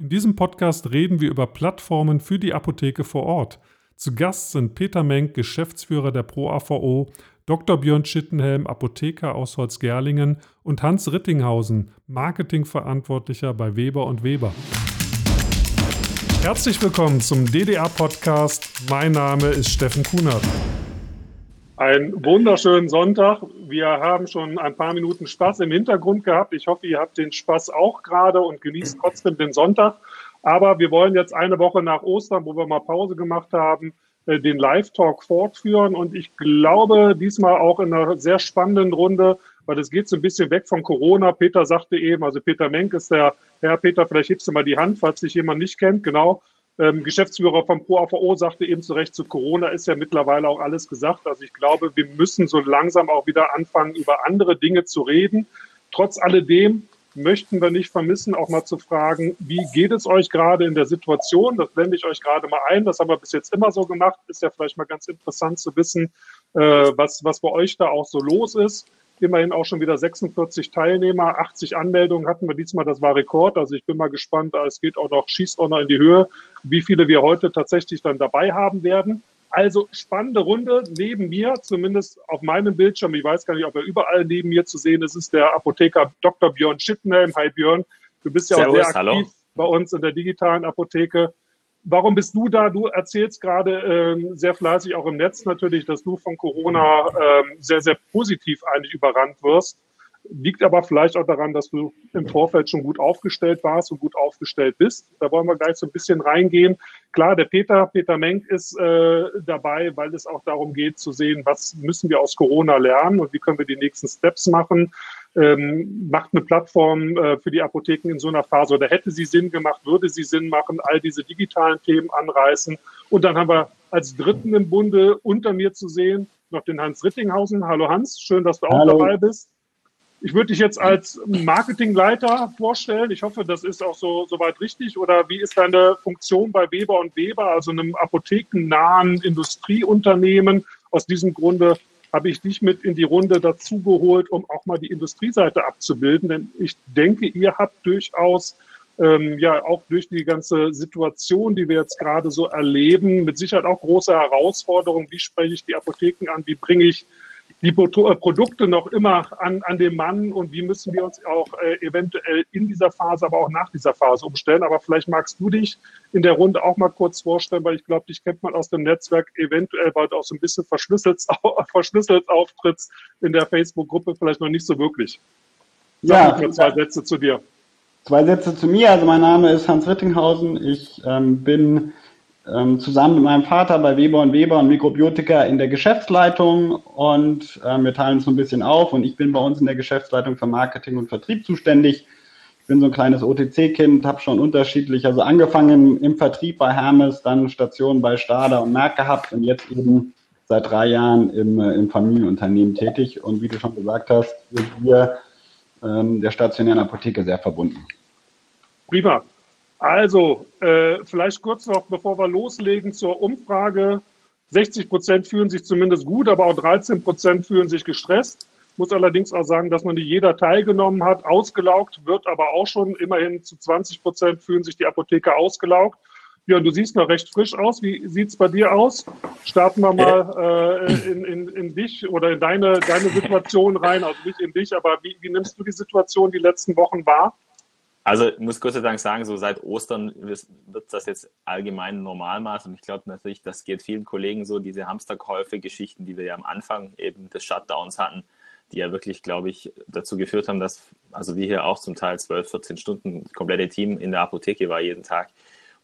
In diesem Podcast reden wir über Plattformen für die Apotheke vor Ort. Zu Gast sind Peter Menk, Geschäftsführer der ProAVO, Dr. Björn Schittenhelm, Apotheker aus Holzgerlingen und Hans Rittinghausen, Marketingverantwortlicher bei Weber und Weber. Herzlich willkommen zum DDR-Podcast. Mein Name ist Steffen Kunert. Einen wunderschönen Sonntag. Wir haben schon ein paar Minuten Spaß im Hintergrund gehabt. Ich hoffe, ihr habt den Spaß auch gerade und genießt trotzdem den Sonntag. Aber wir wollen jetzt eine Woche nach Ostern, wo wir mal Pause gemacht haben, äh, den Live-Talk fortführen. Und ich glaube, diesmal auch in einer sehr spannenden Runde, weil es geht so ein bisschen weg von Corona. Peter sagte eben, also Peter Menk ist der Herr Peter, vielleicht hebst du mal die Hand, falls dich jemand nicht kennt. Genau. Ähm, Geschäftsführer vom ProAVO sagte eben zu Recht, zu Corona ist ja mittlerweile auch alles gesagt. Also ich glaube, wir müssen so langsam auch wieder anfangen, über andere Dinge zu reden. Trotz alledem möchten wir nicht vermissen, auch mal zu fragen, wie geht es euch gerade in der Situation? Das blende ich euch gerade mal ein. Das haben wir bis jetzt immer so gemacht. Ist ja vielleicht mal ganz interessant zu wissen, äh, was, was bei euch da auch so los ist immerhin auch schon wieder 46 Teilnehmer, 80 Anmeldungen hatten wir diesmal, das war Rekord. Also ich bin mal gespannt, es geht auch noch, schießt auch noch in die Höhe, wie viele wir heute tatsächlich dann dabei haben werden. Also spannende Runde neben mir, zumindest auf meinem Bildschirm. Ich weiß gar nicht, ob er überall neben mir zu sehen ist, ist der Apotheker Dr. Björn Schittenhelm. Hi Björn, du bist ja Servus, auch sehr aktiv hallo. bei uns in der digitalen Apotheke. Warum bist du da? Du erzählst gerade ähm, sehr fleißig auch im Netz natürlich, dass du von Corona ähm, sehr, sehr positiv eigentlich überrannt wirst. Liegt aber vielleicht auch daran, dass du im Vorfeld schon gut aufgestellt warst und gut aufgestellt bist. Da wollen wir gleich so ein bisschen reingehen. Klar, der Peter, Peter Menk ist äh, dabei, weil es auch darum geht zu sehen, was müssen wir aus Corona lernen und wie können wir die nächsten Steps machen ähm, macht eine Plattform äh, für die Apotheken in so einer Phase oder hätte sie Sinn gemacht, würde sie Sinn machen, all diese digitalen Themen anreißen. Und dann haben wir als Dritten im Bunde unter mir zu sehen noch den Hans Rittinghausen. Hallo Hans, schön, dass du auch Hallo. dabei bist. Ich würde dich jetzt als Marketingleiter vorstellen. Ich hoffe, das ist auch so soweit richtig. Oder wie ist deine Funktion bei Weber und Weber, also einem apothekennahen Industrieunternehmen? Aus diesem Grunde habe ich dich mit in die Runde dazugeholt, um auch mal die Industrieseite abzubilden. Denn ich denke, ihr habt durchaus ähm, ja auch durch die ganze Situation, die wir jetzt gerade so erleben, mit Sicherheit auch große Herausforderungen. Wie spreche ich die Apotheken an? Wie bringe ich die Produkte noch immer an, an den Mann und wie müssen wir uns auch äh, eventuell in dieser Phase, aber auch nach dieser Phase umstellen. Aber vielleicht magst du dich in der Runde auch mal kurz vorstellen, weil ich glaube, dich kennt man aus dem Netzwerk eventuell, weil du auch so ein bisschen verschlüsselt, verschlüsselt auftrittst in der Facebook-Gruppe, vielleicht noch nicht so wirklich. Sag ja, zwei Sätze zu dir. Zwei Sätze zu mir. Also mein Name ist Hans Rittinghausen. Ich ähm, bin ähm, zusammen mit meinem Vater bei Weber und Weber und Mikrobiotika in der Geschäftsleitung und äh, wir teilen uns so ein bisschen auf und ich bin bei uns in der Geschäftsleitung für Marketing und Vertrieb zuständig. Ich bin so ein kleines OTC-Kind, habe schon unterschiedlich, also angefangen im Vertrieb bei Hermes, dann Stationen bei Stada und Merck gehabt und jetzt eben seit drei Jahren im, äh, im Familienunternehmen tätig und wie du schon gesagt hast, sind wir ähm, der stationären Apotheke sehr verbunden. Prima. Also, äh, vielleicht kurz noch, bevor wir loslegen zur Umfrage. 60 Prozent fühlen sich zumindest gut, aber auch 13 Prozent fühlen sich gestresst. Muss allerdings auch sagen, dass noch nicht jeder teilgenommen hat. Ausgelaugt wird aber auch schon. Immerhin zu 20 Prozent fühlen sich die Apotheker ausgelaugt. Ja, du siehst noch recht frisch aus. Wie sieht's bei dir aus? Starten wir mal äh, in, in, in dich oder in deine, deine Situation rein. Also nicht in dich, aber wie, wie nimmst du die Situation die letzten Wochen wahr? Also ich muss Gott sei Dank sagen, so seit Ostern wird das jetzt allgemein Normalmaß und ich glaube natürlich, das geht vielen Kollegen so, diese Hamsterkäufe-Geschichten, die wir ja am Anfang eben des Shutdowns hatten, die ja wirklich, glaube ich, dazu geführt haben, dass, also wir hier auch zum Teil 12, 14 Stunden, das komplette Team in der Apotheke war jeden Tag.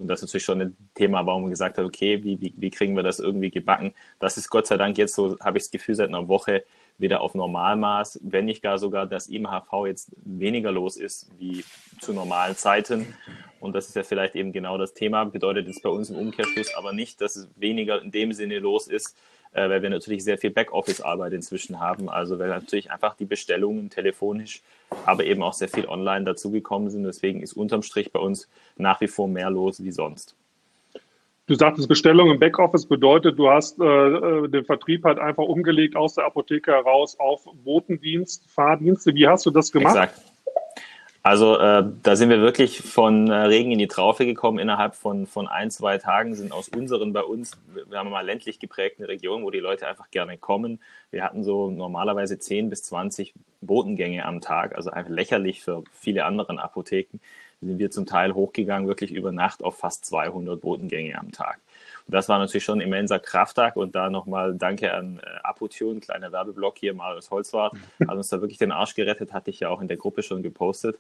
Und das ist natürlich schon ein Thema, warum man gesagt hat, okay, wie, wie, wie kriegen wir das irgendwie gebacken? Das ist Gott sei Dank jetzt so, habe ich das Gefühl, seit einer Woche wieder auf Normalmaß, wenn nicht gar sogar, dass im HV jetzt weniger los ist wie zu normalen Zeiten. Und das ist ja vielleicht eben genau das Thema, bedeutet es bei uns im Umkehrschluss aber nicht, dass es weniger in dem Sinne los ist, äh, weil wir natürlich sehr viel Backoffice-Arbeit inzwischen haben. Also weil natürlich einfach die Bestellungen telefonisch, aber eben auch sehr viel online dazugekommen sind. Deswegen ist unterm Strich bei uns nach wie vor mehr los wie sonst. Du sagtest, Bestellung im Backoffice bedeutet, du hast äh, äh, den Vertrieb halt einfach umgelegt aus der Apotheke heraus auf Botendienst, Fahrdienste. Wie hast du das gemacht? Exakt. Also äh, da sind wir wirklich von äh, Regen in die Traufe gekommen. Innerhalb von, von ein, zwei Tagen sind aus unseren bei uns, wir haben mal ländlich geprägte Region, wo die Leute einfach gerne kommen. Wir hatten so normalerweise 10 bis 20 Botengänge am Tag, also einfach lächerlich für viele andere Apotheken. Sind wir zum Teil hochgegangen, wirklich über Nacht auf fast 200 Botengänge am Tag das war natürlich schon ein immenser Krafttag und da nochmal Danke an äh, Apotune, kleiner Werbeblock hier, Marius Holzwart, hat uns da wirklich den Arsch gerettet, hatte ich ja auch in der Gruppe schon gepostet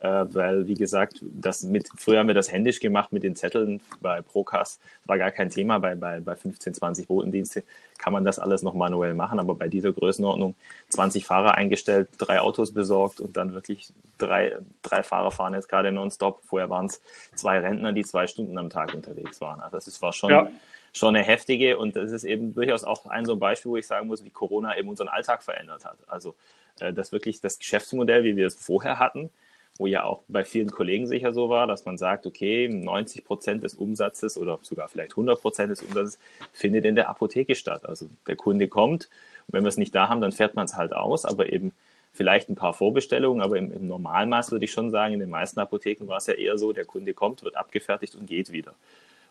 äh, weil, wie gesagt, das mit, früher haben wir das händisch gemacht mit den Zetteln bei Procast, war gar kein Thema, bei, bei, bei 15, 20 Botendienste kann man das alles noch manuell machen, aber bei dieser Größenordnung 20 Fahrer eingestellt, drei Autos besorgt und dann wirklich drei, drei Fahrer fahren jetzt gerade nonstop. Vorher waren es zwei Rentner, die zwei Stunden am Tag unterwegs waren. Also das war schon, ja. schon eine heftige und das ist eben durchaus auch ein so ein Beispiel, wo ich sagen muss, wie Corona eben unseren Alltag verändert hat. Also äh, das wirklich das Geschäftsmodell, wie wir es vorher hatten, wo ja auch bei vielen Kollegen sicher so war, dass man sagt, okay, 90 Prozent des Umsatzes oder sogar vielleicht 100 Prozent des Umsatzes findet in der Apotheke statt. Also der Kunde kommt und wenn wir es nicht da haben, dann fährt man es halt aus, aber eben vielleicht ein paar Vorbestellungen, aber im, im Normalmaß würde ich schon sagen, in den meisten Apotheken war es ja eher so, der Kunde kommt, wird abgefertigt und geht wieder.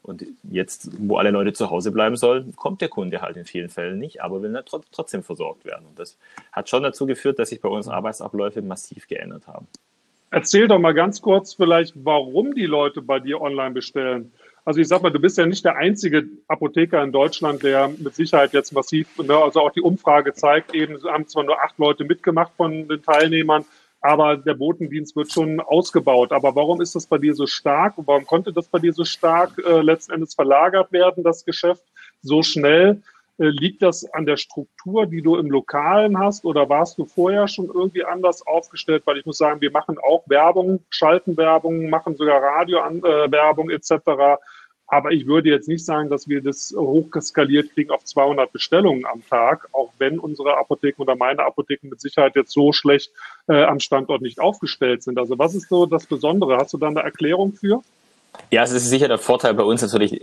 Und jetzt, wo alle Leute zu Hause bleiben sollen, kommt der Kunde halt in vielen Fällen nicht, aber will trotzdem versorgt werden. Und das hat schon dazu geführt, dass sich bei uns Arbeitsabläufe massiv geändert haben. Erzähl doch mal ganz kurz vielleicht, warum die Leute bei dir online bestellen. Also ich sag mal, du bist ja nicht der einzige Apotheker in Deutschland, der mit Sicherheit jetzt massiv, ne, also auch die Umfrage zeigt eben, haben zwar nur acht Leute mitgemacht von den Teilnehmern, aber der Botendienst wird schon ausgebaut. Aber warum ist das bei dir so stark? Warum konnte das bei dir so stark äh, letzten Endes verlagert werden, das Geschäft so schnell? Äh, liegt das an der Struktur, die du im Lokalen hast oder warst du vorher schon irgendwie anders aufgestellt? Weil ich muss sagen, wir machen auch Werbung, schalten Werbung, machen sogar Radiowerbung äh, etc. Aber ich würde jetzt nicht sagen, dass wir das hochskaliert kriegen auf 200 Bestellungen am Tag, auch wenn unsere Apotheken oder meine Apotheken mit Sicherheit jetzt so schlecht äh, am Standort nicht aufgestellt sind. Also was ist so das Besondere? Hast du da eine Erklärung für? Ja, es ist sicher der Vorteil bei uns natürlich.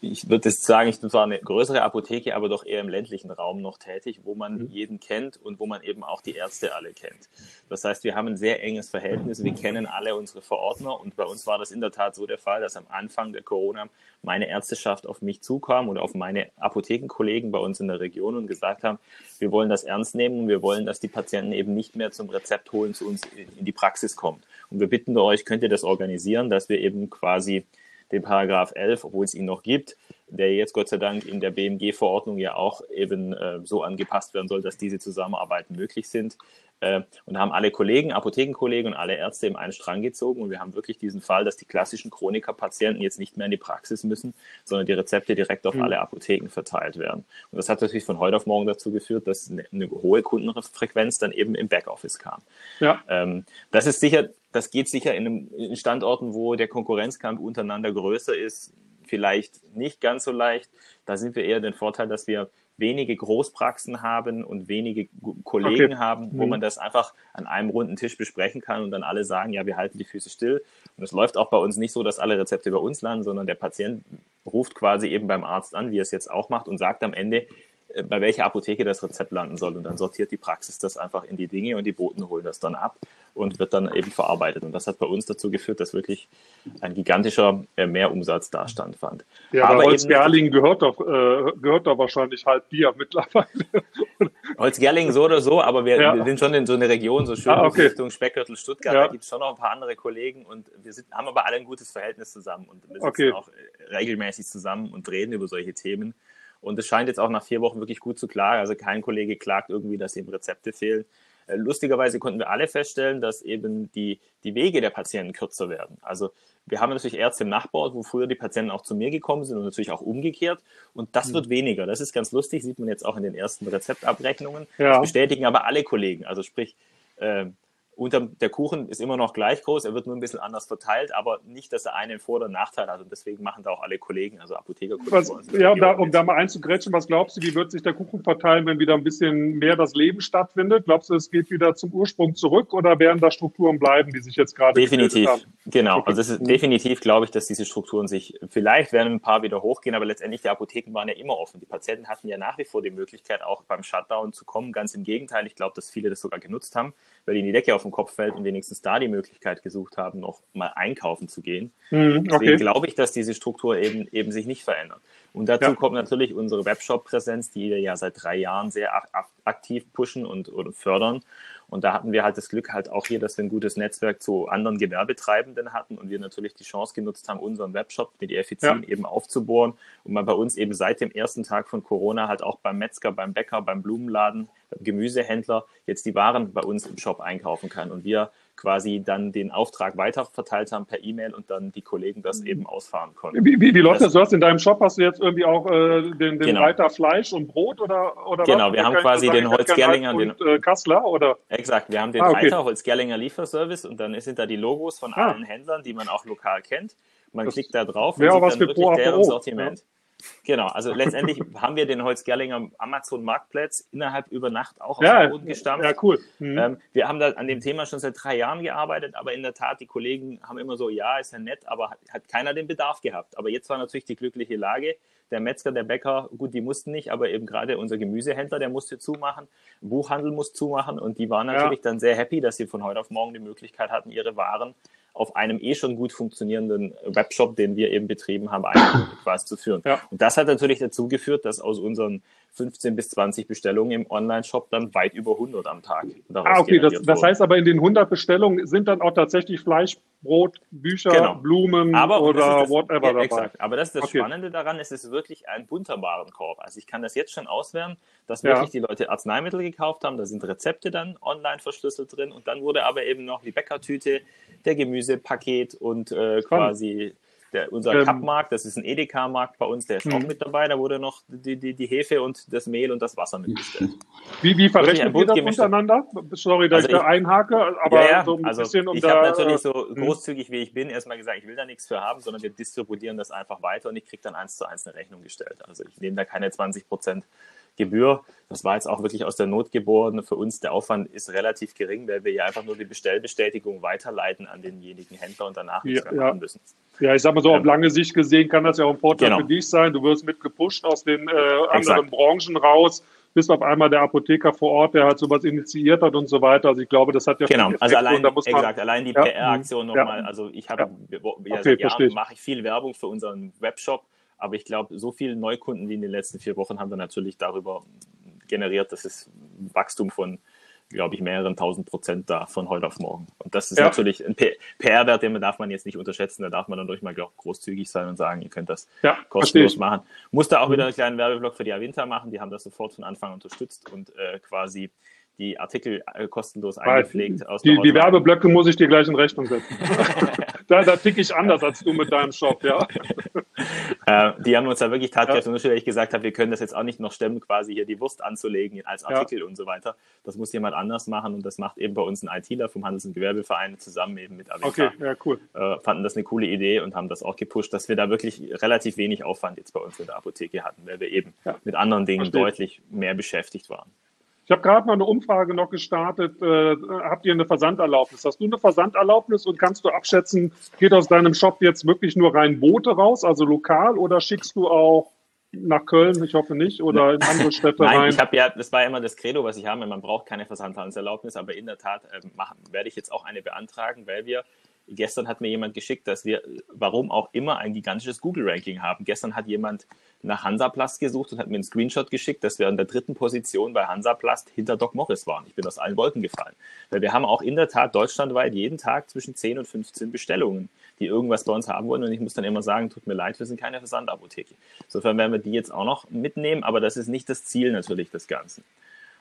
Ich würde jetzt sagen, ich bin zwar eine größere Apotheke, aber doch eher im ländlichen Raum noch tätig, wo man mhm. jeden kennt und wo man eben auch die Ärzte alle kennt. Das heißt, wir haben ein sehr enges Verhältnis. Wir kennen alle unsere Verordner und bei uns war das in der Tat so der Fall, dass am Anfang der Corona meine Ärzteschaft auf mich zukam oder auf meine Apothekenkollegen bei uns in der Region und gesagt haben, wir wollen das ernst nehmen und wir wollen, dass die Patienten eben nicht mehr zum Rezept holen zu uns in die Praxis kommt. Und wir bitten euch, könnt ihr das organisieren, dass wir eben quasi den Paragraph 11, obwohl es ihn noch gibt, der jetzt Gott sei Dank in der BMG-Verordnung ja auch eben äh, so angepasst werden soll, dass diese Zusammenarbeiten möglich sind, äh, und haben alle Kollegen, Apothekenkollegen und alle Ärzte im einen Strang gezogen. Und wir haben wirklich diesen Fall, dass die klassischen Chroniker-Patienten jetzt nicht mehr in die Praxis müssen, sondern die Rezepte direkt auf mhm. alle Apotheken verteilt werden. Und das hat natürlich von heute auf morgen dazu geführt, dass eine, eine hohe Kundenfrequenz dann eben im Backoffice kam. Ja. Ähm, das ist sicher, das geht sicher in, einem, in Standorten, wo der Konkurrenzkampf untereinander größer ist, vielleicht nicht ganz so leicht. Da sind wir eher den Vorteil, dass wir wenige Großpraxen haben und wenige Kollegen okay. haben, wo mhm. man das einfach an einem runden Tisch besprechen kann und dann alle sagen, ja, wir halten die Füße still. Und es läuft auch bei uns nicht so, dass alle Rezepte bei uns landen, sondern der Patient ruft quasi eben beim Arzt an, wie er es jetzt auch macht und sagt am Ende, bei welcher Apotheke das Rezept landen soll. Und dann sortiert die Praxis das einfach in die Dinge und die Boten holen das dann ab und wird dann eben verarbeitet. Und das hat bei uns dazu geführt, dass wirklich ein gigantischer äh, Mehrumsatz da stattfand. Ja, aber Holzgerling gehört doch, äh, gehört doch wahrscheinlich halt Bier mittlerweile. Holzgerling so oder so, aber wir, ja. wir, sind schon in so einer Region, so schön ah, okay. Richtung Speckgürtel, Stuttgart, ja. da gibt es schon noch ein paar andere Kollegen und wir sind, haben aber alle ein gutes Verhältnis zusammen und wir sitzen okay. auch äh, regelmäßig zusammen und reden über solche Themen. Und es scheint jetzt auch nach vier Wochen wirklich gut zu klagen. Also kein Kollege klagt irgendwie, dass ihm Rezepte fehlen. Äh, lustigerweise konnten wir alle feststellen, dass eben die, die Wege der Patienten kürzer werden. Also wir haben natürlich Ärzte im Nachbarort, wo früher die Patienten auch zu mir gekommen sind und natürlich auch umgekehrt. Und das mhm. wird weniger. Das ist ganz lustig, sieht man jetzt auch in den ersten Rezeptabrechnungen. Ja. Das bestätigen aber alle Kollegen. Also sprich, äh, unter, der Kuchen ist immer noch gleich groß, er wird nur ein bisschen anders verteilt, aber nicht, dass er einen Vor- oder Nachteil hat. Und deswegen machen da auch alle Kollegen, also Apothekerkollegen. Ja, um da, um da mal einzugrätschen, was glaubst du, wie wird sich der Kuchen verteilen, wenn wieder ein bisschen mehr das Leben stattfindet? Glaubst du, es geht wieder zum Ursprung zurück oder werden da Strukturen bleiben, die sich jetzt gerade Definitiv, Genau, also es ist definitiv, glaube ich, dass diese Strukturen sich, vielleicht werden ein paar wieder hochgehen, aber letztendlich die Apotheken waren ja immer offen. Die Patienten hatten ja nach wie vor die Möglichkeit, auch beim Shutdown zu kommen. Ganz im Gegenteil, ich glaube, dass viele das sogar genutzt haben, weil ihnen die Decke auf den Kopf fällt und wenigstens da die Möglichkeit gesucht haben, noch mal einkaufen zu gehen. Mhm, okay. Deswegen glaube ich, dass diese Struktur eben, eben sich nicht verändert. Und dazu ja. kommt natürlich unsere Webshop-Präsenz, die wir ja seit drei Jahren sehr aktiv pushen und, und fördern. Und da hatten wir halt das Glück halt auch hier, dass wir ein gutes Netzwerk zu anderen Gewerbetreibenden hatten und wir natürlich die Chance genutzt haben, unseren Webshop mit Effizien ja. eben aufzubohren und man bei uns eben seit dem ersten Tag von Corona halt auch beim Metzger, beim Bäcker, beim Blumenladen, beim Gemüsehändler jetzt die Waren bei uns im Shop einkaufen kann und wir quasi dann den Auftrag weiterverteilt haben per E-Mail und dann die Kollegen das eben ausfahren konnten. Wie, wie, wie läuft das? Du hast in deinem Shop hast du jetzt irgendwie auch äh, den, den genau. Reiter Fleisch und Brot oder oder Genau, was? wir haben quasi sagen, den Holzgerlinger und den äh, Kassler oder Exakt, wir haben den ah, okay. Reiter Holzgerlinger Lieferservice und dann sind da die Logos von ah. allen Händlern, die man auch lokal kennt. Man das klickt da drauf und sieht dann wirklich deren Sortiment. Ja. Genau, also letztendlich haben wir den Holzgerlinger Amazon Marktplatz innerhalb über Nacht auch ja, auf den Boden gestampft. Ja, cool. Mhm. Ähm, wir haben da an dem Thema schon seit drei Jahren gearbeitet, aber in der Tat, die Kollegen haben immer so, ja, ist ja nett, aber hat, hat keiner den Bedarf gehabt. Aber jetzt war natürlich die glückliche Lage, der Metzger, der Bäcker, gut, die mussten nicht, aber eben gerade unser Gemüsehändler, der musste zumachen, Buchhandel muss zumachen und die waren natürlich ja. dann sehr happy, dass sie von heute auf morgen die Möglichkeit hatten, ihre Waren auf einem eh schon gut funktionierenden Webshop, den wir eben betrieben haben, quasi zu führen. Ja. Und das hat natürlich dazu geführt, dass aus unseren 15 bis 20 Bestellungen im Online-Shop dann weit über 100 am Tag. Ah, okay, das, das, heißt aber in den 100 Bestellungen sind dann auch tatsächlich Fleisch, Brot, Bücher, genau. Blumen aber, oder das, whatever ja, dabei. Exakt. Aber das ist das okay. Spannende daran, es ist wirklich ein bunter Warenkorb. Also ich kann das jetzt schon auswählen, dass wirklich ja. die Leute Arzneimittel gekauft haben, da sind Rezepte dann online verschlüsselt drin und dann wurde aber eben noch die Bäckertüte, der Gemüsepaket und äh, quasi der, unser ähm, Cup-Markt, das ist ein Edeka-Markt bei uns, der ist auch mhm. mit dabei. Da wurde noch die, die, die Hefe und das Mehl und das Wasser mitgestellt. Wie, wie verrechnet ihr das untereinander? Sorry, dass also ich da einhake, aber ja, ja, so ein also bisschen um Ich habe natürlich so äh, großzügig wie ich bin erstmal gesagt, ich will da nichts für haben, sondern wir distributieren das einfach weiter und ich kriege dann eins zu eins eine Rechnung gestellt. Also ich nehme da keine 20 Prozent Gebühr. Das war jetzt auch wirklich aus der Not geboren. Für uns der Aufwand ist relativ gering, weil wir ja einfach nur die Bestellbestätigung weiterleiten an denjenigen Händler und danach nichts ja, mehr machen müssen. Ja, ich sag mal so, auf ähm, lange Sicht gesehen kann das ja auch ein Vorteil genau. für dich sein. Du wirst mit gepusht aus den äh, anderen Exakt. Branchen raus bist auf einmal der Apotheker vor Ort, der halt sowas initiiert hat und so weiter. Also ich glaube, das hat ja genau. Also allein, man, exakt, allein die ja, PR-Aktion nochmal. Ja, also ich habe ja, ja okay, Jahren mache ich viel Werbung für unseren Webshop, aber ich glaube, so viele Neukunden wie in den letzten vier Wochen haben wir natürlich darüber generiert. Das ist Wachstum von, glaube ich, mehreren tausend Prozent da von heute auf morgen. Und das ist ja. natürlich ein PR-Wert, den darf man jetzt nicht unterschätzen. Da darf man dann durch mal auch großzügig sein und sagen, ihr könnt das ja, kostenlos machen. Musste auch wieder mhm. einen kleinen Werbeblock für die Avinta machen. Die haben das sofort von Anfang unterstützt und äh, quasi die Artikel äh, kostenlos eingepflegt. Aus die, die Werbeblöcke muss ich dir gleich in Rechnung setzen. da, da tick ich anders als du mit deinem Shop, ja. Äh, die haben uns da wirklich tatkräftig ja. ich gesagt habe, wir können das jetzt auch nicht noch stemmen, quasi hier die Wurst anzulegen als Artikel ja. und so weiter. Das muss jemand anders machen und das macht eben bei uns ein ITler vom Handels- und Gewerbeverein zusammen eben mit Avita. Okay, ja, cool. Äh, fanden das eine coole Idee und haben das auch gepusht, dass wir da wirklich relativ wenig Aufwand jetzt bei uns in der Apotheke hatten, weil wir eben ja. mit anderen Dingen Verstehe. deutlich mehr beschäftigt waren. Ich habe gerade mal eine Umfrage noch gestartet. Äh, habt ihr eine Versanderlaubnis? Hast du eine Versanderlaubnis und kannst du abschätzen, geht aus deinem Shop jetzt wirklich nur rein Boote raus, also lokal, oder schickst du auch nach Köln, ich hoffe nicht, oder in andere Städte Nein, rein? ich habe ja, das war immer das Credo, was ich habe, man braucht keine Versandhandelserlaubnis, aber in der Tat äh, machen, werde ich jetzt auch eine beantragen, weil wir Gestern hat mir jemand geschickt, dass wir, warum auch immer, ein gigantisches Google-Ranking haben. Gestern hat jemand nach Hansaplast gesucht und hat mir einen Screenshot geschickt, dass wir an der dritten Position bei Hansaplast hinter Doc Morris waren. Ich bin aus allen Wolken gefallen. Weil wir haben auch in der Tat deutschlandweit jeden Tag zwischen 10 und 15 Bestellungen, die irgendwas bei uns haben wollen. Und ich muss dann immer sagen, tut mir leid, wir sind keine Versandapotheke. Insofern werden wir die jetzt auch noch mitnehmen, aber das ist nicht das Ziel natürlich des Ganzen.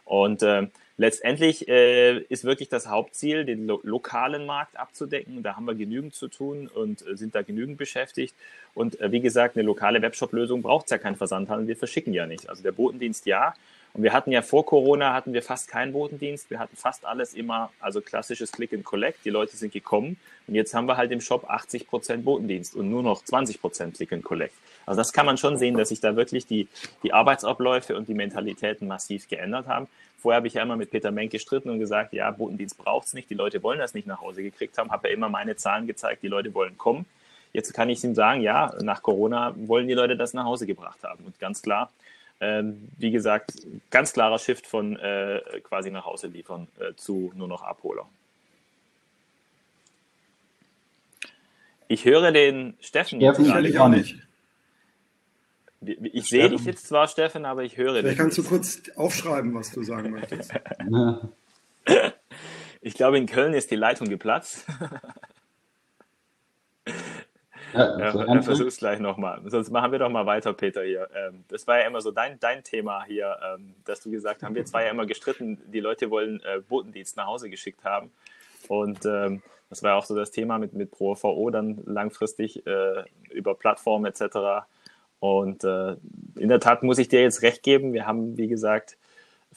Und äh, letztendlich äh, ist wirklich das Hauptziel, den lo lokalen Markt abzudecken. Da haben wir genügend zu tun und äh, sind da genügend beschäftigt. Und äh, wie gesagt, eine lokale Webshop-Lösung braucht ja keinen Versandhandel. Wir verschicken ja nicht. Also der Botendienst ja. Und wir hatten ja vor Corona hatten wir fast keinen Botendienst. Wir hatten fast alles immer, also klassisches Click and Collect. Die Leute sind gekommen. Und jetzt haben wir halt im Shop 80 Prozent Botendienst und nur noch 20 Prozent Click and Collect. Also das kann man schon sehen, dass sich da wirklich die, die Arbeitsabläufe und die Mentalitäten massiv geändert haben. Vorher habe ich ja immer mit Peter Menk gestritten und gesagt, ja, Botendienst braucht es nicht, die Leute wollen das nicht nach Hause gekriegt haben, habe ja immer meine Zahlen gezeigt, die Leute wollen kommen. Jetzt kann ich ihm sagen, ja, nach Corona wollen die Leute das nach Hause gebracht haben. Und ganz klar, ähm, wie gesagt, ganz klarer Shift von äh, quasi nach Hause liefern äh, zu nur noch Abholer. Ich höre den Steffen. Ja, sicherlich auch nicht. Ich sehe dich jetzt zwar, Steffen, aber ich höre Vielleicht dich. kannst nicht. du kurz aufschreiben, was du sagen möchtest. ich glaube, in Köln ist die Leitung geplatzt. Ja, ja versuch's gleich nochmal. Sonst machen wir doch mal weiter, Peter, hier. Ähm, das war ja immer so dein, dein Thema hier, ähm, dass du gesagt hast, haben wir zwei ja immer gestritten, die Leute wollen äh, Botendienst nach Hause geschickt haben. Und ähm, das war ja auch so das Thema mit, mit ProVO dann langfristig äh, über Plattformen etc. Und äh, in der Tat muss ich dir jetzt recht geben. Wir haben, wie gesagt,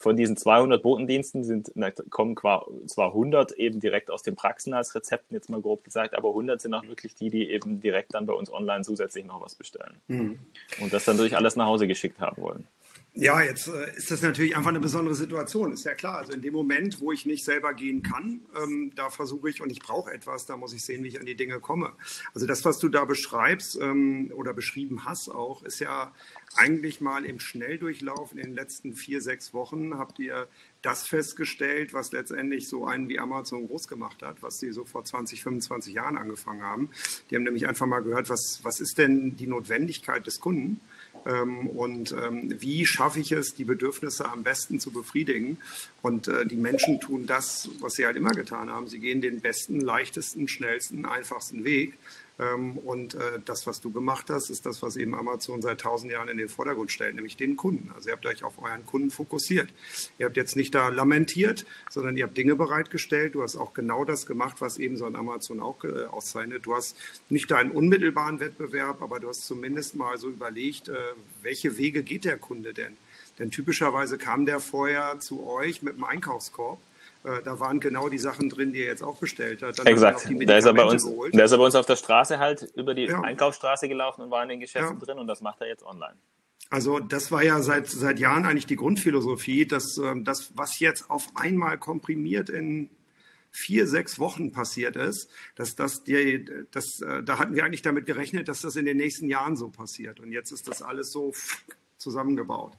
von diesen 200 Botendiensten sind, na, kommen zwar 100 eben direkt aus den Praxen als Rezepten, jetzt mal grob gesagt, aber 100 sind auch wirklich die, die eben direkt dann bei uns online zusätzlich noch was bestellen. Mhm. Und das dann durch alles nach Hause geschickt haben wollen. Ja, jetzt äh, ist das natürlich einfach eine besondere Situation, ist ja klar. Also in dem Moment, wo ich nicht selber gehen kann, ähm, da versuche ich und ich brauche etwas, da muss ich sehen, wie ich an die Dinge komme. Also das, was du da beschreibst ähm, oder beschrieben hast auch, ist ja eigentlich mal im Schnelldurchlauf in den letzten vier, sechs Wochen habt ihr das festgestellt, was letztendlich so einen wie Amazon groß gemacht hat, was sie so vor 20, 25 Jahren angefangen haben. Die haben nämlich einfach mal gehört, was, was ist denn die Notwendigkeit des Kunden? Ähm, und ähm, wie schaffe ich es, die Bedürfnisse am besten zu befriedigen. Und äh, die Menschen tun das, was sie halt immer getan haben. Sie gehen den besten, leichtesten, schnellsten, einfachsten Weg. Ähm, und äh, das, was du gemacht hast, ist das, was eben Amazon seit tausend Jahren in den Vordergrund stellt, nämlich den Kunden. Also ihr habt euch auf euren Kunden fokussiert. Ihr habt jetzt nicht da lamentiert, sondern ihr habt Dinge bereitgestellt. Du hast auch genau das gemacht, was eben so ein Amazon auch äh, auszeichnet. Du hast nicht deinen unmittelbaren Wettbewerb, aber du hast zumindest mal so überlegt, äh, welche Wege geht der Kunde denn? Denn typischerweise kam der vorher zu euch mit einem Einkaufskorb da waren genau die Sachen drin, die er jetzt auch bestellt hat. Dann Exakt. Da ist, er bei uns, da ist er bei uns auf der Straße halt über die ja. Einkaufsstraße gelaufen und war in den Geschäften ja. drin und das macht er jetzt online. Also das war ja seit, seit Jahren eigentlich die Grundphilosophie, dass ähm, das, was jetzt auf einmal komprimiert in vier, sechs Wochen passiert ist, dass das, die, das äh, da hatten wir eigentlich damit gerechnet, dass das in den nächsten Jahren so passiert. Und jetzt ist das alles so zusammengebaut.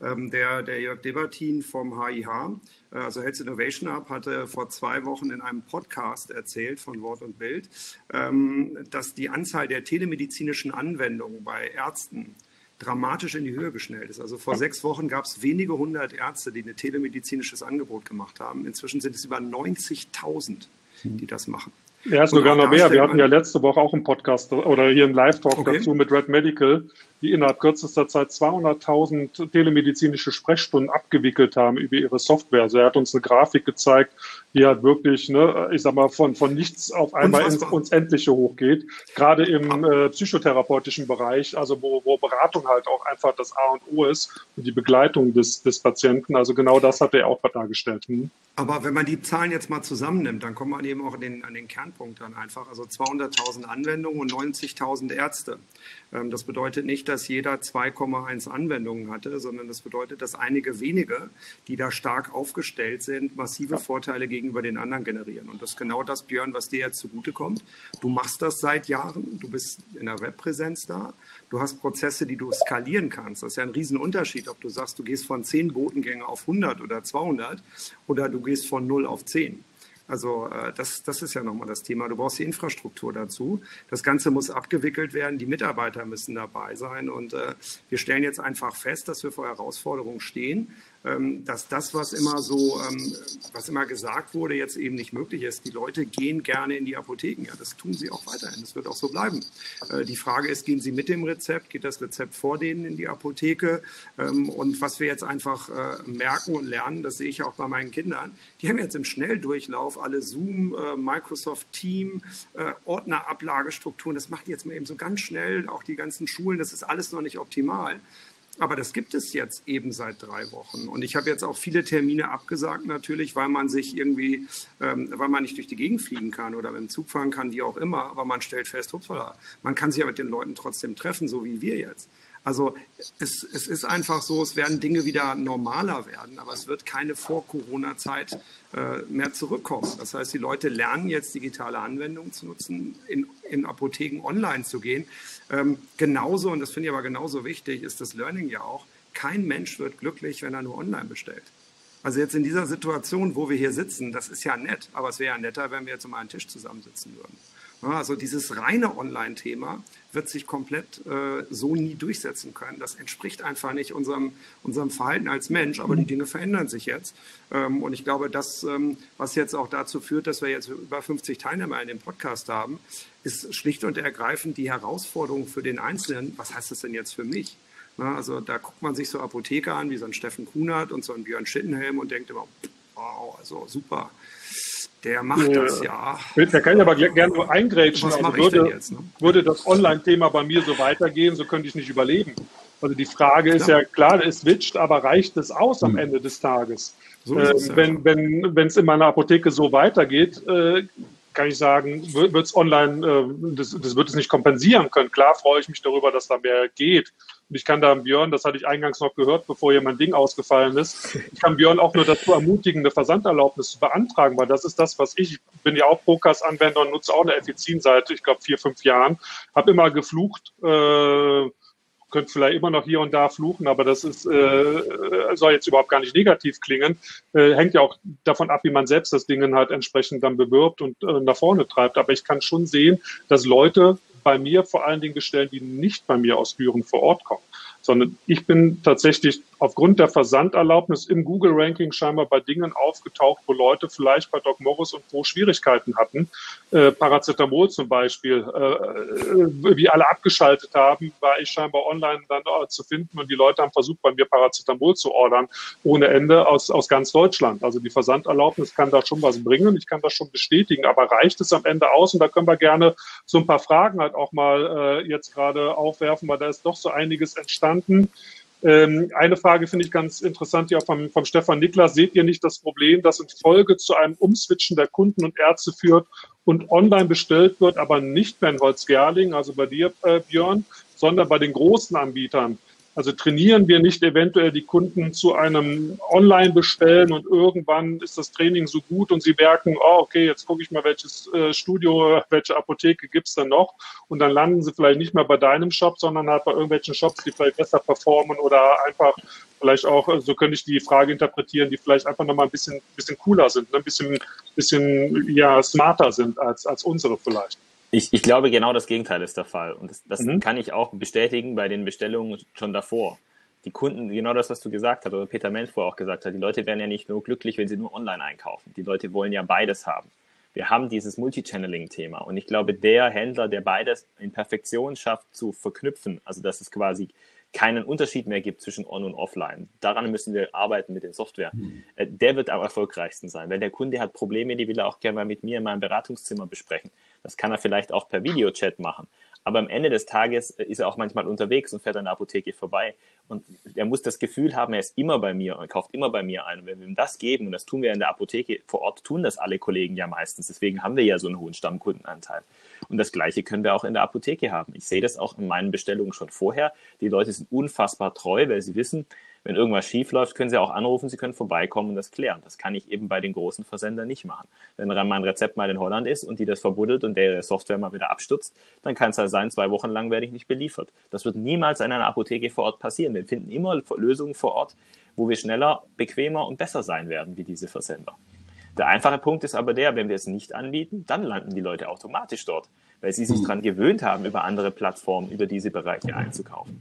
Ähm, der, der Jörg Debertin vom HIH, äh, also Health Innovation Hub, hatte vor zwei Wochen in einem Podcast erzählt von Wort und Bild, ähm, dass die Anzahl der telemedizinischen Anwendungen bei Ärzten dramatisch in die Höhe geschnellt ist. Also vor sechs Wochen gab es wenige hundert Ärzte, die ein telemedizinisches Angebot gemacht haben. Inzwischen sind es über 90.000, die das machen. Ja, sogar noch mehr. Wir hatten ja letzte Woche auch einen Podcast oder hier einen Live-Talk okay. dazu mit Red Medical, die innerhalb kürzester Zeit 200.000 telemedizinische Sprechstunden abgewickelt haben über ihre Software. Also er hat uns eine Grafik gezeigt, die halt wirklich, ne, ich sag mal, von, von nichts auf einmal ins, ins Endliche hochgeht. Gerade im äh, psychotherapeutischen Bereich, also wo, wo Beratung halt auch einfach das A und O ist und die Begleitung des, des Patienten. Also genau das hat er auch dargestellt. Hm? Aber wenn man die Zahlen jetzt mal zusammennimmt, dann kommt man eben auch den, an den Kernpunkt dann einfach. Also 200.000 Anwendungen und 90.000 Ärzte. Ähm, das bedeutet nicht, dass jeder 2,1 Anwendungen hatte, sondern das bedeutet, dass einige wenige, die da stark aufgestellt sind, massive Vorteile gegenüber den anderen generieren. Und das ist genau das, Björn, was dir jetzt zugutekommt. Du machst das seit Jahren, du bist in der Webpräsenz da, du hast Prozesse, die du skalieren kannst. Das ist ja ein Riesenunterschied, ob du sagst, du gehst von 10 Botengänge auf 100 oder 200 oder du gehst von 0 auf 10. Also äh, das, das ist ja nochmal das Thema. Du brauchst die Infrastruktur dazu. Das Ganze muss abgewickelt werden. Die Mitarbeiter müssen dabei sein. Und äh, wir stellen jetzt einfach fest, dass wir vor Herausforderungen stehen. Ähm, dass das, was immer so, ähm, was immer gesagt wurde, jetzt eben nicht möglich ist. Die Leute gehen gerne in die Apotheken. Ja, das tun sie auch weiterhin. Das wird auch so bleiben. Äh, die Frage ist, gehen sie mit dem Rezept? Geht das Rezept vor denen in die Apotheke? Ähm, und was wir jetzt einfach äh, merken und lernen, das sehe ich auch bei meinen Kindern, die haben jetzt im Schnelldurchlauf alle Zoom, äh, Microsoft Team, Ordnerablagestrukturen. Das macht jetzt mal eben so ganz schnell, auch die ganzen Schulen. Das ist alles noch nicht optimal. Aber das gibt es jetzt eben seit drei Wochen. Und ich habe jetzt auch viele Termine abgesagt natürlich, weil man sich irgendwie, ähm, weil man nicht durch die Gegend fliegen kann oder mit dem Zug fahren kann, wie auch immer. Aber man stellt fest, upsala, man kann sich ja mit den Leuten trotzdem treffen, so wie wir jetzt. Also es, es ist einfach so, es werden Dinge wieder normaler werden, aber es wird keine Vor-Corona-Zeit äh, mehr zurückkommen. Das heißt, die Leute lernen jetzt digitale Anwendungen zu nutzen, in, in Apotheken online zu gehen. Ähm, genauso, und das finde ich aber genauso wichtig, ist das Learning ja auch, kein Mensch wird glücklich, wenn er nur online bestellt. Also jetzt in dieser Situation, wo wir hier sitzen, das ist ja nett, aber es wäre ja netter, wenn wir jetzt um einen Tisch zusammensitzen würden. Also dieses reine Online-Thema wird sich komplett äh, so nie durchsetzen können. Das entspricht einfach nicht unserem, unserem Verhalten als Mensch, aber die Dinge verändern sich jetzt. Ähm, und ich glaube, das, ähm, was jetzt auch dazu führt, dass wir jetzt über 50 Teilnehmer in dem Podcast haben, ist schlicht und ergreifend die Herausforderung für den Einzelnen. Was heißt das denn jetzt für mich? Na, also da guckt man sich so Apotheker an, wie so ein Steffen Kunert und so ein Björn Schittenhelm und denkt immer, wow, also super der macht äh, das ja. Da kann ich aber gerne nur eingrätschen. Was also würde, jetzt, ne? würde das Online-Thema bei mir so weitergehen, so könnte ich nicht überleben. Also die Frage ist ja, klar, es switcht, aber reicht es aus am hm. Ende des Tages? So äh, es, wenn ja. wenn es in meiner Apotheke so weitergeht, äh, kann ich sagen, wird es online, äh, das, das wird es nicht kompensieren können. Klar freue ich mich darüber, dass da mehr geht. Ich kann da Björn, das hatte ich eingangs noch gehört, bevor hier mein Ding ausgefallen ist, ich kann Björn auch nur dazu ermutigen, eine Versanderlaubnis zu beantragen, weil das ist das, was ich, bin ja auch Procast-Anwender und nutze auch eine Effizin seit, ich glaube, vier, fünf Jahren, habe immer geflucht, äh, könnt vielleicht immer noch hier und da fluchen, aber das ist, äh, soll jetzt überhaupt gar nicht negativ klingen. Äh, hängt ja auch davon ab, wie man selbst das Ding halt entsprechend dann bewirbt und äh, nach vorne treibt. Aber ich kann schon sehen, dass Leute bei mir vor allen Dingen bestellen, die nicht bei mir aus Büren vor Ort kommen sondern ich bin tatsächlich aufgrund der Versanderlaubnis im Google-Ranking scheinbar bei Dingen aufgetaucht, wo Leute vielleicht bei Doc Morris und Pro Schwierigkeiten hatten. Äh, Paracetamol zum Beispiel, äh, wie alle abgeschaltet haben, war ich scheinbar online dann äh, zu finden und die Leute haben versucht, bei mir Paracetamol zu ordern, ohne Ende aus, aus ganz Deutschland. Also die Versanderlaubnis kann da schon was bringen, ich kann das schon bestätigen, aber reicht es am Ende aus? Und da können wir gerne so ein paar Fragen halt auch mal äh, jetzt gerade aufwerfen, weil da ist doch so einiges entstanden. Ähm, eine Frage finde ich ganz interessant, die auch vom, vom Stefan Niklas. Seht ihr nicht das Problem, dass in Folge zu einem Umswitchen der Kunden und Ärzte führt und online bestellt wird, aber nicht mehr in Holzgerling, also bei dir, äh, Björn, sondern bei den großen Anbietern? Also trainieren wir nicht eventuell die Kunden zu einem Online-Bestellen und irgendwann ist das Training so gut und sie merken, oh, okay, jetzt gucke ich mal, welches äh, Studio, welche Apotheke gibt's denn noch und dann landen sie vielleicht nicht mehr bei deinem Shop, sondern halt bei irgendwelchen Shops, die vielleicht besser performen oder einfach vielleicht auch, äh, so könnte ich die Frage interpretieren, die vielleicht einfach nochmal ein bisschen, bisschen cooler sind, ne? ein bisschen, bisschen ja, smarter sind als, als unsere vielleicht. Ich, ich glaube, genau das Gegenteil ist der Fall. Und das, das mhm. kann ich auch bestätigen bei den Bestellungen schon davor. Die Kunden, genau das, was du gesagt hast, oder Peter Menz vorher auch gesagt hat, die Leute werden ja nicht nur glücklich, wenn sie nur online einkaufen. Die Leute wollen ja beides haben. Wir haben dieses Multichanneling-Thema. Und ich glaube, der Händler, der beides in Perfektion schafft zu verknüpfen, also dass es quasi keinen Unterschied mehr gibt zwischen On- und Offline. Daran müssen wir arbeiten mit der Software. Mhm. Der wird am erfolgreichsten sein, weil der Kunde hat Probleme, die will er auch gerne mal mit mir in meinem Beratungszimmer besprechen. Das kann er vielleicht auch per Videochat machen. Aber am Ende des Tages äh, ist er auch manchmal unterwegs und fährt an der Apotheke vorbei. Und er muss das Gefühl haben, er ist immer bei mir und kauft immer bei mir ein. Und wenn wir ihm das geben, und das tun wir in der Apotheke vor Ort, tun das alle Kollegen ja meistens. Deswegen haben wir ja so einen hohen Stammkundenanteil. Und das Gleiche können wir auch in der Apotheke haben. Ich sehe das auch in meinen Bestellungen schon vorher. Die Leute sind unfassbar treu, weil sie wissen, wenn irgendwas schief läuft, können Sie auch anrufen, Sie können vorbeikommen und das klären. Das kann ich eben bei den großen Versendern nicht machen. Wenn mein Rezept mal in Holland ist und die das verbuddelt und der Software mal wieder abstürzt, dann kann es halt sein, zwei Wochen lang werde ich nicht beliefert. Das wird niemals in einer Apotheke vor Ort passieren. Wir finden immer Lösungen vor Ort, wo wir schneller, bequemer und besser sein werden wie diese Versender. Der einfache Punkt ist aber der, wenn wir es nicht anbieten, dann landen die Leute automatisch dort, weil sie sich mhm. daran gewöhnt haben, über andere Plattformen, über diese Bereiche einzukaufen.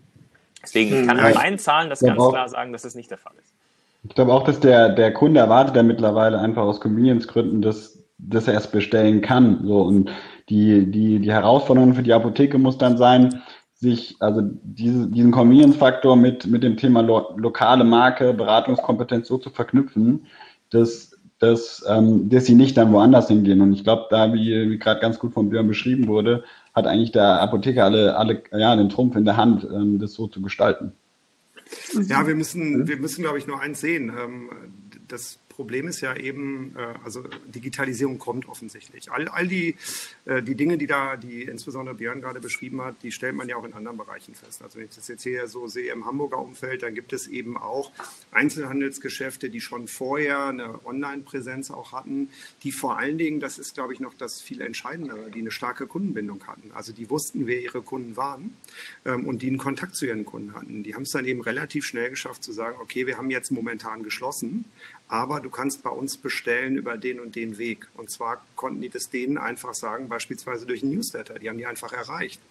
Deswegen ich kann hm, ja, an meinen Zahlen das ganz klar sagen, dass das nicht der Fall ist. Ich glaube auch, dass der, der Kunde erwartet ja mittlerweile einfach aus Convenience-Gründen, dass, dass er es bestellen kann. So, und die, die, die Herausforderung für die Apotheke muss dann sein, sich, also diese, diesen Convenience-Faktor mit, mit dem Thema lo, lokale Marke, Beratungskompetenz so zu verknüpfen, dass, dass, ähm, dass sie nicht dann woanders hingehen. Und ich glaube, da, wie, wie gerade ganz gut von Björn beschrieben wurde, hat eigentlich der Apotheker alle, alle ja, den Trumpf in der Hand, ähm, das so zu gestalten. Ja, wir müssen, wir müssen, glaube ich, nur eins sehen. Ähm, das Problem ist ja eben, äh, also Digitalisierung kommt offensichtlich. All, all die, äh, die Dinge, die da, die insbesondere Björn gerade beschrieben hat, die stellt man ja auch in anderen Bereichen fest. Also wenn ich das jetzt hier so sehe im Hamburger Umfeld, dann gibt es eben auch Einzelhandelsgeschäfte, die schon vorher eine Online-Präsenz auch hatten, die vor allen Dingen, das ist glaube ich noch das viel Entscheidendere, die eine starke Kundenbindung hatten. Also die wussten, wer ihre Kunden waren ähm, und die einen Kontakt zu ihren Kunden hatten. Die haben es dann eben relativ schnell geschafft zu sagen, okay, wir haben jetzt momentan geschlossen, aber du kannst bei uns bestellen über den und den Weg. Und zwar konnten die das denen einfach sagen, beispielsweise durch ein Newsletter. Die haben die einfach erreicht.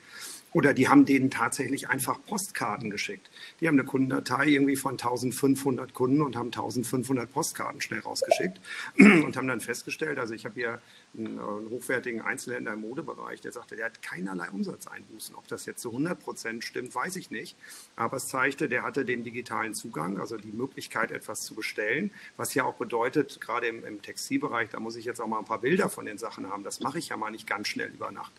Oder die haben denen tatsächlich einfach Postkarten geschickt. Die haben eine Kundendatei irgendwie von 1500 Kunden und haben 1500 Postkarten schnell rausgeschickt und haben dann festgestellt, also ich habe hier einen, äh, einen, hochwertigen Einzelhändler im Modebereich, der sagte, der hat keinerlei Umsatzeinbußen. Ob das jetzt zu 100 Prozent stimmt, weiß ich nicht. Aber es zeigte, der hatte den digitalen Zugang, also die Möglichkeit, etwas zu bestellen, was ja auch bedeutet, gerade im, im Textilbereich, da muss ich jetzt auch mal ein paar Bilder von den Sachen haben. Das mache ich ja mal nicht ganz schnell über Nacht.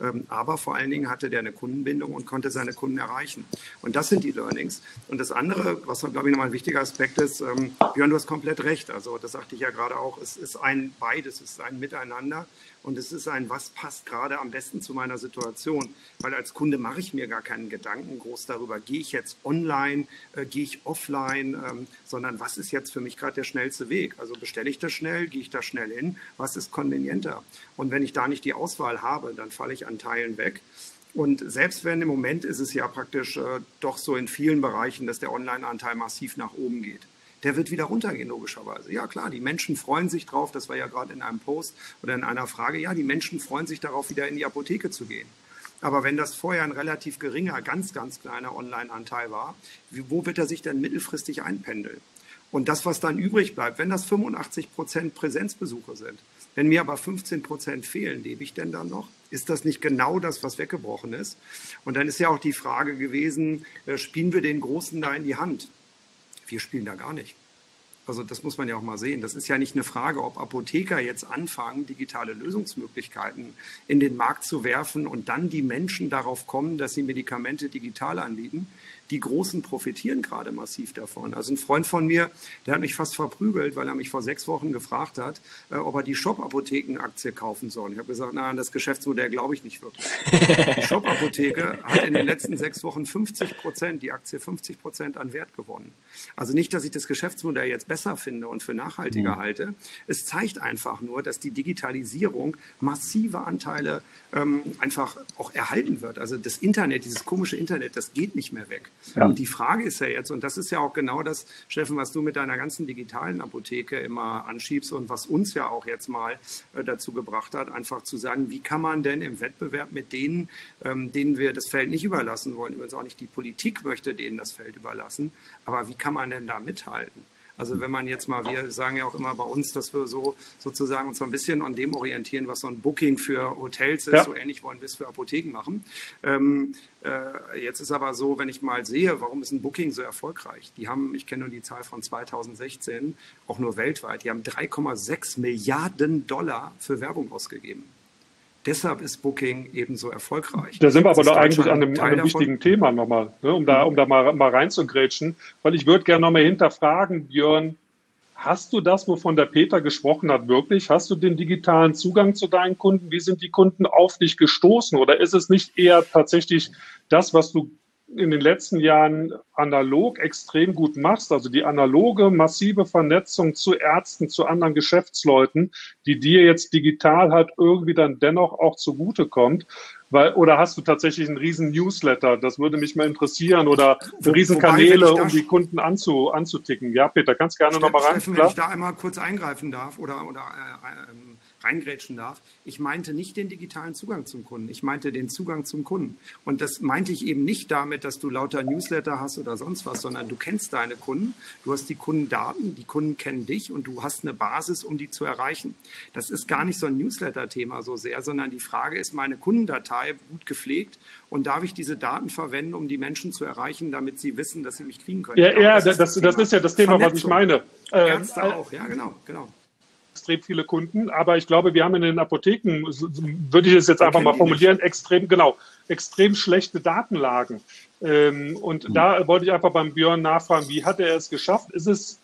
Ähm, aber vor allen Dingen hatte der eine Kundenbindung und konnte seine Kunden erreichen. Und das sind die Learnings. Und das andere, was, glaube ich, nochmal ein wichtiger Aspekt ist, ähm, Björn, du hast komplett recht. Also das sagte ich ja gerade auch, es ist ein beides, es ist ein Miteinander. Und es ist ein, was passt gerade am besten zu meiner Situation. Weil als Kunde mache ich mir gar keinen Gedanken groß darüber, gehe ich jetzt online, äh, gehe ich offline, ähm, sondern was ist jetzt für mich gerade der schnellste Weg? Also bestelle ich das schnell, gehe ich da schnell hin, was ist konvenienter? Und wenn ich da nicht die Auswahl habe, dann falle ich an Teilen weg. Und selbst wenn im Moment ist es ja praktisch äh, doch so in vielen Bereichen, dass der Online-Anteil massiv nach oben geht der wird wieder runtergehen, logischerweise. Ja, klar, die Menschen freuen sich drauf, das war ja gerade in einem Post oder in einer Frage, ja, die Menschen freuen sich darauf, wieder in die Apotheke zu gehen. Aber wenn das vorher ein relativ geringer, ganz, ganz kleiner Online-Anteil war, wo wird er sich denn mittelfristig einpendeln? Und das, was dann übrig bleibt, wenn das 85 Prozent Präsenzbesuche sind, wenn mir aber 15 Prozent fehlen, lebe ich denn dann noch? Ist das nicht genau das, was weggebrochen ist? Und dann ist ja auch die Frage gewesen, äh, spielen wir den Großen da in die Hand? Wir spielen da gar nicht. Also das muss man ja auch mal sehen. Das ist ja nicht eine Frage, ob Apotheker jetzt anfangen, digitale Lösungsmöglichkeiten in den Markt zu werfen und dann die Menschen darauf kommen, dass sie Medikamente digital anbieten. Die Großen profitieren gerade massiv davon. Also ein Freund von mir, der hat mich fast verprügelt, weil er mich vor sechs Wochen gefragt hat, äh, ob er die Shop-Apotheken-Aktie kaufen soll. Ich habe gesagt, na, an das Geschäftsmodell glaube ich nicht wirklich. Die Shop-Apotheke hat in den letzten sechs Wochen 50 Prozent, die Aktie 50 Prozent an Wert gewonnen. Also nicht, dass ich das Geschäftsmodell jetzt besser finde und für nachhaltiger mhm. halte. Es zeigt einfach nur, dass die Digitalisierung massive Anteile ähm, einfach auch erhalten wird. Also das Internet, dieses komische Internet, das geht nicht mehr weg. Ja. Und die Frage ist ja jetzt, und das ist ja auch genau das, Steffen, was du mit deiner ganzen digitalen Apotheke immer anschiebst und was uns ja auch jetzt mal äh, dazu gebracht hat, einfach zu sagen, wie kann man denn im Wettbewerb mit denen, ähm, denen wir das Feld nicht überlassen wollen, übrigens auch nicht die Politik möchte denen das Feld überlassen, aber wie kann man denn da mithalten? Also wenn man jetzt mal, wir sagen ja auch immer bei uns, dass wir so sozusagen uns so ein bisschen an dem orientieren, was so ein Booking für Hotels ist, ja. so ähnlich wollen wir es für Apotheken machen. Ähm, äh, jetzt ist aber so, wenn ich mal sehe, warum ist ein Booking so erfolgreich? Die haben, ich kenne nur die Zahl von 2016, auch nur weltweit, die haben 3,6 Milliarden Dollar für Werbung ausgegeben. Deshalb ist Booking eben so erfolgreich. Da sind wir aber doch eigentlich an einem, an einem wichtigen Thema nochmal, ne, um da, um da mal, mal reinzugrätschen. Weil ich würde gerne nochmal hinterfragen, Björn, hast du das, wovon der Peter gesprochen hat, wirklich? Hast du den digitalen Zugang zu deinen Kunden? Wie sind die Kunden auf dich gestoßen? Oder ist es nicht eher tatsächlich das, was du in den letzten Jahren analog extrem gut machst, also die analoge massive Vernetzung zu Ärzten, zu anderen Geschäftsleuten, die dir jetzt digital halt irgendwie dann dennoch auch zugutekommt. Weil, oder hast du tatsächlich einen riesen Newsletter? Das würde mich mal interessieren. Oder riesen Kanäle, um die Kunden anzu, anzuticken. Ja, Peter, kannst gerne nochmal rein. Wenn ich da einmal kurz eingreifen darf oder, oder äh, äh, reingrätschen darf. Ich meinte nicht den digitalen Zugang zum Kunden, ich meinte den Zugang zum Kunden. Und das meinte ich eben nicht damit, dass du lauter Newsletter hast oder sonst was, sondern du kennst deine Kunden, du hast die Kundendaten, die Kunden kennen dich und du hast eine Basis, um die zu erreichen. Das ist gar nicht so ein Newsletter-Thema so sehr, sondern die Frage ist, meine Kundendatei gut gepflegt und darf ich diese Daten verwenden, um die Menschen zu erreichen, damit sie wissen, dass sie mich kriegen können? Ja, ja das, das, das, ist ja das Thema, was ich meine. Ärzte ähm, auch, ja, genau, genau. Extrem viele Kunden, aber ich glaube, wir haben in den Apotheken, würde ich es jetzt einfach mal formulieren, extrem, genau, extrem schlechte Datenlagen. Ähm, und mhm. da wollte ich einfach beim Björn nachfragen, wie hat er es geschafft? Ist es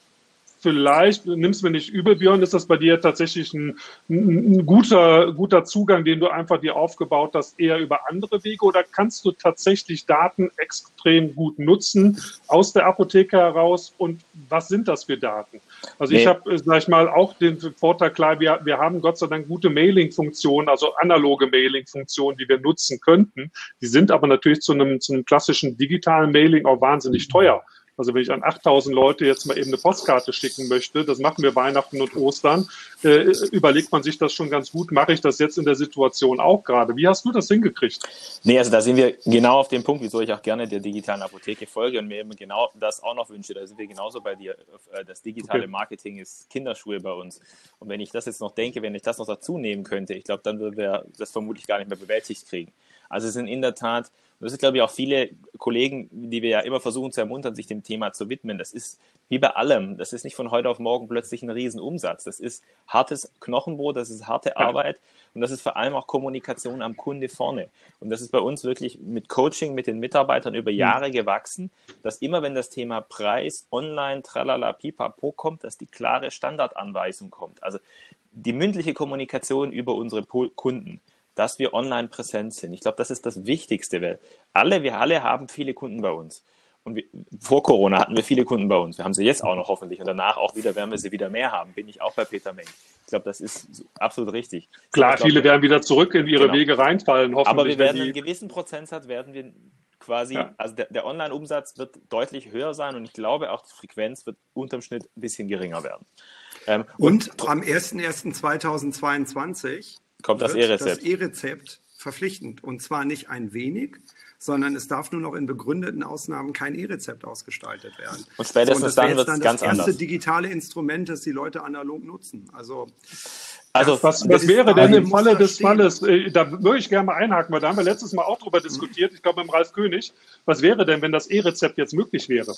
vielleicht, nimmst mir nicht übel, Björn, ist das bei dir tatsächlich ein, ein, guter, guter Zugang, den du einfach dir aufgebaut hast, eher über andere Wege oder kannst du tatsächlich Daten extrem gut nutzen aus der Apotheke heraus und was sind das für Daten? Also nee. ich habe, sag ich mal, auch den Vorteil, klar, wir, wir haben Gott sei Dank gute Mailing-Funktionen, also analoge Mailing-Funktionen, die wir nutzen könnten. Die sind aber natürlich zu einem, zu einem klassischen digitalen Mailing auch wahnsinnig teuer. Also wenn ich an 8000 Leute jetzt mal eben eine Postkarte schicken möchte, das machen wir Weihnachten und Ostern, äh, überlegt man sich das schon ganz gut, mache ich das jetzt in der Situation auch gerade? Wie hast du das hingekriegt? Nee, also da sind wir genau auf dem Punkt, wieso ich auch gerne der digitalen Apotheke folge und mir eben genau das auch noch wünsche. Da sind wir genauso bei dir. Äh, das digitale okay. Marketing ist Kinderschuhe bei uns. Und wenn ich das jetzt noch denke, wenn ich das noch dazu nehmen könnte, ich glaube, dann würden wir das vermutlich gar nicht mehr bewältigt kriegen. Also es sind in der Tat das sind, glaube ich, auch viele Kollegen, die wir ja immer versuchen zu ermuntern, sich dem Thema zu widmen. Das ist wie bei allem. Das ist nicht von heute auf morgen plötzlich ein Riesenumsatz. Das ist hartes Knochenbrot, das ist harte Arbeit und das ist vor allem auch Kommunikation am Kunde vorne. Und das ist bei uns wirklich mit Coaching, mit den Mitarbeitern über Jahre gewachsen, dass immer wenn das Thema Preis, Online, Tralala, Pipapo kommt, dass die klare Standardanweisung kommt. Also die mündliche Kommunikation über unsere Kunden dass wir online präsent sind. Ich glaube, das ist das Wichtigste, weil alle, wir alle haben viele Kunden bei uns. Und wir, vor Corona hatten wir viele Kunden bei uns. Wir haben sie jetzt auch noch hoffentlich und danach auch wieder, werden wir sie wieder mehr haben. Bin ich auch bei Peter Meng. Ich glaube, das ist absolut richtig. Klar, glaub, viele werden wieder zurück in ihre genau. Wege reinfallen, hoffentlich. Aber wir werden einen gewissen Prozentsatz werden wir quasi, ja. also der, der Online-Umsatz wird deutlich höher sein und ich glaube auch die Frequenz wird unterm Schnitt ein bisschen geringer werden. Ähm, und, und am 01.01.2022 kommt das E-Rezept. Das E-Rezept verpflichtend. Und zwar nicht ein wenig, sondern es darf nur noch in begründeten Ausnahmen kein E-Rezept ausgestaltet werden. Und spätestens so, und dann wird es ganz anders. Das erste digitale Instrument, das die Leute analog nutzen. Also also, was, was wäre denn im Falle des Falles, äh, da würde ich gerne mal einhaken, weil da haben wir letztes Mal auch drüber diskutiert, ich glaube mit Ralf König, was wäre denn, wenn das E-Rezept jetzt möglich wäre?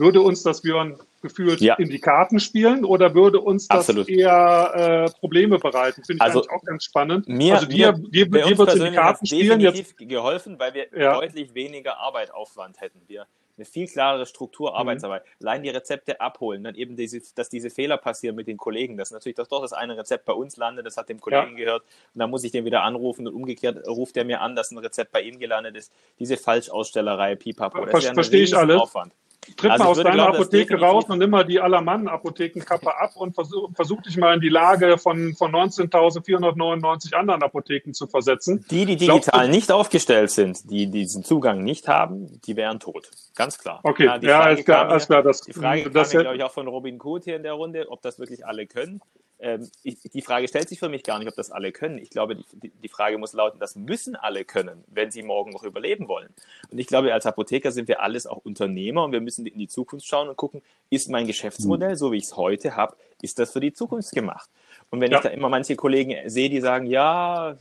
Würde uns das, Björn, gefühlt ja. in die Karten spielen oder würde uns das Absolut. eher äh, Probleme bereiten? Finde ich also, auch ganz spannend. Mir, also dir, dir, dir wird in die Karten spielen. Jetzt geholfen, weil wir ja. deutlich weniger Arbeitaufwand hätten. Wir eine viel klarere Struktur, mhm. Arbeitsarbeit. Mhm. Allein die Rezepte abholen, dann eben, diese, dass diese Fehler passieren mit den Kollegen. Das ist natürlich, dass doch das eine Rezept bei uns landet, das hat dem Kollegen ja. gehört und dann muss ich den wieder anrufen und umgekehrt ruft er mir an, dass ein Rezept bei ihm gelandet ist. Diese Falschausstellerei, pipapo, das Ver Verstehe ich alles. Aufwand. Tritt also mal aus deiner glauben, Apotheke raus und nimm mal die Allermann-Apothekenkappe ab und versuch, versuch dich mal in die Lage von, von 19.499 anderen Apotheken zu versetzen. Die, die digital du, nicht aufgestellt sind, die diesen Zugang nicht haben, die wären tot. Ganz klar. Okay, ja, ja ist klar, hier, ist klar. Das, die Frage das, kam, glaube ich, auch von Robin Koth hier in der Runde, ob das wirklich alle können. Ähm, ich, die Frage stellt sich für mich gar nicht, ob das alle können. Ich glaube, die, die Frage muss lauten, das müssen alle können, wenn sie morgen noch überleben wollen. Und ich glaube, als Apotheker sind wir alles auch Unternehmer und wir müssen in die Zukunft schauen und gucken, ist mein Geschäftsmodell, so wie ich es heute habe, ist das für die Zukunft gemacht? Und wenn ja. ich da immer manche Kollegen sehe, die sagen, ja,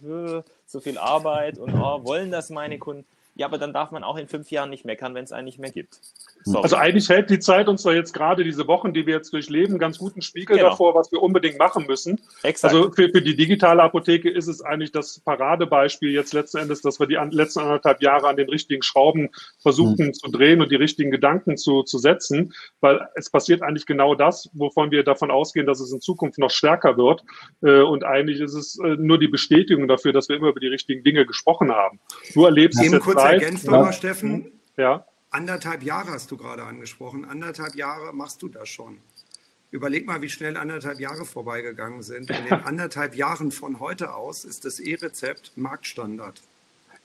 so viel Arbeit und oh, wollen das meine Kunden, ja, aber dann darf man auch in fünf Jahren nicht meckern, wenn es einen nicht mehr gibt. Sorry. Also eigentlich hält die Zeit uns da jetzt gerade diese Wochen, die wir jetzt durchleben, ganz guten Spiegel genau. davor, was wir unbedingt machen müssen. Exakt. Also für, für die digitale Apotheke ist es eigentlich das Paradebeispiel jetzt letzten Endes, dass wir die an, letzten anderthalb Jahre an den richtigen Schrauben versuchen mhm. zu drehen und die richtigen Gedanken zu, zu setzen, weil es passiert eigentlich genau das, wovon wir davon ausgehen, dass es in Zukunft noch stärker wird. Äh, und eigentlich ist es äh, nur die Bestätigung dafür, dass wir immer über die richtigen Dinge gesprochen haben. Du erlebst es jetzt ergänzt ja. nochmal, Steffen. Ja. Anderthalb Jahre hast du gerade angesprochen. Anderthalb Jahre machst du das schon. Überleg mal, wie schnell anderthalb Jahre vorbeigegangen sind. In den anderthalb Jahren von heute aus ist das E-Rezept Marktstandard.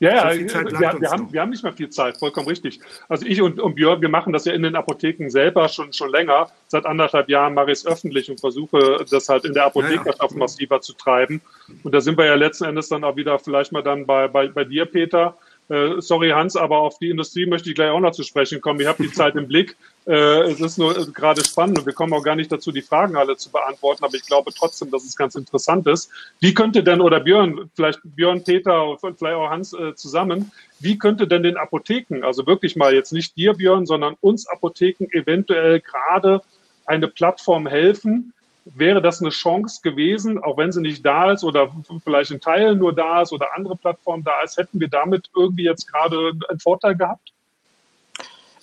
Ja, ja, so wir, wir haben, wir haben nicht mehr viel Zeit, vollkommen richtig. Also ich und, und Björn, wir machen das ja in den Apotheken selber schon, schon länger. Seit anderthalb Jahren mache ich es öffentlich und versuche das halt in der Apothekerschaft ja, ja. massiver zu treiben. Und da sind wir ja letzten Endes dann auch wieder vielleicht mal dann bei, bei, bei dir, Peter, äh, sorry, Hans, aber auf die Industrie möchte ich gleich auch noch zu sprechen kommen. Ich habe die Zeit im Blick. Äh, es ist nur äh, gerade spannend und wir kommen auch gar nicht dazu, die Fragen alle zu beantworten, aber ich glaube trotzdem, dass es ganz interessant ist. Wie könnte denn, oder Björn, vielleicht Björn, Peter, vielleicht auch Hans äh, zusammen, wie könnte denn den Apotheken, also wirklich mal jetzt nicht dir, Björn, sondern uns Apotheken eventuell gerade eine Plattform helfen, wäre das eine Chance gewesen, auch wenn sie nicht da ist oder vielleicht in Teilen nur da ist oder andere Plattformen da ist, hätten wir damit irgendwie jetzt gerade einen Vorteil gehabt?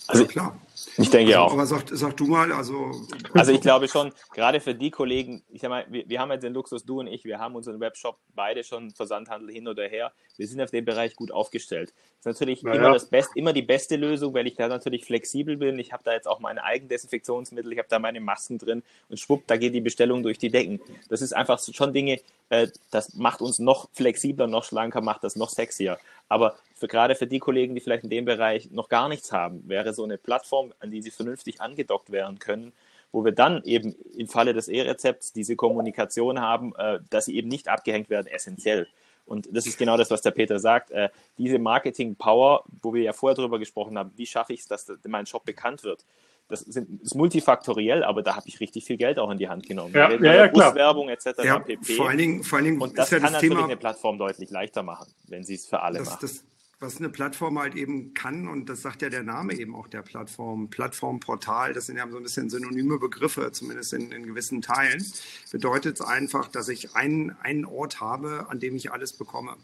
Also klar. Ich denke also, auch. Aber sag, sag, du mal, also. Also ich glaube schon, gerade für die Kollegen, ich sag mal, wir, wir, haben jetzt den Luxus, du und ich, wir haben unseren Webshop beide schon Versandhandel hin oder her. Wir sind auf dem Bereich gut aufgestellt. Das ist natürlich naja. immer, das Best, immer die beste Lösung, weil ich da natürlich flexibel bin. Ich habe da jetzt auch meine eigenen Desinfektionsmittel, ich habe da meine Masken drin und schwupp, da geht die Bestellung durch die Decken. Das ist einfach schon Dinge, äh, das macht uns noch flexibler, noch schlanker, macht das noch sexier. Aber für, gerade für die Kollegen, die vielleicht in dem Bereich noch gar nichts haben, wäre so eine Plattform, an die sie vernünftig angedockt werden können, wo wir dann eben im Falle des E-Rezepts diese Kommunikation haben, äh, dass sie eben nicht abgehängt werden, essentiell. Und das ist genau das, was der Peter sagt. Äh, diese Marketing-Power, wo wir ja vorher darüber gesprochen haben, wie schaffe ich es, dass mein Shop bekannt wird, das, sind, ist multifaktoriell, aber da habe ich richtig viel Geld auch in die Hand genommen. Ja, ja, ja klar. Werbung etc. Ja, pp. Vor allen Dingen, vor allen Dingen und das ja kann das natürlich Thema, eine Plattform deutlich leichter machen, wenn sie es für alle das, macht. Das, was eine Plattform halt eben kann, und das sagt ja der Name eben auch der Plattform, Plattformportal, das sind ja so ein bisschen synonyme Begriffe, zumindest in, in gewissen Teilen, bedeutet es einfach, dass ich einen, einen Ort habe, an dem ich alles bekomme.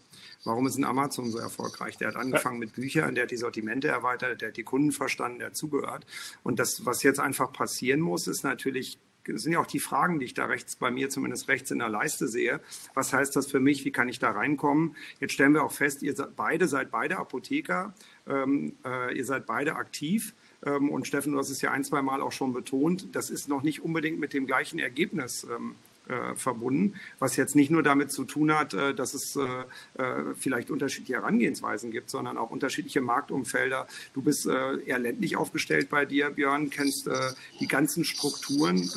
Warum ist ein Amazon so erfolgreich? Der hat angefangen mit Büchern, der hat die Sortimente erweitert, der hat die Kunden verstanden, der hat zugehört. Und das, was jetzt einfach passieren muss, ist natürlich sind ja auch die Fragen, die ich da rechts bei mir zumindest rechts in der Leiste sehe. Was heißt das für mich? Wie kann ich da reinkommen? Jetzt stellen wir auch fest, ihr seid beide seid beide Apotheker, ähm, äh, ihr seid beide aktiv. Ähm, und Steffen, du hast es ja ein, zwei Mal auch schon betont, das ist noch nicht unbedingt mit dem gleichen Ergebnis ähm, äh, verbunden, was jetzt nicht nur damit zu tun hat, äh, dass es äh, äh, vielleicht unterschiedliche Herangehensweisen gibt, sondern auch unterschiedliche Marktumfelder. Du bist äh, eher ländlich aufgestellt bei dir, Björn, kennst äh, die ganzen Strukturen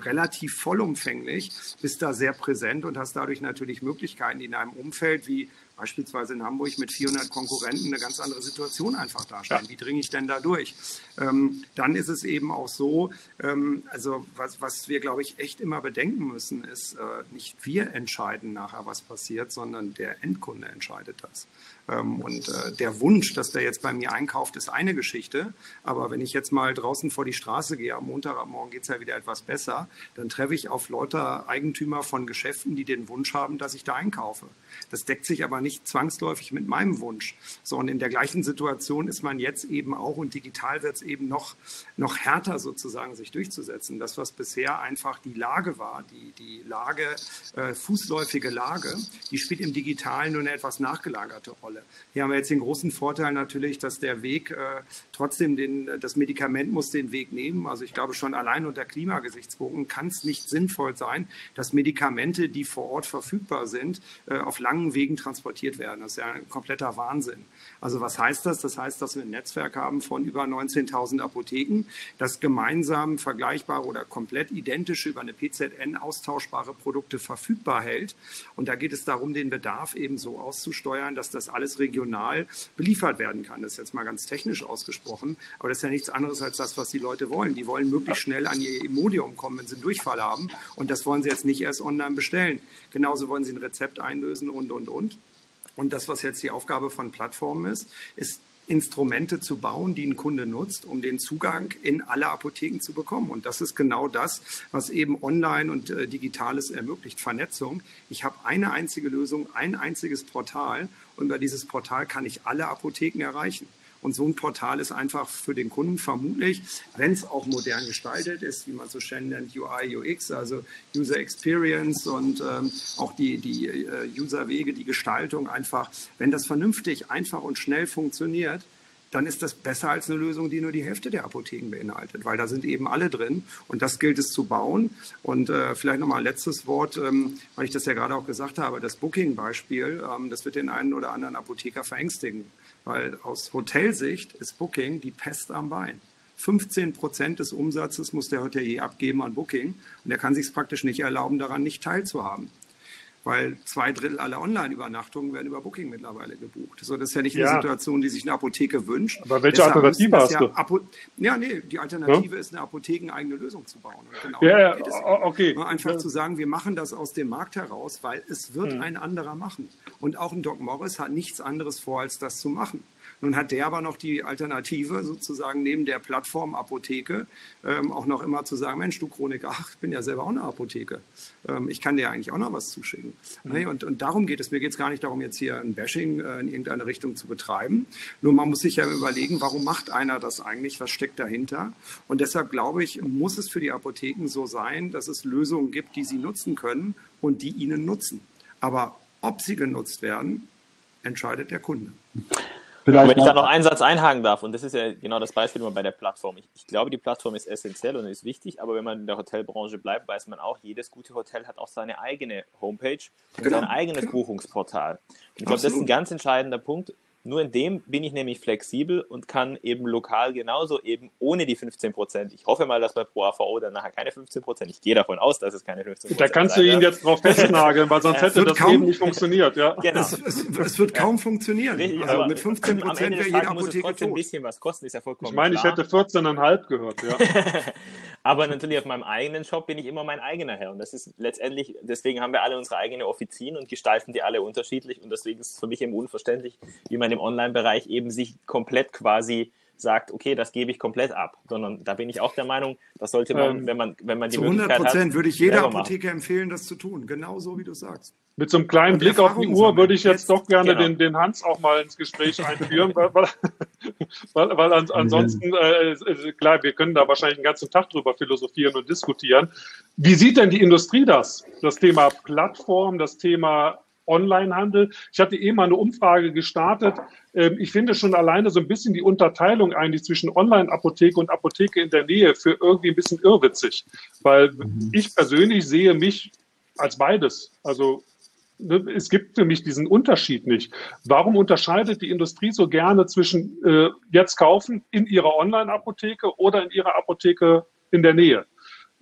relativ vollumfänglich, bist da sehr präsent und hast dadurch natürlich Möglichkeiten, die in einem Umfeld wie beispielsweise in Hamburg mit 400 Konkurrenten eine ganz andere Situation einfach darstellen. Ja. Wie dringe ich denn da durch? Ähm, dann ist es eben auch so, ähm, also was, was wir, glaube ich, echt immer bedenken müssen, ist, äh, nicht wir entscheiden nachher, was passiert, sondern der Endkunde entscheidet das. Ähm, und äh, der Wunsch, dass der jetzt bei mir einkauft, ist eine Geschichte. Aber wenn ich jetzt mal draußen vor die Straße gehe, am Montagmorgen geht es ja wieder etwas besser, dann treffe ich auf Leute Eigentümer von Geschäften, die den Wunsch haben, dass ich da einkaufe. Das deckt sich aber nicht zwangsläufig mit meinem Wunsch. So, und in der gleichen Situation ist man jetzt eben auch und digital wird es eben noch, noch härter sozusagen sich durchzusetzen. Das, was bisher einfach die Lage war, die, die Lage, äh, fußläufige Lage, die spielt im Digitalen nur eine etwas nachgelagerte Rolle. Hier haben wir jetzt den großen Vorteil natürlich, dass der Weg äh, trotzdem den, das Medikament muss den Weg nehmen. Also ich glaube schon allein unter Klimagesichtspunkten kann es nicht sinnvoll sein, dass Medikamente, die vor Ort verfügbar sind, äh, auf langen Wegen transportiert werden. Das ist ja ein kompletter Wahnsinn. Also was heißt das? Das heißt, dass wir ein Netzwerk haben von über 19.000 Apotheken, das gemeinsam vergleichbare oder komplett identische über eine PZN austauschbare Produkte verfügbar hält. Und da geht es darum, den Bedarf eben so auszusteuern, dass das alles regional beliefert werden kann. Das ist jetzt mal ganz technisch ausgesprochen, aber das ist ja nichts anderes als das, was die Leute wollen. Die wollen möglichst schnell an ihr Imodium kommen, wenn sie einen Durchfall haben. Und das wollen sie jetzt nicht erst online bestellen. Genauso wollen sie ein Rezept einlösen und, und, und. Und das, was jetzt die Aufgabe von Plattformen ist, ist Instrumente zu bauen, die ein Kunde nutzt, um den Zugang in alle Apotheken zu bekommen. Und das ist genau das, was eben online und äh, digitales ermöglicht, Vernetzung. Ich habe eine einzige Lösung, ein einziges Portal und über dieses Portal kann ich alle Apotheken erreichen. Und so ein Portal ist einfach für den Kunden vermutlich, wenn es auch modern gestaltet ist, wie man so schön nennt, UI, UX, also User Experience und ähm, auch die, die äh, Userwege, die Gestaltung einfach, wenn das vernünftig, einfach und schnell funktioniert, dann ist das besser als eine Lösung, die nur die Hälfte der Apotheken beinhaltet, weil da sind eben alle drin und das gilt es zu bauen. Und äh, vielleicht nochmal ein letztes Wort, ähm, weil ich das ja gerade auch gesagt habe, das Booking-Beispiel, ähm, das wird den einen oder anderen Apotheker verängstigen. Weil aus Hotelsicht ist Booking die Pest am Bein. 15 Prozent des Umsatzes muss der Hotelier abgeben an Booking und er kann sich praktisch nicht erlauben, daran nicht teilzuhaben weil zwei Drittel aller Online-Übernachtungen werden über Booking mittlerweile gebucht. So, das ist ja nicht eine Situation, die sich eine Apotheke wünscht. Aber welche Deshalb Alternative hast ja du? Apo ja, nee, die Alternative ja? ist eine apothekeneigene Lösung zu bauen. Genau ja, ja okay. Einfach ja. zu sagen, wir machen das aus dem Markt heraus, weil es wird hm. ein anderer machen. Und auch ein Doc Morris hat nichts anderes vor, als das zu machen. Nun hat der aber noch die Alternative sozusagen neben der Plattform Apotheke ähm, auch noch immer zu sagen, Mensch, du Chronik, ach, ich bin ja selber auch eine Apotheke. Ähm, ich kann dir eigentlich auch noch was zuschicken. Mhm. Und, und darum geht es. Mir geht es gar nicht darum, jetzt hier ein Bashing äh, in irgendeine Richtung zu betreiben. Nur man muss sich ja überlegen, warum macht einer das eigentlich? Was steckt dahinter? Und deshalb glaube ich, muss es für die Apotheken so sein, dass es Lösungen gibt, die sie nutzen können und die ihnen nutzen. Aber ob sie genutzt werden, entscheidet der Kunde. Vielleicht wenn ich da noch einen Satz einhaken darf, und das ist ja genau das Beispiel immer bei der Plattform. Ich, ich, glaube, die Plattform ist essentiell und ist wichtig, aber wenn man in der Hotelbranche bleibt, weiß man auch, jedes gute Hotel hat auch seine eigene Homepage und genau. sein eigenes genau. Buchungsportal. Und ich glaube, das ist ein ganz entscheidender Punkt. Nur in dem bin ich nämlich flexibel und kann eben lokal genauso eben ohne die 15 Prozent. Ich hoffe mal, dass bei Pro AVO dann nachher keine 15 Prozent. Ich gehe davon aus, dass es keine 15 Prozent Da kannst du ihn jetzt drauf festnageln, weil sonst hätte das kaum, eben nicht funktioniert. Ja. Genau. Es, es, es wird kaum funktionieren. Richtig, also mit 15 Prozent wäre jede Apotheke muss es ein bisschen was kosten, ist ja vollkommen Ich meine, klar. ich hätte 14,5 gehört. Ja. Aber natürlich auf meinem eigenen Shop bin ich immer mein eigener Herr. Und das ist letztendlich, deswegen haben wir alle unsere eigene Offizien und gestalten die alle unterschiedlich. Und deswegen ist es für mich eben unverständlich, wie man im Online-Bereich eben sich komplett quasi sagt, okay, das gebe ich komplett ab, sondern da bin ich auch der Meinung, das sollte man, ähm, wenn man, wenn man die zu 100 Prozent würde ich jeder Apotheker empfehlen, das zu tun, genauso wie du sagst. Mit so einem kleinen Blick auf die Uhr würde ich jetzt, jetzt doch gerne genau. den, den Hans auch mal ins Gespräch einführen, weil, weil, weil, weil ans, ansonsten, äh, klar, wir können da wahrscheinlich den ganzen Tag drüber philosophieren und diskutieren. Wie sieht denn die Industrie das? Das Thema Plattform, das Thema Onlinehandel. Ich hatte eben mal eine Umfrage gestartet. Ähm, ich finde schon alleine so ein bisschen die Unterteilung eigentlich zwischen Online-Apotheke und Apotheke in der Nähe für irgendwie ein bisschen irrwitzig, weil mhm. ich persönlich sehe mich als beides. Also ne, es gibt für mich diesen Unterschied nicht. Warum unterscheidet die Industrie so gerne zwischen äh, jetzt kaufen in ihrer Online-Apotheke oder in ihrer Apotheke in der Nähe?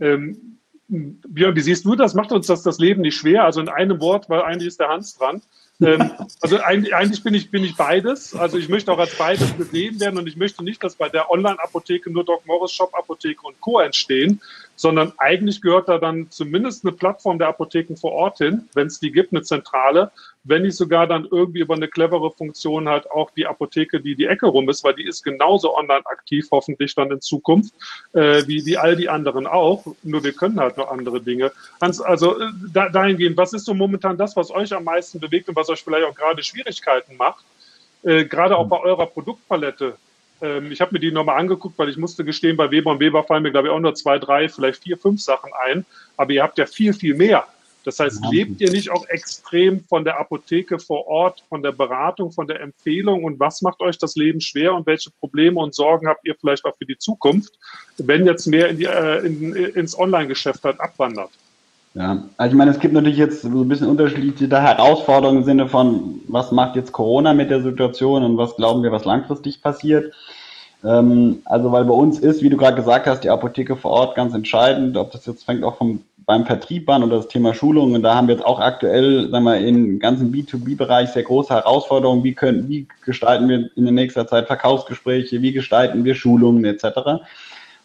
Ähm, Björn, wie siehst du das? Macht uns das das Leben nicht schwer? Also in einem Wort, weil eigentlich ist der Hans dran. ähm, also eigentlich, eigentlich bin ich, bin ich beides. Also ich möchte auch als beides gesehen werden und ich möchte nicht, dass bei der Online-Apotheke nur Doc Morris Shop Apotheke und Co. entstehen, sondern eigentlich gehört da dann zumindest eine Plattform der Apotheken vor Ort hin, wenn es die gibt, eine zentrale, wenn nicht sogar dann irgendwie über eine clevere Funktion halt auch die Apotheke, die die Ecke rum ist, weil die ist genauso online aktiv, hoffentlich dann in Zukunft, äh, wie, wie all die anderen auch. Nur wir können halt noch andere Dinge. Hans, also äh, da, dahingehend, was ist so momentan das, was euch am meisten bewegt und was euch vielleicht auch gerade Schwierigkeiten macht? Äh, gerade auch bei eurer Produktpalette. Ähm, ich habe mir die nochmal angeguckt, weil ich musste gestehen, bei Weber und Weber fallen mir, glaube ich, auch nur zwei, drei, vielleicht vier, fünf Sachen ein. Aber ihr habt ja viel, viel mehr. Das heißt, lebt ihr nicht auch extrem von der Apotheke vor Ort, von der Beratung, von der Empfehlung und was macht euch das Leben schwer und welche Probleme und Sorgen habt ihr vielleicht auch für die Zukunft, wenn jetzt mehr in die, äh, in, ins Online-Geschäft halt abwandert? Ja, also ich meine, es gibt natürlich jetzt so ein bisschen unterschiedliche Herausforderungen im Sinne von, was macht jetzt Corona mit der Situation und was glauben wir, was langfristig passiert. Ähm, also weil bei uns ist, wie du gerade gesagt hast, die Apotheke vor Ort ganz entscheidend. Ob das jetzt fängt auch vom beim Vertrieb waren oder das Thema Schulungen. Und da haben wir jetzt auch aktuell, sagen wir, im ganzen B2B-Bereich sehr große Herausforderungen. Wie können, wie gestalten wir in der nächster Zeit Verkaufsgespräche? Wie gestalten wir Schulungen etc.?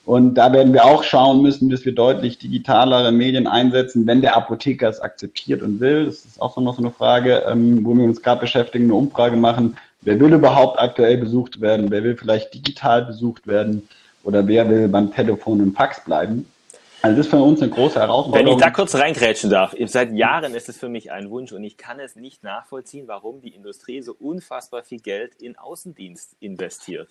Und da werden wir auch schauen müssen, dass wir deutlich digitalere Medien einsetzen, wenn der Apotheker es akzeptiert und will. Das ist auch noch so eine Frage, ähm, wo wir uns gerade beschäftigen, eine Umfrage machen. Wer will überhaupt aktuell besucht werden? Wer will vielleicht digital besucht werden? Oder wer will beim Telefon und Fax bleiben? Also das ist für uns eine große Herausforderung. Wenn ich da kurz reingrätschen darf, seit Jahren ist es für mich ein Wunsch und ich kann es nicht nachvollziehen, warum die Industrie so unfassbar viel Geld in Außendienst investiert.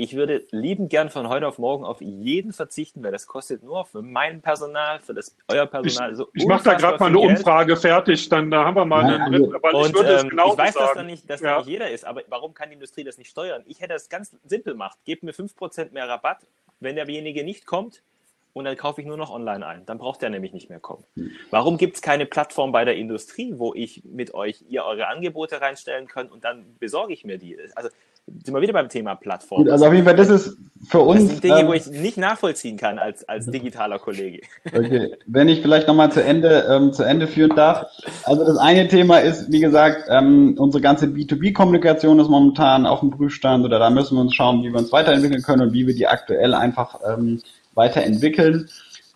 Ich würde liebend gern von heute auf morgen auf jeden verzichten, weil das kostet nur für mein Personal, für das euer Personal ich, so Ich mache da gerade mal eine Geld. Umfrage fertig, dann da haben wir mal ja, einen aber und, ich würde es ähm, genau Ich weiß, sagen. dass da nicht, dass ja. da nicht jeder ist, aber warum kann die Industrie das nicht steuern? Ich hätte das ganz simpel gemacht. Gebt mir 5% mehr Rabatt, wenn derjenige nicht kommt, und dann kaufe ich nur noch online ein. Dann braucht der nämlich nicht mehr kommen. Warum gibt es keine Plattform bei der Industrie, wo ich mit euch ihr eure Angebote reinstellen könnt und dann besorge ich mir die? Also sind wir wieder beim Thema Plattform. Gut, also auf jeden Fall, das ist für uns. Das sind Dinge, ähm, wo ich nicht nachvollziehen kann als, als digitaler Kollege. Okay, wenn ich vielleicht nochmal zu Ende, ähm, zu Ende führen darf. Also das eine Thema ist, wie gesagt, ähm, unsere ganze B2B-Kommunikation ist momentan auf dem Prüfstand oder da müssen wir uns schauen, wie wir uns weiterentwickeln können und wie wir die aktuell einfach ähm, weiterentwickeln.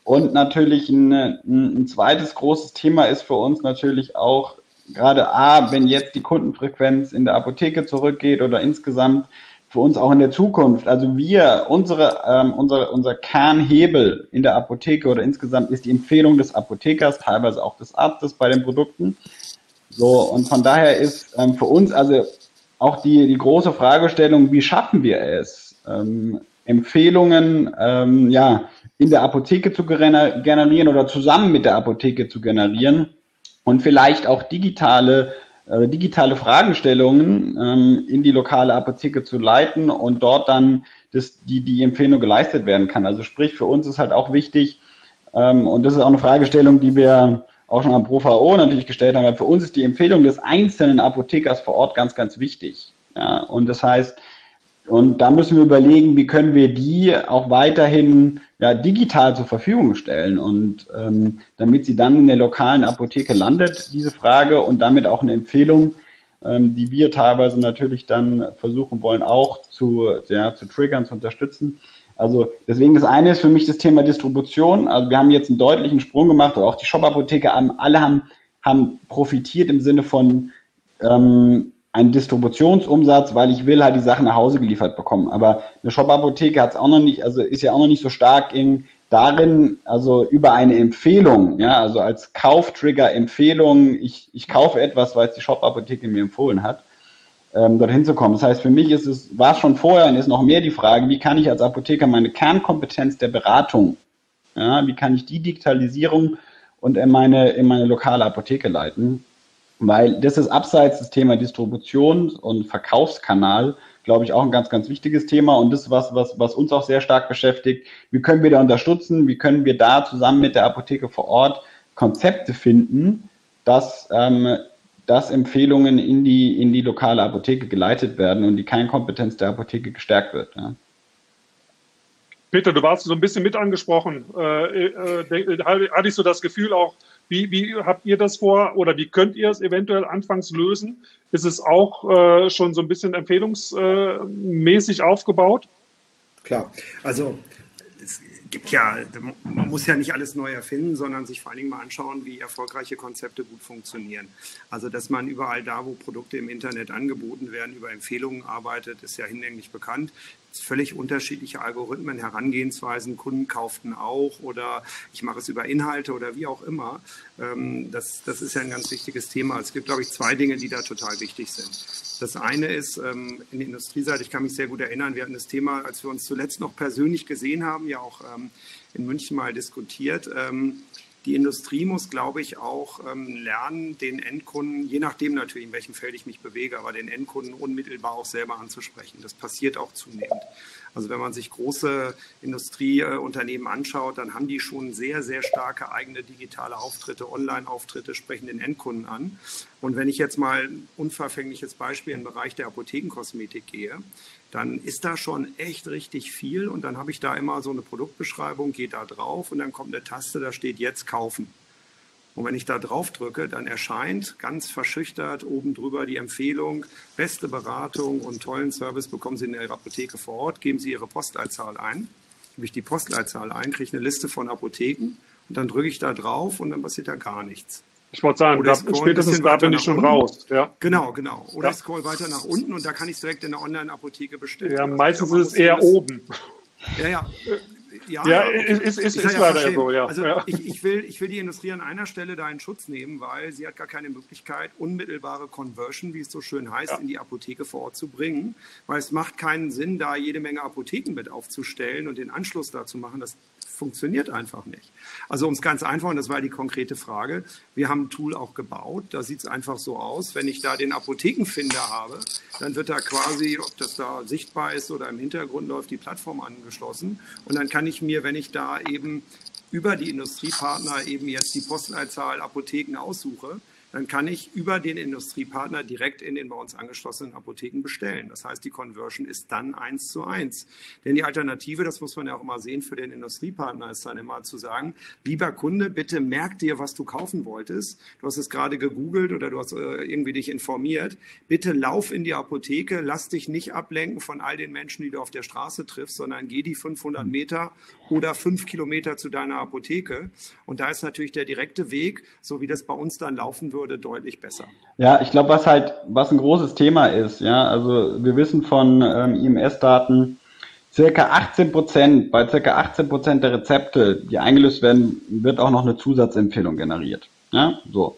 Und natürlich ein, ein zweites großes Thema ist für uns natürlich auch gerade A, wenn jetzt die Kundenfrequenz in der Apotheke zurückgeht oder insgesamt für uns auch in der Zukunft. Also wir, unsere, ähm, unser, unser Kernhebel in der Apotheke oder insgesamt ist die Empfehlung des Apothekers, teilweise auch des Arztes bei den Produkten. So, und von daher ist ähm, für uns also auch die, die große Fragestellung, wie schaffen wir es, ähm, Empfehlungen ähm, ja, in der Apotheke zu generieren oder zusammen mit der Apotheke zu generieren und vielleicht auch digitale äh, digitale Fragestellungen ähm, in die lokale Apotheke zu leiten und dort dann das, die, die Empfehlung geleistet werden kann. Also sprich, für uns ist halt auch wichtig, ähm, und das ist auch eine Fragestellung, die wir auch schon am ProVO natürlich gestellt haben, für uns ist die Empfehlung des einzelnen Apothekers vor Ort ganz, ganz wichtig. Ja, und das heißt, und da müssen wir überlegen, wie können wir die auch weiterhin ja, digital zur Verfügung stellen und ähm, damit sie dann in der lokalen Apotheke landet, diese Frage und damit auch eine Empfehlung, ähm, die wir teilweise natürlich dann versuchen wollen, auch zu, ja, zu triggern, zu unterstützen. Also deswegen das eine ist für mich das Thema Distribution. Also wir haben jetzt einen deutlichen Sprung gemacht, auch die Shop-Apotheke, alle haben, haben profitiert im Sinne von ähm, einen Distributionsumsatz, weil ich will halt die Sachen nach Hause geliefert bekommen. Aber eine Shop-Apotheke hat es auch noch nicht, also ist ja auch noch nicht so stark in darin, also über eine Empfehlung, ja, also als Kauftrigger Empfehlung, ich, ich kaufe etwas, weil es die Shop-Apotheke mir empfohlen hat, ähm, dorthin zu kommen. Das heißt, für mich ist es, war es schon vorher und ist noch mehr die Frage, wie kann ich als Apotheker meine Kernkompetenz der Beratung, ja, wie kann ich die Digitalisierung und in meine, in meine lokale Apotheke leiten? Weil das ist abseits des Thema Distribution und Verkaufskanal, glaube ich, auch ein ganz, ganz wichtiges Thema und das ist was, was, was uns auch sehr stark beschäftigt. Wie können wir da unterstützen? Wie können wir da zusammen mit der Apotheke vor Ort Konzepte finden, dass, ähm, dass Empfehlungen in die, in die lokale Apotheke geleitet werden und die Kernkompetenz der Apotheke gestärkt wird. Ja. Peter, du warst so ein bisschen mit angesprochen. Äh, äh, hatte ich so das Gefühl auch, wie, wie habt ihr das vor oder wie könnt ihr es eventuell anfangs lösen? Ist es auch äh, schon so ein bisschen empfehlungsmäßig aufgebaut? Klar, also es gibt ja, man muss ja nicht alles neu erfinden, sondern sich vor allen Dingen mal anschauen, wie erfolgreiche Konzepte gut funktionieren. Also, dass man überall da, wo Produkte im Internet angeboten werden, über Empfehlungen arbeitet, ist ja hinlänglich bekannt völlig unterschiedliche Algorithmen, Herangehensweisen. Kunden kauften auch oder ich mache es über Inhalte oder wie auch immer. Ähm, das, das ist ja ein ganz wichtiges Thema. Es gibt, glaube ich, zwei Dinge, die da total wichtig sind. Das eine ist ähm, in der Industrieseite, ich kann mich sehr gut erinnern, wir hatten das Thema, als wir uns zuletzt noch persönlich gesehen haben, ja auch ähm, in München mal diskutiert die Industrie muss, glaube ich, auch ähm, lernen, den Endkunden, je nachdem natürlich, in welchem Feld ich mich bewege, aber den Endkunden unmittelbar auch selber anzusprechen. Das passiert auch zunehmend. Also wenn man sich große Industrieunternehmen anschaut, dann haben die schon sehr, sehr starke eigene digitale Auftritte, Online-Auftritte, sprechen den Endkunden an. Und wenn ich jetzt mal ein unverfängliches Beispiel im Bereich der Apothekenkosmetik gehe, dann ist da schon echt richtig viel und dann habe ich da immer so eine Produktbeschreibung, geht da drauf und dann kommt eine Taste, da steht jetzt kaufen. Und wenn ich da drauf drücke, dann erscheint ganz verschüchtert oben drüber die Empfehlung, beste Beratung und tollen Service bekommen Sie in Ihrer Apotheke vor Ort, geben Sie Ihre Postleitzahl ein. Gebe ich die Postleitzahl ein, kriege ich eine Liste von Apotheken und dann drücke ich da drauf und dann passiert da gar nichts. Ich wollte sagen, da, spätestens da bin ich schon unten. raus. Ja. Genau, genau. Oder ja. ich scroll weiter nach unten und da kann ich es direkt in der Online-Apotheke bestellen. Ja, meistens ist es eher oben. Ja, ja. Ja, ja ist, ist, ist, leider so, ja. Also ich, ich, will, ich will die Industrie an einer Stelle da in Schutz nehmen, weil sie hat gar keine Möglichkeit, unmittelbare Conversion, wie es so schön heißt, ja. in die Apotheke vor Ort zu bringen. Weil es macht keinen Sinn, da jede Menge Apotheken mit aufzustellen und den Anschluss da zu machen. Das funktioniert einfach nicht. Also um es ganz einfach, und das war die konkrete Frage, wir haben ein Tool auch gebaut, da sieht es einfach so aus, wenn ich da den Apothekenfinder habe, dann wird da quasi, ob das da sichtbar ist oder im Hintergrund läuft, die Plattform angeschlossen. Und dann kann ich mir, wenn ich da eben über die Industriepartner eben jetzt die Postleitzahl Apotheken aussuche, dann kann ich über den Industriepartner direkt in den bei uns angeschlossenen Apotheken bestellen. Das heißt, die Conversion ist dann eins zu eins. Denn die Alternative, das muss man ja auch immer sehen, für den Industriepartner ist dann immer zu sagen, lieber Kunde, bitte merk dir, was du kaufen wolltest. Du hast es gerade gegoogelt oder du hast äh, irgendwie dich informiert. Bitte lauf in die Apotheke, lass dich nicht ablenken von all den Menschen, die du auf der Straße triffst, sondern geh die 500 Meter oder fünf Kilometer zu deiner Apotheke. Und da ist natürlich der direkte Weg, so wie das bei uns dann laufen würde, würde, deutlich besser. Ja, ich glaube, was halt, was ein großes Thema ist, ja, also wir wissen von ähm, IMS-Daten, circa 18 Prozent, bei circa 18 Prozent der Rezepte, die eingelöst werden, wird auch noch eine Zusatzempfehlung generiert. Ja, so.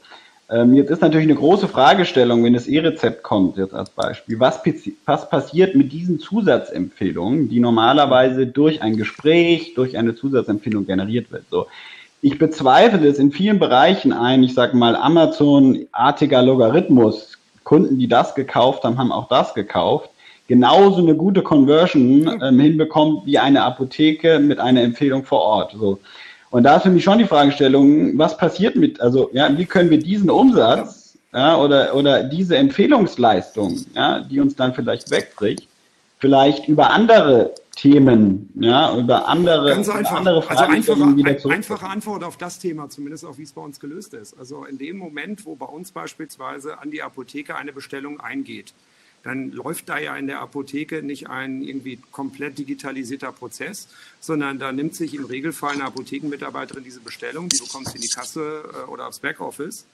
Ähm, jetzt ist natürlich eine große Fragestellung, wenn das E-Rezept kommt, jetzt als Beispiel. Was, was passiert mit diesen Zusatzempfehlungen, die normalerweise durch ein Gespräch, durch eine Zusatzempfehlung generiert wird? So. Ich bezweifle es in vielen Bereichen ein, ich sage mal Amazon-artiger Logarithmus. Kunden, die das gekauft haben, haben auch das gekauft genauso eine gute Conversion ähm, hinbekommt wie eine Apotheke mit einer Empfehlung vor Ort. So. Und da ist für mich schon die Fragestellung, was passiert mit, also ja, wie können wir diesen Umsatz ja, oder, oder diese Empfehlungsleistung, ja, die uns dann vielleicht wegbricht, vielleicht über andere Themen, ja, über andere, Ganz einfach. andere Fragen also einfache, wieder zurück. einfache Antwort auf das Thema, zumindest auch wie es bei uns gelöst ist. Also in dem Moment, wo bei uns beispielsweise an die Apotheke eine Bestellung eingeht, dann läuft da ja in der Apotheke nicht ein irgendwie komplett digitalisierter Prozess, sondern da nimmt sich im Regelfall eine Apothekenmitarbeiterin diese Bestellung, die bekommt sie in die Kasse äh, oder aufs Backoffice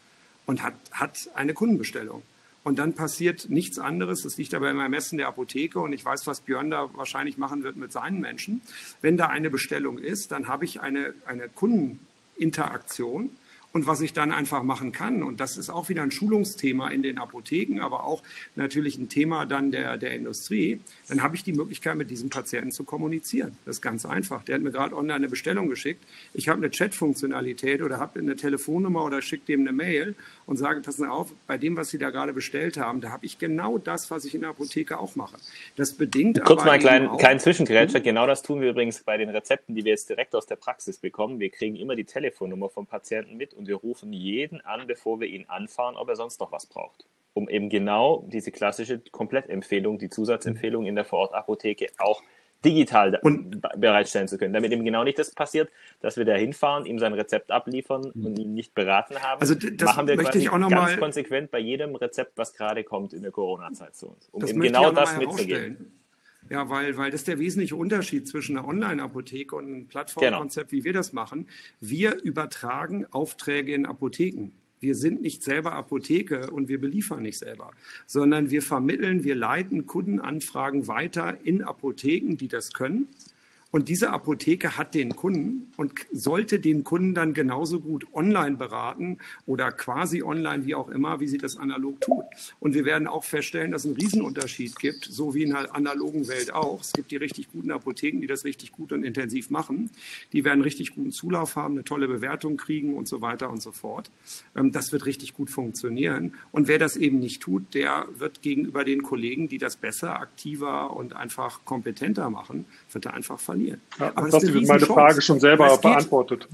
und hat, hat eine Kundenbestellung. Und dann passiert nichts anderes. Das liegt aber im Ermessen der Apotheke und ich weiß, was Björn da wahrscheinlich machen wird mit seinen Menschen. Wenn da eine Bestellung ist, dann habe ich eine, eine Kundeninteraktion und was ich dann einfach machen kann, und das ist auch wieder ein Schulungsthema in den Apotheken, aber auch natürlich ein Thema dann der, der Industrie, dann habe ich die Möglichkeit, mit diesem Patienten zu kommunizieren. Das ist ganz einfach. Der hat mir gerade online eine Bestellung geschickt. Ich habe eine Chat-Funktionalität oder habe eine Telefonnummer oder schicke dem eine Mail und sage, passen Sie auf, bei dem, was Sie da gerade bestellt haben, da habe ich genau das, was ich in der Apotheke auch mache. Das bedingt Kurz mal einen kleinen, kleinen Zwischengrätscher. Hm? Genau das tun wir übrigens bei den Rezepten, die wir jetzt direkt aus der Praxis bekommen. Wir kriegen immer die Telefonnummer vom Patienten mit und wir rufen jeden an, bevor wir ihn anfahren, ob er sonst noch was braucht. Um eben genau diese klassische Komplettempfehlung, die Zusatzempfehlung in der Vorortapotheke auch digital und, bereitstellen zu können, damit eben genau nicht das passiert, dass wir da hinfahren, ihm sein Rezept abliefern und ihn nicht beraten haben. Also das machen wir möchte ich auch noch ganz mal, konsequent bei jedem Rezept, was gerade kommt in der Corona-Zeit zu uns, um eben genau das mitzugeben. Ja, weil, weil das ist der wesentliche Unterschied zwischen einer Online-Apotheke und einem Plattformkonzept, genau. wie wir das machen. Wir übertragen Aufträge in Apotheken. Wir sind nicht selber Apotheke und wir beliefern nicht selber, sondern wir vermitteln, wir leiten Kundenanfragen weiter in Apotheken, die das können und diese Apotheke hat den Kunden und sollte den Kunden dann genauso gut online beraten oder quasi online, wie auch immer, wie sie das analog tut. Und wir werden auch feststellen, dass es einen Riesenunterschied gibt, so wie in der analogen Welt auch. Es gibt die richtig guten Apotheken, die das richtig gut und intensiv machen. Die werden richtig guten Zulauf haben, eine tolle Bewertung kriegen und so weiter und so fort. Ähm, das wird richtig gut funktionieren. Und wer das eben nicht tut, der wird gegenüber den Kollegen, die das besser, aktiver und einfach kompetenter machen, wird er einfach verlieren funktionieren. Ja, Aber das ist meine Frage schon selber geht, beantwortet.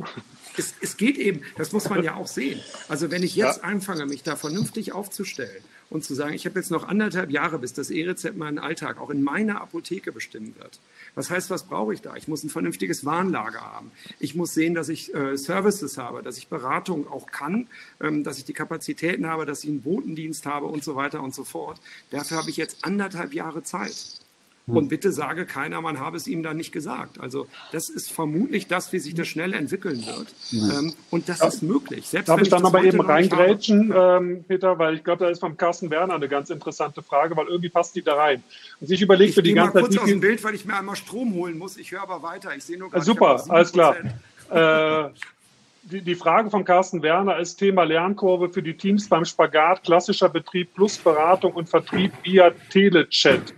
Es, es, geht eben, das muss man ja auch sehen. Also wenn ich jetzt ja. anfange, mich da vernünftig aufzustellen und zu sagen, ich habe jetzt noch anderthalb Jahre, bis das E-Rezept meinen Alltag auch in meiner Apotheke bestimmen wird. Was heißt, was brauche ich da? Ich muss ein vernünftiges Warenlager haben. Ich muss sehen, dass ich äh, Services habe, dass ich Beratung auch kann, ähm, dass ich die Kapazitäten habe, dass ich einen Botendienst habe und so weiter und so fort. Dafür habe ich jetzt anderthalb Jahre Zeit. Und bitte sage keiner, man habe es ihm da nicht gesagt. Also das ist vermutlich das, wie sich das schnell entwickeln wird. Ähm, und das ja. ist möglich. Selbst Darf ich dann aber eben reingrätschen, ähm, Peter, weil ich glaube, da ist vom Carsten Werner eine ganz interessante Frage, weil irgendwie passt die da rein. Und sich überlegt für die ganze Zeit. Ich kurz aus dem Bild, weil ich mir einmal Strom holen muss. Ich höre aber weiter. Ich sehe nur gerade. Super, alles klar. äh, die, die Frage von Carsten Werner ist Thema Lernkurve für die Teams beim Spagat, klassischer Betrieb plus Beratung und Vertrieb via Telechat.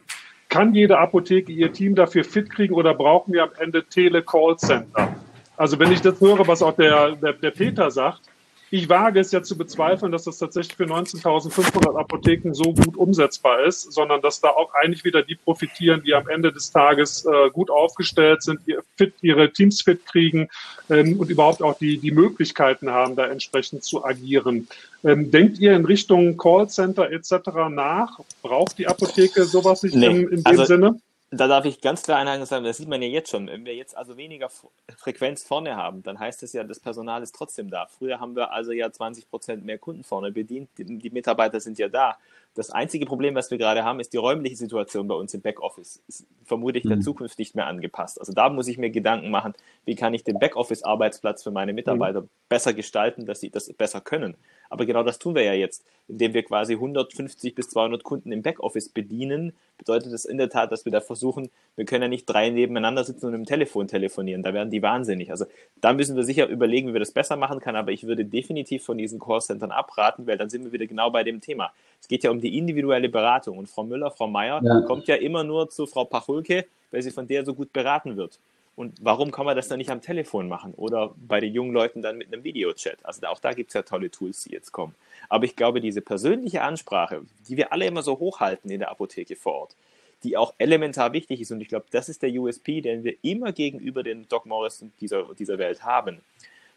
Kann jede Apotheke ihr Team dafür fit kriegen oder brauchen wir am Ende Tele-Call-Center? Also wenn ich das höre, was auch der, der, der Peter sagt, ich wage es ja zu bezweifeln, dass das tatsächlich für 19.500 Apotheken so gut umsetzbar ist, sondern dass da auch eigentlich wieder die profitieren, die am Ende des Tages äh, gut aufgestellt sind, ihr fit, ihre Teams fit kriegen ähm, und überhaupt auch die, die Möglichkeiten haben, da entsprechend zu agieren. Ähm, denkt ihr in Richtung Callcenter etc. nach? Braucht die Apotheke sowas nicht nee, in, in dem also, Sinne? Da darf ich ganz klar einhaken sagen, das sieht man ja jetzt schon. Wenn wir jetzt also weniger Frequenz vorne haben, dann heißt es ja, das Personal ist trotzdem da. Früher haben wir also ja 20 Prozent mehr Kunden vorne bedient. Die, die, Mitarbeiter sind ja da. Das einzige Problem, was wir gerade haben, ist die räumliche Situation bei uns im Backoffice. Ist vermutlich mhm. der Zukunft nicht mehr angepasst. Also da muss ich mir Gedanken machen, wie kann ich den Backoffice-Arbeitsplatz für meine Mitarbeiter mhm. besser gestalten, dass sie das besser können. Aber genau das tun wir ja jetzt, indem wir quasi 150 bis 200 Kunden im Backoffice bedienen. Bedeutet das in der Tat, dass wir da versuchen, wir können ja nicht drei nebeneinander sitzen und im Telefon telefonieren. Da werden die wahnsinnig. Also da müssen wir sicher überlegen, wie wir das besser machen können. Aber ich würde definitiv von diesen Callcentern abraten, weil dann sind wir wieder genau bei dem Thema. Es geht ja um die individuelle Beratung. Und Frau Müller, Frau Meier ja. kommt ja immer nur zu Frau Pachulke, weil sie von der so gut beraten wird. Und warum kann man das dann nicht am Telefon machen oder bei den jungen Leuten dann mit einem Videochat? Also auch da gibt es ja tolle Tools, die jetzt kommen. Aber ich glaube, diese persönliche Ansprache, die wir alle immer so hochhalten in der Apotheke vor Ort, die auch elementar wichtig ist, und ich glaube, das ist der USP, den wir immer gegenüber den Doc Morris dieser, dieser Welt haben.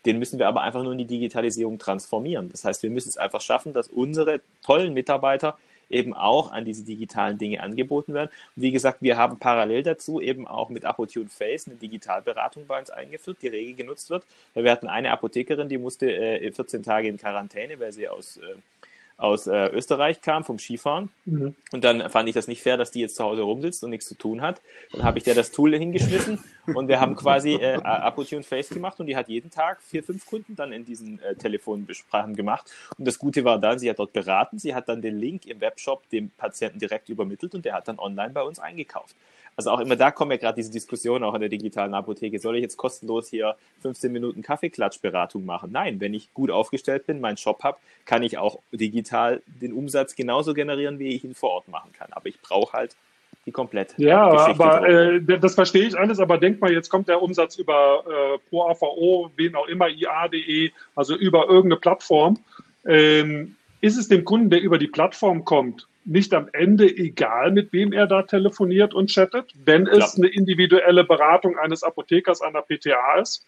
Den müssen wir aber einfach nur in die Digitalisierung transformieren. Das heißt, wir müssen es einfach schaffen, dass unsere tollen Mitarbeiter eben auch an diese digitalen Dinge angeboten werden. Und wie gesagt, wir haben parallel dazu eben auch mit Apotune Face eine Digitalberatung bei uns eingeführt, die rege genutzt wird. Wir hatten eine Apothekerin, die musste äh, 14 Tage in Quarantäne, weil sie aus äh, aus äh, Österreich kam, vom Skifahren. Mhm. Und dann fand ich das nicht fair, dass die jetzt zu Hause rumsitzt und nichts zu tun hat. Dann habe ich der das Tool hingeschmissen und wir haben quasi äh, Apotune Face gemacht und die hat jeden Tag vier, fünf Kunden dann in diesen äh, Telefonbesprachen gemacht. Und das Gute war dann, sie hat dort beraten, sie hat dann den Link im Webshop dem Patienten direkt übermittelt und der hat dann online bei uns eingekauft. Also auch immer da kommen ja gerade diese Diskussionen auch in der digitalen Apotheke. Soll ich jetzt kostenlos hier 15 Minuten Kaffeeklatschberatung machen? Nein, wenn ich gut aufgestellt bin, meinen Shop habe, kann ich auch digital den Umsatz genauso generieren, wie ich ihn vor Ort machen kann. Aber ich brauche halt die komplett. Ja, Geschichte aber äh, das verstehe ich alles, aber denk mal, jetzt kommt der Umsatz über äh, ProAVO, wen auch immer, IA.de, also über irgendeine Plattform. Ähm, ist es dem Kunden, der über die Plattform kommt, nicht am Ende egal, mit wem er da telefoniert und chattet, wenn es eine individuelle Beratung eines Apothekers an der PTA ist?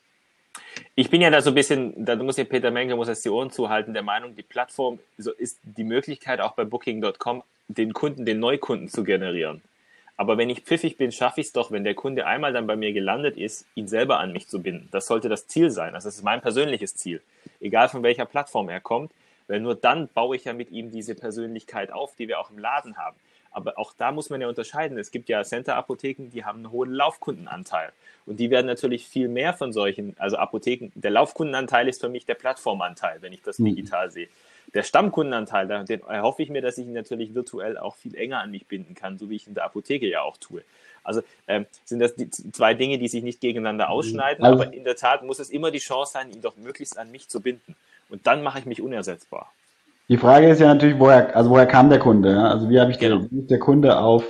Ich bin ja da so ein bisschen, da muss ja Peter Menke, muss jetzt die Ohren zuhalten, der Meinung, die Plattform so ist die Möglichkeit auch bei Booking.com, den Kunden, den Neukunden zu generieren. Aber wenn ich pfiffig bin, schaffe ich es doch, wenn der Kunde einmal dann bei mir gelandet ist, ihn selber an mich zu binden. Das sollte das Ziel sein. Also das ist mein persönliches Ziel. Egal von welcher Plattform er kommt, weil nur dann baue ich ja mit ihm diese Persönlichkeit auf, die wir auch im Laden haben. Aber auch da muss man ja unterscheiden. Es gibt ja Center-Apotheken, die haben einen hohen Laufkundenanteil. Und die werden natürlich viel mehr von solchen, also Apotheken, der Laufkundenanteil ist für mich der Plattformanteil, wenn ich das mhm. digital sehe. Der Stammkundenanteil, den erhoffe ich mir, dass ich ihn natürlich virtuell auch viel enger an mich binden kann, so wie ich in der Apotheke ja auch tue. Also ähm, sind das die zwei Dinge, die sich nicht gegeneinander mhm. ausschneiden, also, aber in der Tat muss es immer die Chance sein, ihn doch möglichst an mich zu binden. Und dann mache ich mich unersetzbar. Die Frage ist ja natürlich, woher, also woher kam der Kunde? Ja? Also wie habe ich genau. der, der Kunde auf,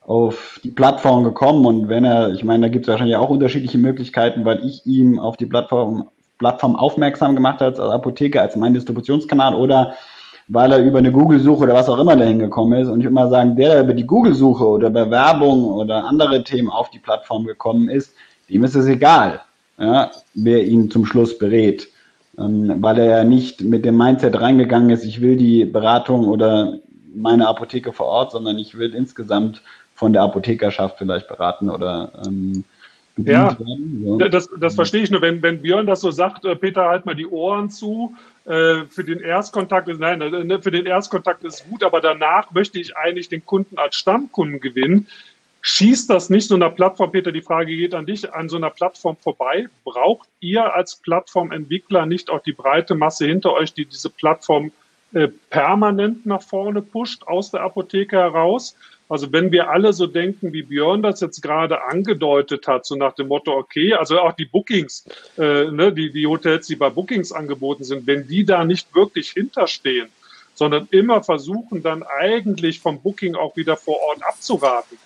auf die Plattform gekommen? Und wenn er, ich meine, da gibt es wahrscheinlich auch unterschiedliche Möglichkeiten, weil ich ihm auf die Plattform, Plattform aufmerksam gemacht habe als Apotheker, als mein Distributionskanal oder weil er über eine Google-Suche oder was auch immer dahin gekommen ist. Und ich würde mal sagen, der, der über die Google-Suche oder Bewerbung oder andere Themen auf die Plattform gekommen ist, dem ist es egal, ja, wer ihn zum Schluss berät weil er ja nicht mit dem Mindset reingegangen ist, ich will die Beratung oder meine Apotheke vor Ort, sondern ich will insgesamt von der Apothekerschaft vielleicht beraten oder ähm, ja, werden, so. das, das verstehe ich nur. Wenn, wenn Björn das so sagt, äh, Peter, halt mal die Ohren zu. Äh, für den Erstkontakt ist, nein, äh, für den Erstkontakt ist gut, aber danach möchte ich eigentlich den Kunden als Stammkunden gewinnen schießt das nicht so einer Plattform, Peter, die Frage geht an dich, an so einer Plattform vorbei? Braucht ihr als Plattformentwickler nicht auch die breite Masse hinter euch, die diese Plattform äh, permanent nach vorne pusht, aus der Apotheke heraus? Also wenn wir alle so denken, wie Björn das jetzt gerade angedeutet hat, so nach dem Motto, okay, also auch die Bookings, äh, ne, die, die Hotels, die bei Bookings angeboten sind, wenn die da nicht wirklich hinterstehen, sondern immer versuchen dann eigentlich vom Booking auch wieder vor Ort abzuraten,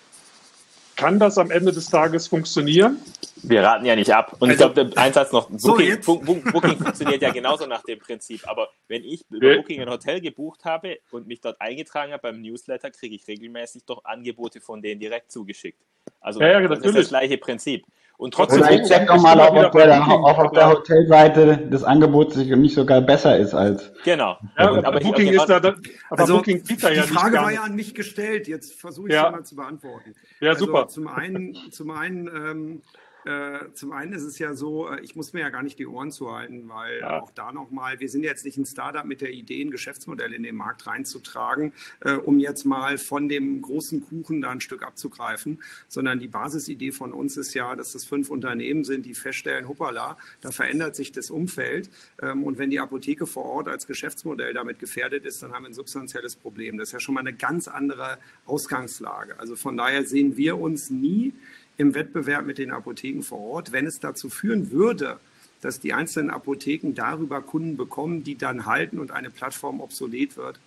kann das am Ende des Tages funktionieren? Wir raten ja nicht ab. Und also, ich glaube, ein Satz noch. Booking, so Booking funktioniert ja genauso nach dem Prinzip. Aber wenn ich über Booking ein Hotel gebucht habe und mich dort eingetragen habe beim Newsletter, kriege ich regelmäßig doch Angebote von denen direkt zugeschickt. Also ja, ja, das ist das gleiche Prinzip. Und trotzdem. Oder ich check doch mal, ob, auf der, auch auf der Hotelseite das Angebot sich nicht sogar besser ist als. Genau. Ja, aber, aber Booking ist da, aber also, Booking die, ja die Frage war ja an mich gestellt. Jetzt versuche ich ja. mal zu beantworten. Ja, also, super. Zum einen, zum einen, ähm, äh, zum einen ist es ja so, äh, ich muss mir ja gar nicht die Ohren zuhalten, weil ja. auch da nochmal, wir sind jetzt nicht ein Startup mit der Idee, ein Geschäftsmodell in den Markt reinzutragen, äh, um jetzt mal von dem großen Kuchen da ein Stück abzugreifen, sondern die Basisidee von uns ist ja, dass das fünf Unternehmen sind, die feststellen, hoppala, da verändert sich das Umfeld ähm, und wenn die Apotheke vor Ort als Geschäftsmodell damit gefährdet ist, dann haben wir ein substanzielles Problem. Das ist ja schon mal eine ganz andere Ausgangslage. Also von daher sehen wir uns nie im Wettbewerb mit den Apotheken vor Ort, wenn es dazu führen würde, dass die einzelnen Apotheken darüber Kunden bekommen, die dann halten und eine Plattform obsolet wird,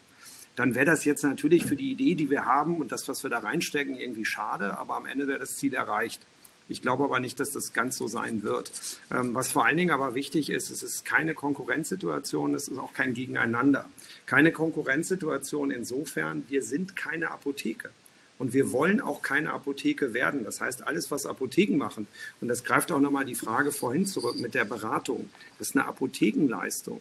dann wäre das jetzt natürlich für die Idee, die wir haben und das, was wir da reinstecken, irgendwie schade, aber am Ende wäre das Ziel erreicht. Ich glaube aber nicht, dass das ganz so sein wird. Ähm, was vor allen Dingen aber wichtig ist, es ist keine Konkurrenzsituation, es ist auch kein Gegeneinander. Keine Konkurrenzsituation insofern, wir sind keine Apotheke. Und wir wollen auch keine Apotheke werden. Das heißt, alles, was Apotheken machen, und das greift auch nochmal die Frage vorhin zurück mit der Beratung, das ist eine Apothekenleistung.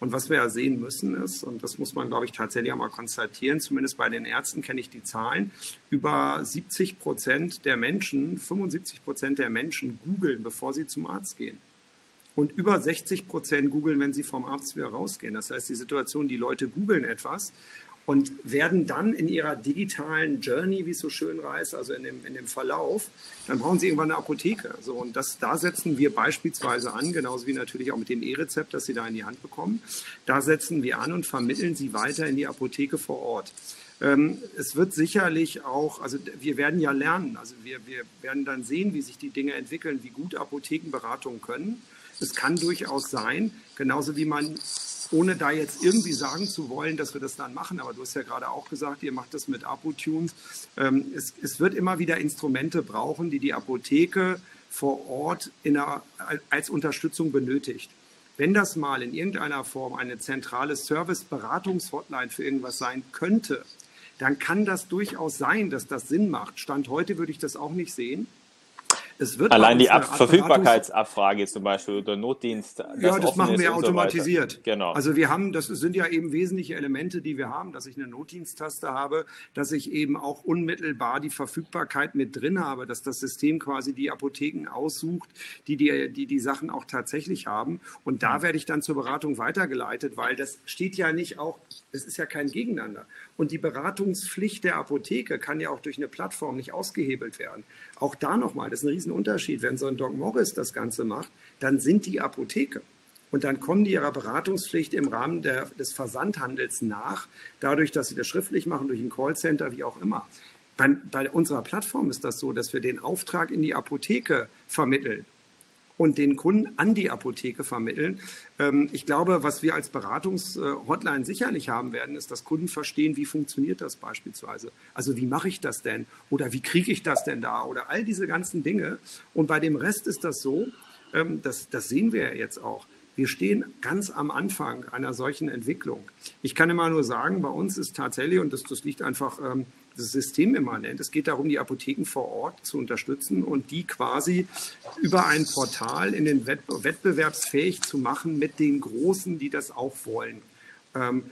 Und was wir ja sehen müssen ist, und das muss man, glaube ich, tatsächlich auch mal konstatieren, zumindest bei den Ärzten kenne ich die Zahlen, über 70 Prozent der Menschen, 75 Prozent der Menschen googeln, bevor sie zum Arzt gehen. Und über 60 Prozent googeln, wenn sie vom Arzt wieder rausgehen. Das heißt, die Situation, die Leute googeln etwas und werden dann in ihrer digitalen Journey, wie es so schön heißt, also in dem, in dem Verlauf, dann brauchen sie irgendwann eine Apotheke. So, und das, da setzen wir beispielsweise an, genauso wie natürlich auch mit dem E-Rezept, das sie da in die Hand bekommen. Da setzen wir an und vermitteln sie weiter in die Apotheke vor Ort. Ähm, es wird sicherlich auch, also wir werden ja lernen, also wir, wir werden dann sehen, wie sich die Dinge entwickeln, wie gut Apothekenberatungen können. Es kann durchaus sein, genauso wie man ohne da jetzt irgendwie sagen zu wollen, dass wir das dann machen, aber du hast ja gerade auch gesagt, ihr macht das mit Apotunes. Ähm, es, es wird immer wieder Instrumente brauchen, die die Apotheke vor Ort einer, als Unterstützung benötigt. Wenn das mal in irgendeiner Form eine zentrale Service-Beratungs-Hotline für irgendwas sein könnte, dann kann das durchaus sein, dass das Sinn macht. Stand heute würde ich das auch nicht sehen. Allein die Ab Verfügbarkeitsabfrage zum Beispiel oder Notdienst. Ja, das machen wir automatisiert. So genau. Also wir haben, das sind ja eben wesentliche Elemente, die wir haben, dass ich eine Notdiensttaste habe, dass ich eben auch unmittelbar die Verfügbarkeit mit drin habe, dass das System quasi die Apotheken aussucht, die die, die, die Sachen auch tatsächlich haben. Und da mhm. werde ich dann zur Beratung weitergeleitet, weil das steht ja nicht auch, es ist ja kein Gegeneinander. Und die Beratungspflicht der Apotheke kann ja auch durch eine Plattform nicht ausgehebelt werden. Auch da nochmal, das ist ein Riesenunterschied. Wenn so ein Doc Morris das Ganze macht, dann sind die Apotheke. Und dann kommen die ihrer Beratungspflicht im Rahmen der, des Versandhandels nach, dadurch, dass sie das schriftlich machen, durch ein Callcenter, wie auch immer. Bei, bei unserer Plattform ist das so, dass wir den Auftrag in die Apotheke vermitteln und den Kunden an die Apotheke vermitteln. Ähm, ich glaube, was wir als Beratungshotline sicherlich haben werden, ist, dass Kunden verstehen, wie funktioniert das beispielsweise. Also wie mache ich das denn? Oder wie kriege ich das denn da? Oder all diese ganzen Dinge. Und bei dem Rest ist das so, ähm, das, das sehen wir ja jetzt auch. Wir stehen ganz am Anfang einer solchen Entwicklung. Ich kann immer nur sagen, bei uns ist tatsächlich, und das, das liegt einfach ähm, systemimmanent. Es geht darum, die Apotheken vor Ort zu unterstützen und die quasi über ein Portal in den Wettbewerbsfähig zu machen mit den Großen, die das auch wollen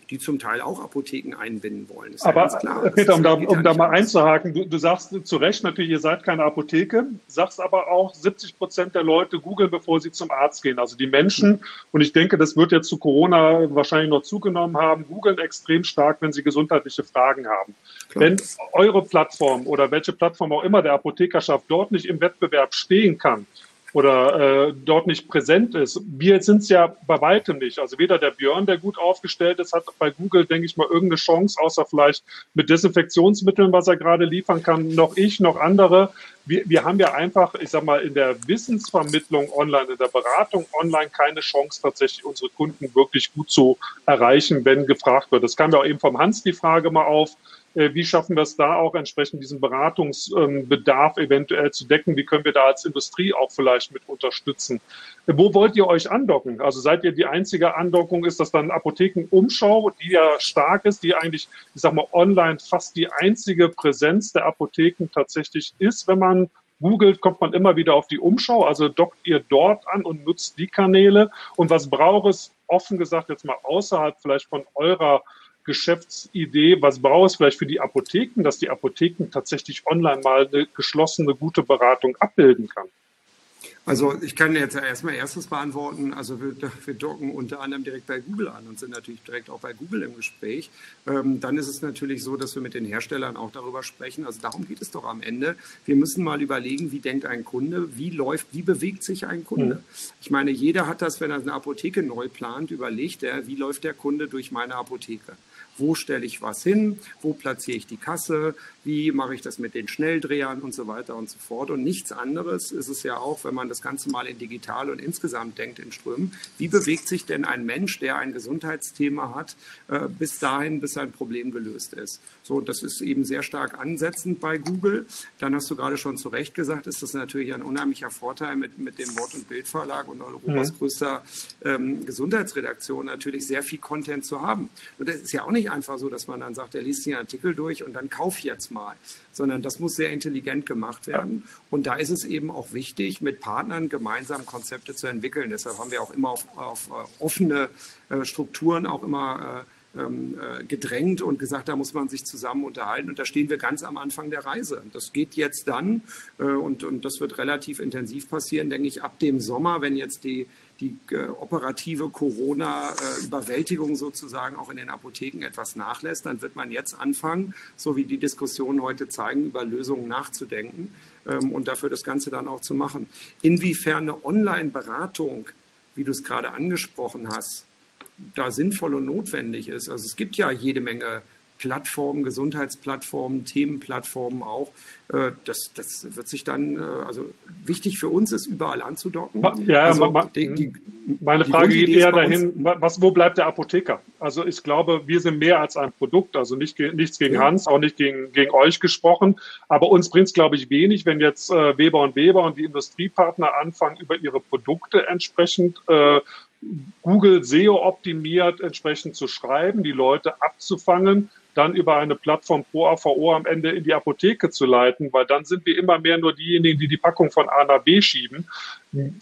die zum Teil auch Apotheken einbinden wollen. Aber ja Peter, um da, um da mal einzuhaken, du, du, sagst zu Recht natürlich, ihr seid keine Apotheke, sagst aber auch, 70 Prozent der Leute googeln, bevor sie zum Arzt gehen. Also die Menschen, und ich denke, das wird jetzt zu Corona wahrscheinlich noch zugenommen haben, googeln extrem stark, wenn sie gesundheitliche Fragen haben. Klar. Wenn eure Plattform oder welche Plattform auch immer der Apothekerschaft dort nicht im Wettbewerb stehen kann, oder äh, dort nicht präsent ist. Wir sind es ja bei weitem nicht. Also weder der Björn, der gut aufgestellt ist, hat bei Google, denke ich mal, irgendeine Chance, außer vielleicht mit Desinfektionsmitteln, was er gerade liefern kann, noch ich, noch andere. Wir, wir haben ja einfach, ich sag mal, in der Wissensvermittlung online, in der Beratung online keine Chance, tatsächlich unsere Kunden wirklich gut zu erreichen, wenn gefragt wird. Das kam ja auch eben vom Hans die Frage mal auf äh, wie schaffen wir es da auch entsprechend diesen Beratungsbedarf eventuell zu decken? Wie können wir da als Industrie auch vielleicht mit unterstützen? Äh, wo wollt ihr euch andocken? Also seid ihr die einzige Andockung? Ist das dann Apothekenumschau, die ja stark ist, die eigentlich, ich sag mal, online fast die einzige Präsenz der Apotheken tatsächlich ist, wenn man googelt, kommt man immer wieder auf die Umschau. Also dockt ihr dort an und nutzt die Kanäle. Und was braucht es, offen gesagt, jetzt mal außerhalb vielleicht von eurer Geschäftsidee, was braucht es vielleicht für die Apotheken, dass die Apotheken tatsächlich online mal eine geschlossene, gute Beratung abbilden kann? Also ich kann jetzt erstmal erstes beantworten. Also wir, wir, docken unter anderem direkt bei Google an und sind natürlich direkt auch bei Google im Gespräch. Ähm, dann ist es natürlich so, dass wir mit den Herstellern auch darüber sprechen. Also darum geht es doch am Ende. Wir müssen mal überlegen, wie denkt ein Kunde, wie läuft, wie bewegt sich ein Kunde. Mhm. Ich meine, jeder hat das, wenn er eine Apotheke neu plant, überlegt er, wie läuft der Kunde durch meine Apotheke wo stelle ich was hin, wo platziere ich die Kasse, wie mache ich das mit den Schnelldrehern und so weiter und so fort. Und nichts anderes ist es ja auch, wenn man das Ganze mal in digital und insgesamt denkt in Strömen. Wie bewegt sich denn ein Mensch, der ein Gesundheitsthema hat, äh, bis dahin, bis sein Problem gelöst ist? So, das ist eben sehr stark ansetzend bei Google. Dann hast du gerade schon zu Recht gesagt, ist das natürlich ein unheimlicher Vorteil mit, mit dem Wort- und Bildverlag und Europas mhm. größter ähm, Gesundheitsredaktion natürlich sehr viel Content zu haben. Und das ist ja auch nicht einfach so, dass man dann sagt, er liest den Artikel durch und dann kauf jetzt mal, sondern das muss sehr intelligent gemacht werden. Und da ist es eben auch wichtig, mit Partnern gemeinsam Konzepte zu entwickeln. Deshalb haben wir auch immer auf, auf äh, offene äh, Strukturen auch immer äh, ähm, gedrängt und gesagt, da muss man sich zusammen unterhalten. Und da stehen wir ganz am Anfang der Reise. Das geht jetzt dann und, und das wird relativ intensiv passieren, denke ich, ab dem Sommer, wenn jetzt die die äh, operative Corona-Überwältigung sozusagen auch in den Apotheken etwas nachlässt, dann wird man jetzt anfangen, so wie die Diskussionen heute zeigen, über Lösungen nachzudenken ähm, und dafür das Ganze dann auch zu machen. Inwiefern eine Online-Beratung, wie du es gerade angesprochen hast, da sinnvoll und notwendig ist. Also es gibt ja jede Menge Plattformen, Gesundheitsplattformen, Themenplattformen auch. Äh, das, das wird sich dann, äh, also wichtig für uns ist, überall anzudocken. Ja, also, ma, die, die, meine Frage geht eher dahin, was, wo bleibt der Apotheker? Also ich glaube, wir sind mehr als ein Produkt, also nicht, nichts gegen ja. Hans, auch nicht gegen, gegen euch gesprochen, aber uns bringt es, glaube ich, wenig, wenn jetzt äh, Weber und Weber und die Industriepartner anfangen, über ihre Produkte entsprechend äh, Google SEO optimiert entsprechend zu schreiben, die Leute abzufangen dann über eine Plattform Pro AVO am Ende in die Apotheke zu leiten, weil dann sind wir immer mehr nur diejenigen, die die Packung von A nach B schieben.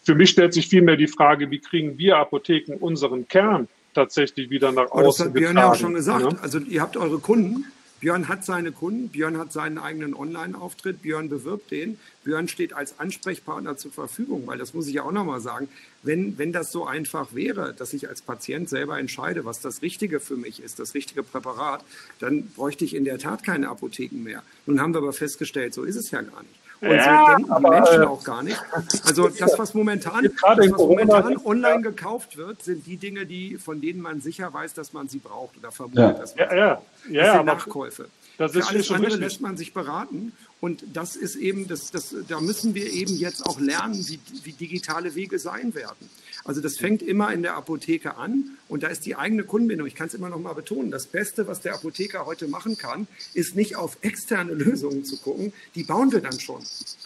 Für mich stellt sich vielmehr die Frage, wie kriegen wir Apotheken unseren Kern tatsächlich wieder nach außen Das hat Björn ja auch schon gesagt. Ja? Also ihr habt eure Kunden, Björn hat seine Kunden, Björn hat seinen eigenen Online-Auftritt, Björn bewirbt den, Björn steht als Ansprechpartner zur Verfügung, weil das muss ich ja auch nochmal sagen, wenn, wenn das so einfach wäre, dass ich als Patient selber entscheide, was das Richtige für mich ist, das richtige Präparat, dann bräuchte ich in der Tat keine Apotheken mehr. Nun haben wir aber festgestellt, so ist es ja gar nicht. Und ja, so denken aber, die Menschen äh, auch gar nicht. Also das, was momentan, das, was momentan online gekauft wird, sind die Dinge, die, von denen man sicher weiß, dass man sie braucht oder vermutet, ja. dass man ja, ja. Ja, das sind Nachkäufe. Das ist Für alles andere richtig. lässt man sich beraten. Und das ist eben, das, das, da müssen wir eben jetzt auch lernen, wie, wie digitale Wege sein werden. Also das fängt immer in der Apotheke an und da ist die eigene Kundenbindung. Ich kann es immer noch mal betonen. Das Beste, was der Apotheker heute machen kann, ist nicht auf externe Lösungen zu gucken. Die bauen wir dann schon.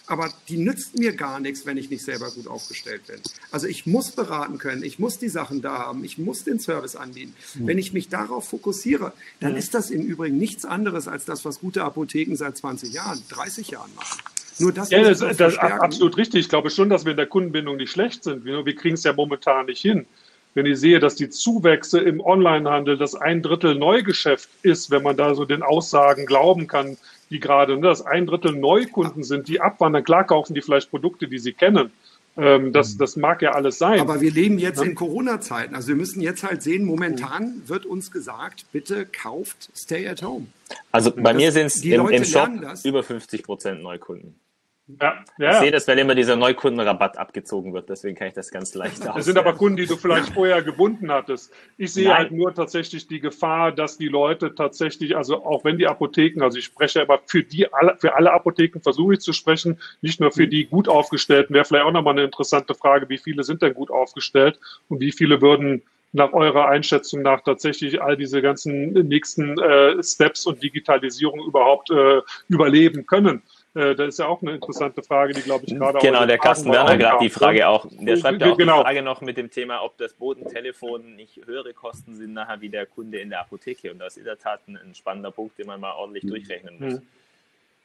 Aber die nützt mir gar nichts, wenn ich nicht selber gut aufgestellt bin. Also ich muss beraten können. Ich muss die Sachen da haben. Ich muss den Service anbieten. Mhm. Wenn ich mich darauf fokussiere, dann mhm. ist das im Übrigen nichts anderes als das, was gute Apotheken seit 20 Jahren, 30 Jahren machen. Nur das, ja, das, das ist absolut richtig. Ich glaube schon, dass wir in der Kundenbindung nicht schlecht sind. Wir, wir kriegen es ja momentan nicht hin. Wenn ich sehe, dass die Zuwächse im Onlinehandel das ein Drittel Neugeschäft ist, wenn man da so den Aussagen glauben kann, die gerade, ne, dass ein Drittel Neukunden sind, die abwandern, klar kaufen die vielleicht Produkte, die sie kennen. Ähm, das, mhm. das mag ja alles sein. Aber wir leben jetzt ja. in Corona-Zeiten. Also wir müssen jetzt halt sehen, momentan wird uns gesagt, bitte kauft Stay at Home. Also bei das, mir sind es im, im Shop über 50 Prozent Neukunden. Ja, ja. Ich sehe das, weil immer dieser Neukundenrabatt abgezogen wird, deswegen kann ich das ganz leicht aus. Das sind aber Kunden, die du vielleicht vorher gebunden hattest. Ich sehe Nein. halt nur tatsächlich die Gefahr, dass die Leute tatsächlich, also auch wenn die Apotheken, also ich spreche aber für die für alle Apotheken versuche ich zu sprechen, nicht nur für die gut aufgestellten, wäre vielleicht auch nochmal eine interessante Frage, wie viele sind denn gut aufgestellt und wie viele würden nach eurer Einschätzung nach tatsächlich all diese ganzen nächsten äh, Steps und Digitalisierung überhaupt äh, überleben können. Äh, das ist ja auch eine interessante Frage, die, glaube ich, gerade Genau, der Carsten Werner gerade die Frage auch. Der schreibt ja auch genau. die Frage noch mit dem Thema, ob das Bodentelefon nicht höhere Kosten sind nachher wie der Kunde in der Apotheke. Und das ist in der Tat ein, spannender Punkt, den man mal ordentlich hm. durchrechnen muss. Mhm.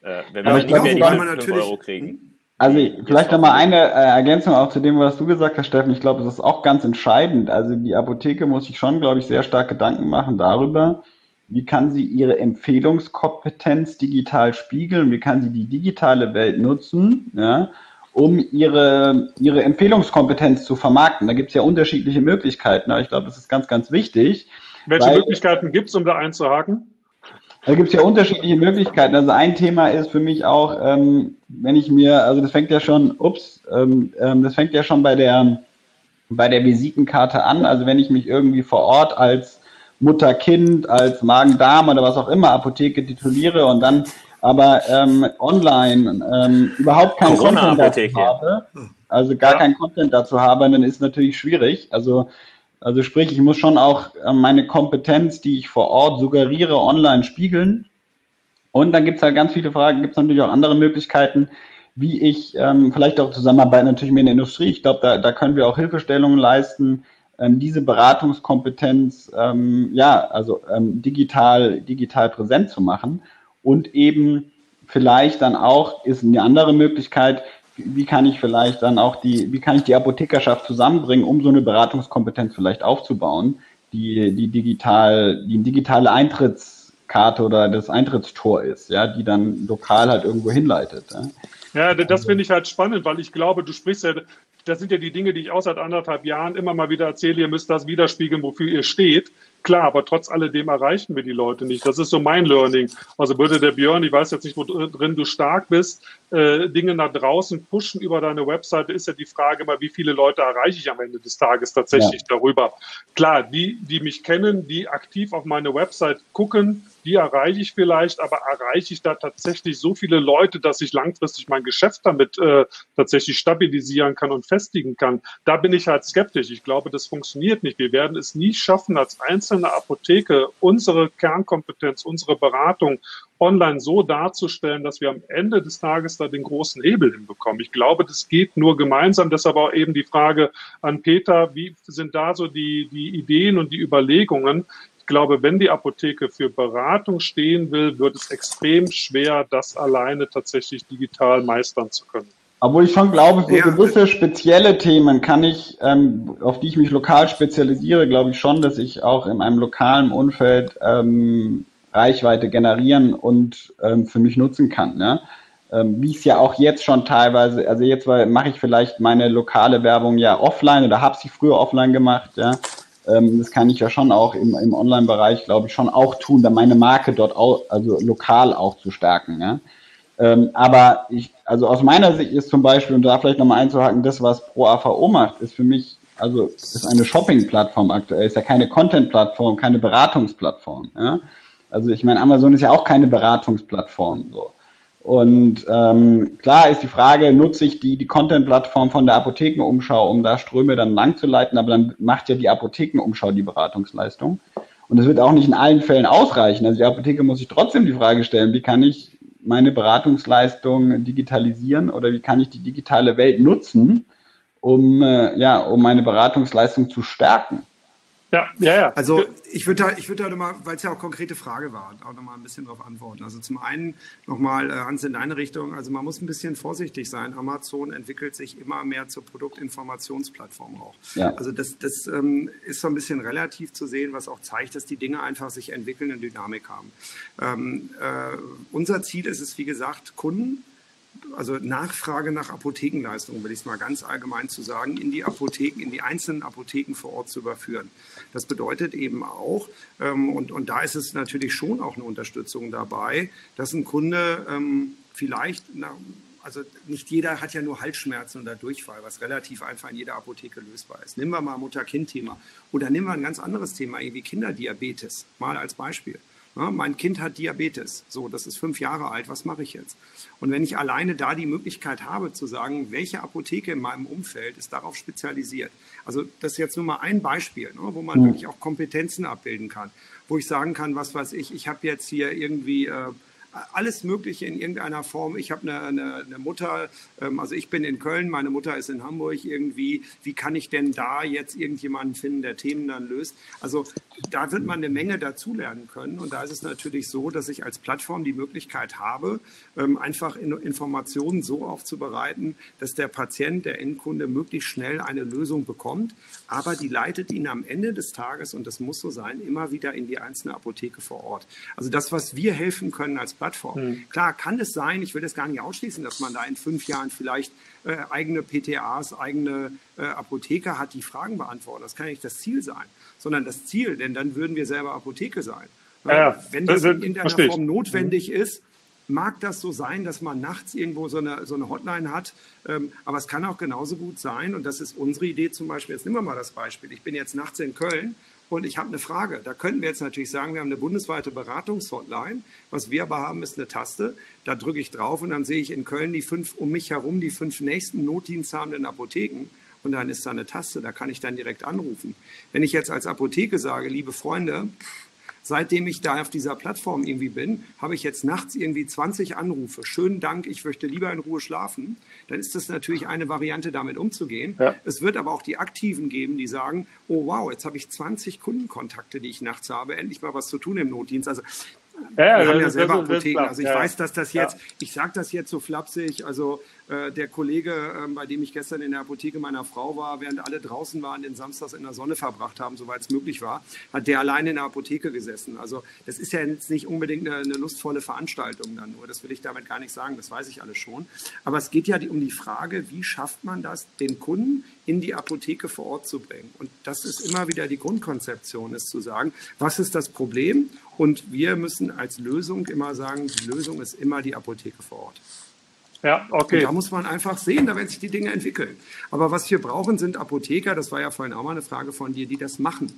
Äh, wenn wir nicht mehr die 5 Euro kriegen. Also vielleicht nochmal eine äh, Ergänzung auch zu dem, was du gesagt hast, Steffen. Ich glaube, das ist auch ganz entscheidend. Also die Apotheke muss sich schon, glaube ich, sehr stark Gedanken machen darüber, wie kann sie ihre Empfehlungskompetenz digital spiegeln, wie kann sie die digitale Welt nutzen, ja, um ihre, ihre Empfehlungskompetenz zu vermarkten. Da gibt es ja unterschiedliche Möglichkeiten, aber ich glaube, das ist ganz, ganz wichtig. Welche Möglichkeiten gibt es, um da einzuhaken? Da gibt es ja unterschiedliche Möglichkeiten. Also ein Thema ist für mich auch, ähm, wenn ich mir, also das fängt ja schon, ups, ähm, ähm, das fängt ja schon bei der bei der Visitenkarte an. Also wenn ich mich irgendwie vor Ort als Mutter, Kind, als Magen-Darm oder was auch immer Apotheke tituliere und dann aber ähm, online ähm, überhaupt kein Content dazu habe, also gar ja. kein Content dazu habe, dann ist natürlich schwierig. Also also sprich, ich muss schon auch äh, meine Kompetenz, die ich vor Ort suggeriere, online spiegeln. Und dann gibt es halt ganz viele Fragen, gibt es natürlich auch andere Möglichkeiten, wie ich ähm, vielleicht auch Zusammenarbeit natürlich mit der Industrie. Ich glaube, da, da können wir auch Hilfestellungen leisten, ähm, diese Beratungskompetenz ähm, ja, also ähm, digital, digital präsent zu machen. Und eben vielleicht dann auch ist eine andere Möglichkeit, wie kann ich vielleicht dann auch die, wie kann ich die Apothekerschaft zusammenbringen, um so eine Beratungskompetenz vielleicht aufzubauen, die, die digital, die digitale Eintrittskarte oder das Eintrittstor ist, ja, die dann lokal halt irgendwo hinleitet. Ja, ja das finde ich halt spannend, weil ich glaube, du sprichst ja, das sind ja die Dinge, die ich auch seit anderthalb Jahren immer mal wieder erzähle, ihr müsst das widerspiegeln, wofür ihr steht. Klar, aber trotz alledem erreichen wir die Leute nicht. Das ist so mein Learning. Also würde der Björn, ich weiß jetzt nicht, wo drin du stark bist, äh, Dinge nach draußen pushen über deine Webseite, ist ja die Frage mal, wie viele Leute erreiche ich am Ende des Tages tatsächlich ja. darüber. Klar, die, die mich kennen, die aktiv auf meine Website gucken, die erreiche ich vielleicht, aber erreiche ich da tatsächlich so viele Leute, dass ich langfristig mein Geschäft damit äh, tatsächlich stabilisieren kann und festigen kann? Da bin ich halt skeptisch. Ich glaube, das funktioniert nicht. Wir werden es nie schaffen, als einzelne Apotheke unsere Kernkompetenz, unsere Beratung online so darzustellen, dass wir am Ende des Tages da den großen Hebel hinbekommen. Ich glaube, das geht nur gemeinsam. Deshalb auch eben die Frage an Peter, wie sind da so die, die Ideen und die Überlegungen? Ich glaube, wenn die Apotheke für Beratung stehen will, wird es extrem schwer, das alleine tatsächlich digital meistern zu können. Obwohl ich schon glaube, für ja. gewisse spezielle Themen kann ich, ähm, auf die ich mich lokal spezialisiere, glaube ich schon, dass ich auch in einem lokalen Umfeld ähm, Reichweite generieren und ähm, für mich nutzen kann. Ne? Ähm, wie es ja auch jetzt schon teilweise, also jetzt mache ich vielleicht meine lokale Werbung ja offline oder habe sie früher offline gemacht, ja. Ähm, das kann ich ja schon auch im, im Online-Bereich, glaube ich, schon auch tun, da meine Marke dort auch, also lokal auch zu stärken. Ja? Ähm, aber ich, also aus meiner Sicht ist zum Beispiel, um da vielleicht nochmal einzuhaken, das, was Pro AVO macht, ist für mich, also ist eine Shopping-Plattform aktuell, ist ja keine Content-Plattform, keine Beratungsplattform. Ja? Also ich meine, Amazon ist ja auch keine Beratungsplattform. So. Und ähm, klar ist die Frage, nutze ich die, die Content-Plattform von der Apothekenumschau, um da Ströme dann langzuleiten, aber dann macht ja die Apothekenumschau die Beratungsleistung. Und es wird auch nicht in allen Fällen ausreichen. Also die Apotheke muss sich trotzdem die Frage stellen, wie kann ich meine Beratungsleistung digitalisieren oder wie kann ich die digitale Welt nutzen, um, äh, ja, um meine Beratungsleistung zu stärken. Ja, ja, ja. Also ich würde da, ich würde da nochmal, weil es ja auch konkrete Frage war, auch nochmal ein bisschen darauf antworten. Also zum einen nochmal, äh, Hans, in deine Richtung, also man muss ein bisschen vorsichtig sein. Amazon entwickelt sich immer mehr zur Produktinformationsplattform auch. Ja. Also das, das ähm, ist so ein bisschen relativ zu sehen, was auch zeigt, dass die Dinge einfach sich entwickeln und Dynamik haben. Ähm, äh, unser Ziel ist es, wie gesagt, Kunden also Nachfrage nach Apothekenleistungen, will ich es mal ganz allgemein zu sagen, in die Apotheken, in die einzelnen Apotheken vor Ort zu überführen. Das bedeutet eben auch, ähm, und, und da ist es natürlich schon auch eine Unterstützung dabei, dass ein Kunde ähm, vielleicht, na, also nicht jeder hat ja nur Halsschmerzen oder Durchfall, was relativ einfach in jeder Apotheke lösbar ist. Nehmen wir mal Mutter-Kind-Thema oder nehmen wir ein ganz anderes Thema, wie Kinderdiabetes, mal als Beispiel. Ja, mein Kind hat Diabetes. So, das ist fünf Jahre alt. Was mache ich jetzt? Und wenn ich alleine da die Möglichkeit habe zu sagen, welche Apotheke in meinem Umfeld ist darauf spezialisiert. Also das ist jetzt nur mal ein Beispiel, ne, wo man ja. wirklich auch Kompetenzen abbilden kann. Wo ich sagen kann, was weiß ich, ich habe jetzt hier irgendwie äh, alles Mögliche in irgendeiner Form. Ich habe eine, eine, eine, Mutter, ähm, also ich bin in Köln, meine Mutter ist in Hamburg irgendwie. Wie kann ich denn da jetzt irgendjemanden finden, der Themen dann löst? Also da wird man eine Menge dazulernen können. Und da ist es natürlich so, dass ich als Plattform die Möglichkeit habe, ähm, einfach Informationen so aufzubereiten, dass der Patient, der Endkunde möglichst schnell eine Lösung bekommt. Aber die leitet ihn am Ende des Tages, und das muss so sein, immer wieder in die einzelne Apotheke vor Ort. Also das, was wir helfen können als Plattform, Plattform. Mhm. Klar, kann es sein, ich will das gar nicht ausschließen, dass man da in fünf Jahren vielleicht äh, eigene PTAs, eigene äh, Apotheker hat, die Fragen beantworten. Das kann nicht das Ziel sein, sondern das Ziel, denn dann würden wir selber Apotheke sein. Ja, Wenn das in irgendeiner Form notwendig mhm. ist, mag das so sein, dass man nachts irgendwo so eine, so eine Hotline hat, ähm, aber es kann auch genauso gut sein, und das ist unsere Idee zum Beispiel, jetzt nehmen wir mal das Beispiel, ich bin jetzt nachts in Köln und ich habe eine Frage. Da könnten wir jetzt natürlich sagen, wir haben eine bundesweite Beratungshotline. Was wir aber haben, ist eine Taste. Da drücke ich drauf und dann sehe ich in Köln die fünf um mich herum die fünf nächsten notdiensthabenden Apotheken. Und dann ist da eine Taste, da kann ich dann direkt anrufen. Wenn ich jetzt als Apotheke sage, liebe Freunde, seitdem ich da auf dieser Plattform irgendwie bin, habe ich jetzt nachts irgendwie 20 Anrufe. Schönen Dank, ich möchte lieber in Ruhe schlafen. Dann ist das natürlich eine Variante, damit umzugehen. Ja. Es wird aber auch die Aktiven geben, die sagen, oh wow, jetzt habe ich 20 Kundenkontakte, die ich nachts habe, endlich mal was zu tun im Notdienst. Also ja, wir haben ja selber Apotheken. Also ich ja. weiß, dass das jetzt, ich sage das jetzt so flapsig, also der Kollege, äh, bei dem ich gestern in der Apotheke meiner Frau war, während alle draußen waren, den Samstags in der Sonne verbracht haben, soweit es möglich war, hat der alleine in der Apotheke gesessen. Also das ist ja jetzt nicht unbedingt eine, eine, lustvolle Veranstaltung dann nur. Das will ich damit gar nicht sagen, das weiß ich alles schon. Aber es geht ja um die Frage, wie schafft man das, den Kunden in die Apotheke vor Ort zu bringen? Und das ist immer wieder die Grundkonzeption, ist zu sagen, was ist das Problem? Und wir müssen als Lösung immer sagen, die Lösung ist immer die Apotheke vor Ort. Ja, okay. Und da muss man einfach sehen, da werden sich die Dinge entwickeln. Aber was wir brauchen, sind Apotheker, das war ja vorhin auch mal eine Frage von dir, die das machen.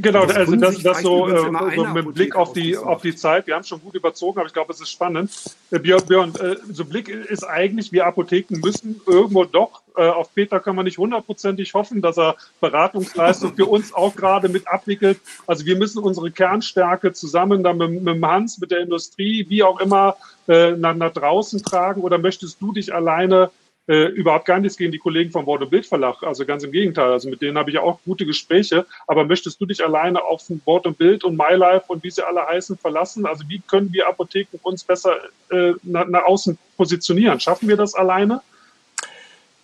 Genau, das also das, das so, äh, so mit Blick auf die, auf die Zeit. Wir haben schon gut überzogen, aber ich glaube, es ist spannend. Äh, Björn, Björn äh, so Blick ist eigentlich, wir Apotheken müssen irgendwo doch, äh, auf Peter kann man nicht hundertprozentig hoffen, dass er Beratungsleistung für uns auch gerade mit abwickelt. Also wir müssen unsere Kernstärke zusammen dann mit, mit Hans, mit der Industrie, wie auch immer, äh, nach, nach draußen tragen. Oder möchtest du dich alleine äh, überhaupt gar nichts gegen die Kollegen vom Wort- und Bildverlag. Also ganz im Gegenteil. Also mit denen habe ich ja auch gute Gespräche. Aber möchtest du dich alleine auf Wort und Bild und MyLife und wie sie alle heißen verlassen? Also wie können wir Apotheken uns besser äh, nach, nach außen positionieren? Schaffen wir das alleine?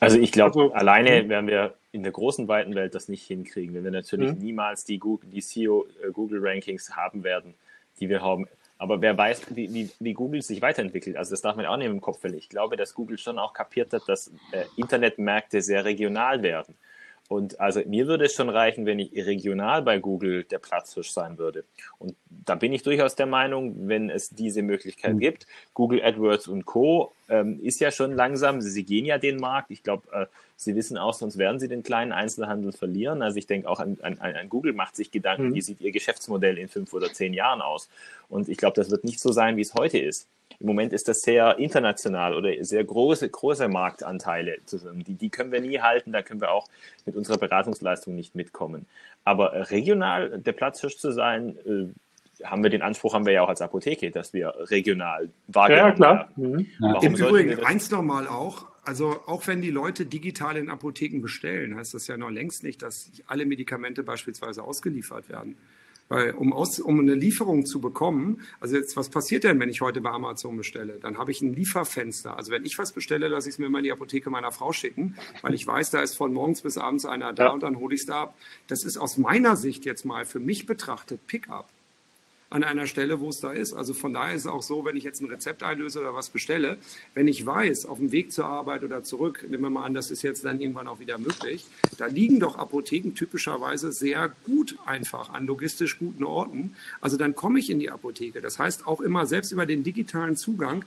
Also ich glaube, also, alleine hm? werden wir in der großen, weiten Welt das nicht hinkriegen, wenn wir natürlich mhm. niemals die, Google, die CEO äh, Google Rankings haben werden, die wir haben. Aber wer weiß, wie, wie, wie, Google sich weiterentwickelt. Also das darf man auch nicht im Kopf verlieren. Ich glaube, dass Google schon auch kapiert hat, dass äh, Internetmärkte sehr regional werden. Und also mir würde es schon reichen, wenn ich regional bei Google der Platzhirsch sein würde. Und da bin ich durchaus der Meinung, wenn es diese Möglichkeit mhm. gibt. Google AdWords und Co. Ähm, ist ja schon langsam, sie gehen ja den Markt. Ich glaube, äh, sie wissen auch, sonst werden sie den kleinen Einzelhandel verlieren. Also ich denke auch an, an, an Google macht sich Gedanken, mhm. wie sieht ihr Geschäftsmodell in fünf oder zehn Jahren aus. Und ich glaube, das wird nicht so sein, wie es heute ist. Im Moment ist das sehr international oder sehr große, große Marktanteile. Die, die können wir nie halten, da können wir auch mit unserer Beratungsleistung nicht mitkommen. Aber regional der Platzhirsch zu sein, äh, haben wir den Anspruch, haben wir ja auch als Apotheke, dass wir regional wahrgenommen ja, klar. Mhm. Im Übrigen, eins nochmal auch, also auch wenn die Leute digital in Apotheken bestellen, heißt das ja noch längst nicht, dass alle Medikamente beispielsweise ausgeliefert werden. Weil um, aus, um eine Lieferung zu bekommen, also jetzt, was passiert denn, wenn ich heute bei Amazon bestelle? Dann habe ich ein Lieferfenster. Also wenn ich was bestelle, lasse ich es mir mal in die Apotheke meiner Frau schicken, weil ich weiß, da ist von morgens bis abends einer da ja. und dann hole ich es da ab. Das ist aus meiner Sicht jetzt mal für mich betrachtet Pickup an einer Stelle, wo es da ist. Also von daher ist es auch so, wenn ich jetzt ein Rezept einlöse oder was bestelle, wenn ich weiß, auf dem Weg zur Arbeit oder zurück, nehmen wir mal an, das ist jetzt dann irgendwann auch wieder möglich, da liegen doch Apotheken typischerweise sehr gut einfach an logistisch guten Orten. Also dann komme ich in die Apotheke. Das heißt auch immer, selbst über den digitalen Zugang,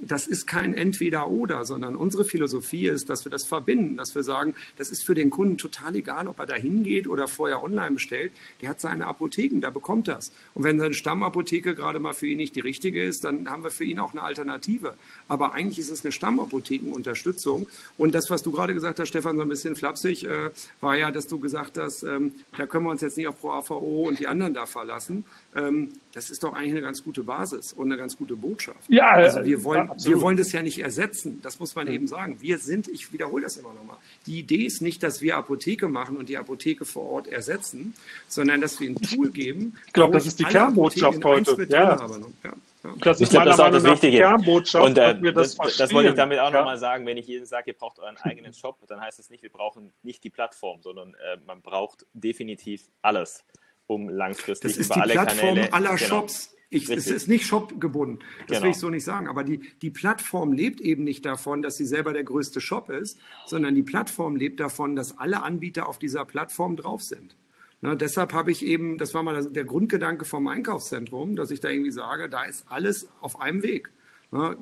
das ist kein Entweder-Oder, sondern unsere Philosophie ist, dass wir das verbinden, dass wir sagen, das ist für den Kunden total egal, ob er da hingeht oder vorher online bestellt. Der hat seine Apotheken, da bekommt das. Und wenn seine Stammapotheke gerade mal für ihn nicht die richtige ist, dann haben wir für ihn auch eine Alternative. Aber eigentlich ist es eine Stammapothekenunterstützung. Und das, was du gerade gesagt hast, Stefan, so ein bisschen flapsig, äh, war ja, dass du gesagt hast, ähm, da können wir uns jetzt nicht auf Pro AVO und die anderen da verlassen. Ähm, das ist doch eigentlich eine ganz gute Basis und eine ganz gute Botschaft. Ja, also wir wollen, ja, wir wollen das ja nicht ersetzen. Das muss man mhm. eben sagen. Wir sind, ich wiederhole das immer nochmal. Die Idee ist nicht, dass wir Apotheke machen und die Apotheke vor Ort ersetzen, sondern dass wir ein Tool geben. Ich glaube, das ist die Kernbotschaft heute. Ja. ja. Das ist ich glaube, das ist auch das Wichtige. Und äh, das, das, das, wollte ich damit auch ja. nochmal sagen. Wenn ich jedem sage, ihr braucht euren eigenen Shop, dann heißt es nicht, wir brauchen nicht die Plattform, sondern äh, man braucht definitiv alles um langfristig das ist über die alle Plattform Kanäle. aller genau. Shops. Ich, es ist nicht Shop gebunden. Das genau. will ich so nicht sagen. Aber die, die Plattform lebt eben nicht davon, dass sie selber der größte Shop ist, sondern die Plattform lebt davon, dass alle Anbieter auf dieser Plattform drauf sind. Na, deshalb habe ich eben, das war mal der Grundgedanke vom Einkaufszentrum, dass ich da irgendwie sage, da ist alles auf einem Weg. Na,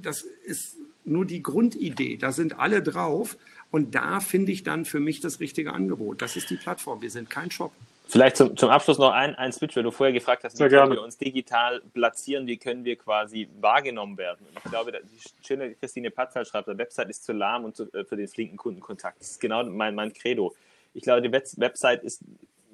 das ist nur die Grundidee. Da sind alle drauf. Und da finde ich dann für mich das richtige Angebot. Das ist die Plattform. Wir sind kein Shop. Vielleicht zum, zum Abschluss noch ein, ein Switch, weil du vorher gefragt hast, wie können wir uns digital platzieren, wie können wir quasi wahrgenommen werden. Und ich glaube, die schöne Christine Patzal schreibt, die Website ist zu lahm und zu, äh, für den flinken Kundenkontakt. Das ist genau mein, mein Credo. Ich glaube, die Website ist,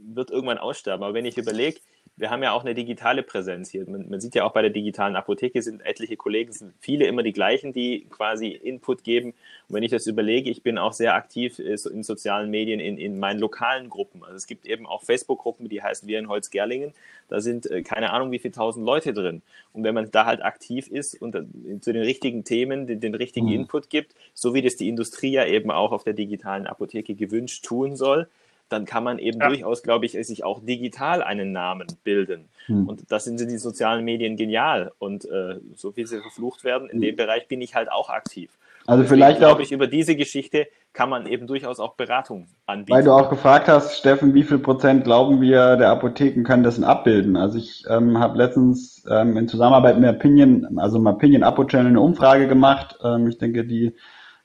wird irgendwann aussterben. Aber wenn ich überlege, wir haben ja auch eine digitale Präsenz hier. Man, man, sieht ja auch bei der digitalen Apotheke sind etliche Kollegen, sind viele immer die gleichen, die quasi Input geben. Und wenn ich das überlege, ich bin auch sehr aktiv äh, in sozialen Medien, in, in meinen lokalen Gruppen. Also es gibt eben auch Facebook-Gruppen, die heißen Wir in Holz-Gerlingen. Da sind äh, keine Ahnung, wie viele tausend Leute drin. Und wenn man da halt aktiv ist und zu den richtigen Themen den, den richtigen mhm. Input gibt, so wie das die Industrie ja eben auch auf der digitalen Apotheke gewünscht tun soll, dann kann man eben ja. durchaus, glaube ich, sich auch digital einen Namen bilden. Hm. Und das sind die sozialen Medien genial. Und äh, so wie sie verflucht werden, in hm. dem Bereich bin ich halt auch aktiv. Also Deswegen vielleicht glaube ich, über diese Geschichte kann man eben durchaus auch Beratung anbieten. Weil du auch gefragt hast, Steffen, wie viel Prozent glauben wir der Apotheken können das denn abbilden? Also ich ähm, habe letztens ähm, in Zusammenarbeit mit Opinion, also im Opinion Apo Channel eine Umfrage gemacht. Ähm, ich denke, die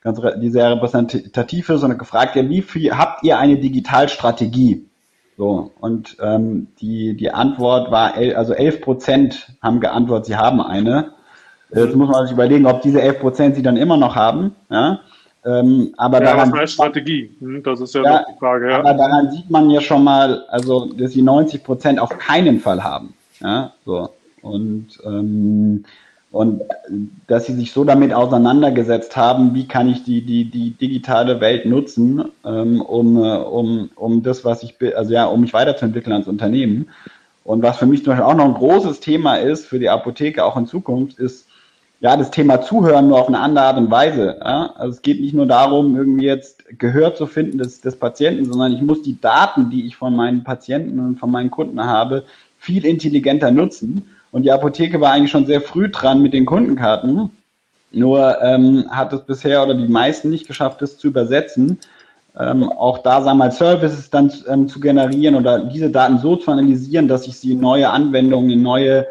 ganz, die sehr repräsentativ ist und gefragt, ja, wie viel habt ihr eine Digitalstrategie? So, und ähm, die, die Antwort war, el, also 11 Prozent haben geantwortet, sie haben eine. Jetzt muss man sich überlegen, ob diese 11 Prozent sie dann immer noch haben. Ja? Ähm, aber ja, daran, was heißt Strategie? Hm, das ist ja, ja die Frage. Ja. Aber daran sieht man ja schon mal, also dass sie 90 Prozent auf keinen Fall haben. Ja, so. Und ähm, und dass sie sich so damit auseinandergesetzt haben, wie kann ich die, die, die digitale Welt nutzen, ähm, um, um, um das, was ich, also ja, um mich weiterzuentwickeln als Unternehmen. Und was für mich zum Beispiel auch noch ein großes Thema ist für die Apotheke, auch in Zukunft, ist ja das Thema Zuhören nur auf eine andere Art und Weise. Ja? Also es geht nicht nur darum, irgendwie jetzt Gehör zu finden des, des Patienten, sondern ich muss die Daten, die ich von meinen Patienten und von meinen Kunden habe, viel intelligenter nutzen und die Apotheke war eigentlich schon sehr früh dran mit den Kundenkarten. Nur ähm, hat es bisher oder die meisten nicht geschafft, das zu übersetzen. Ähm, auch da, sagen wir mal, Services dann ähm, zu generieren oder diese Daten so zu analysieren, dass ich sie in neue Anwendungen, in neue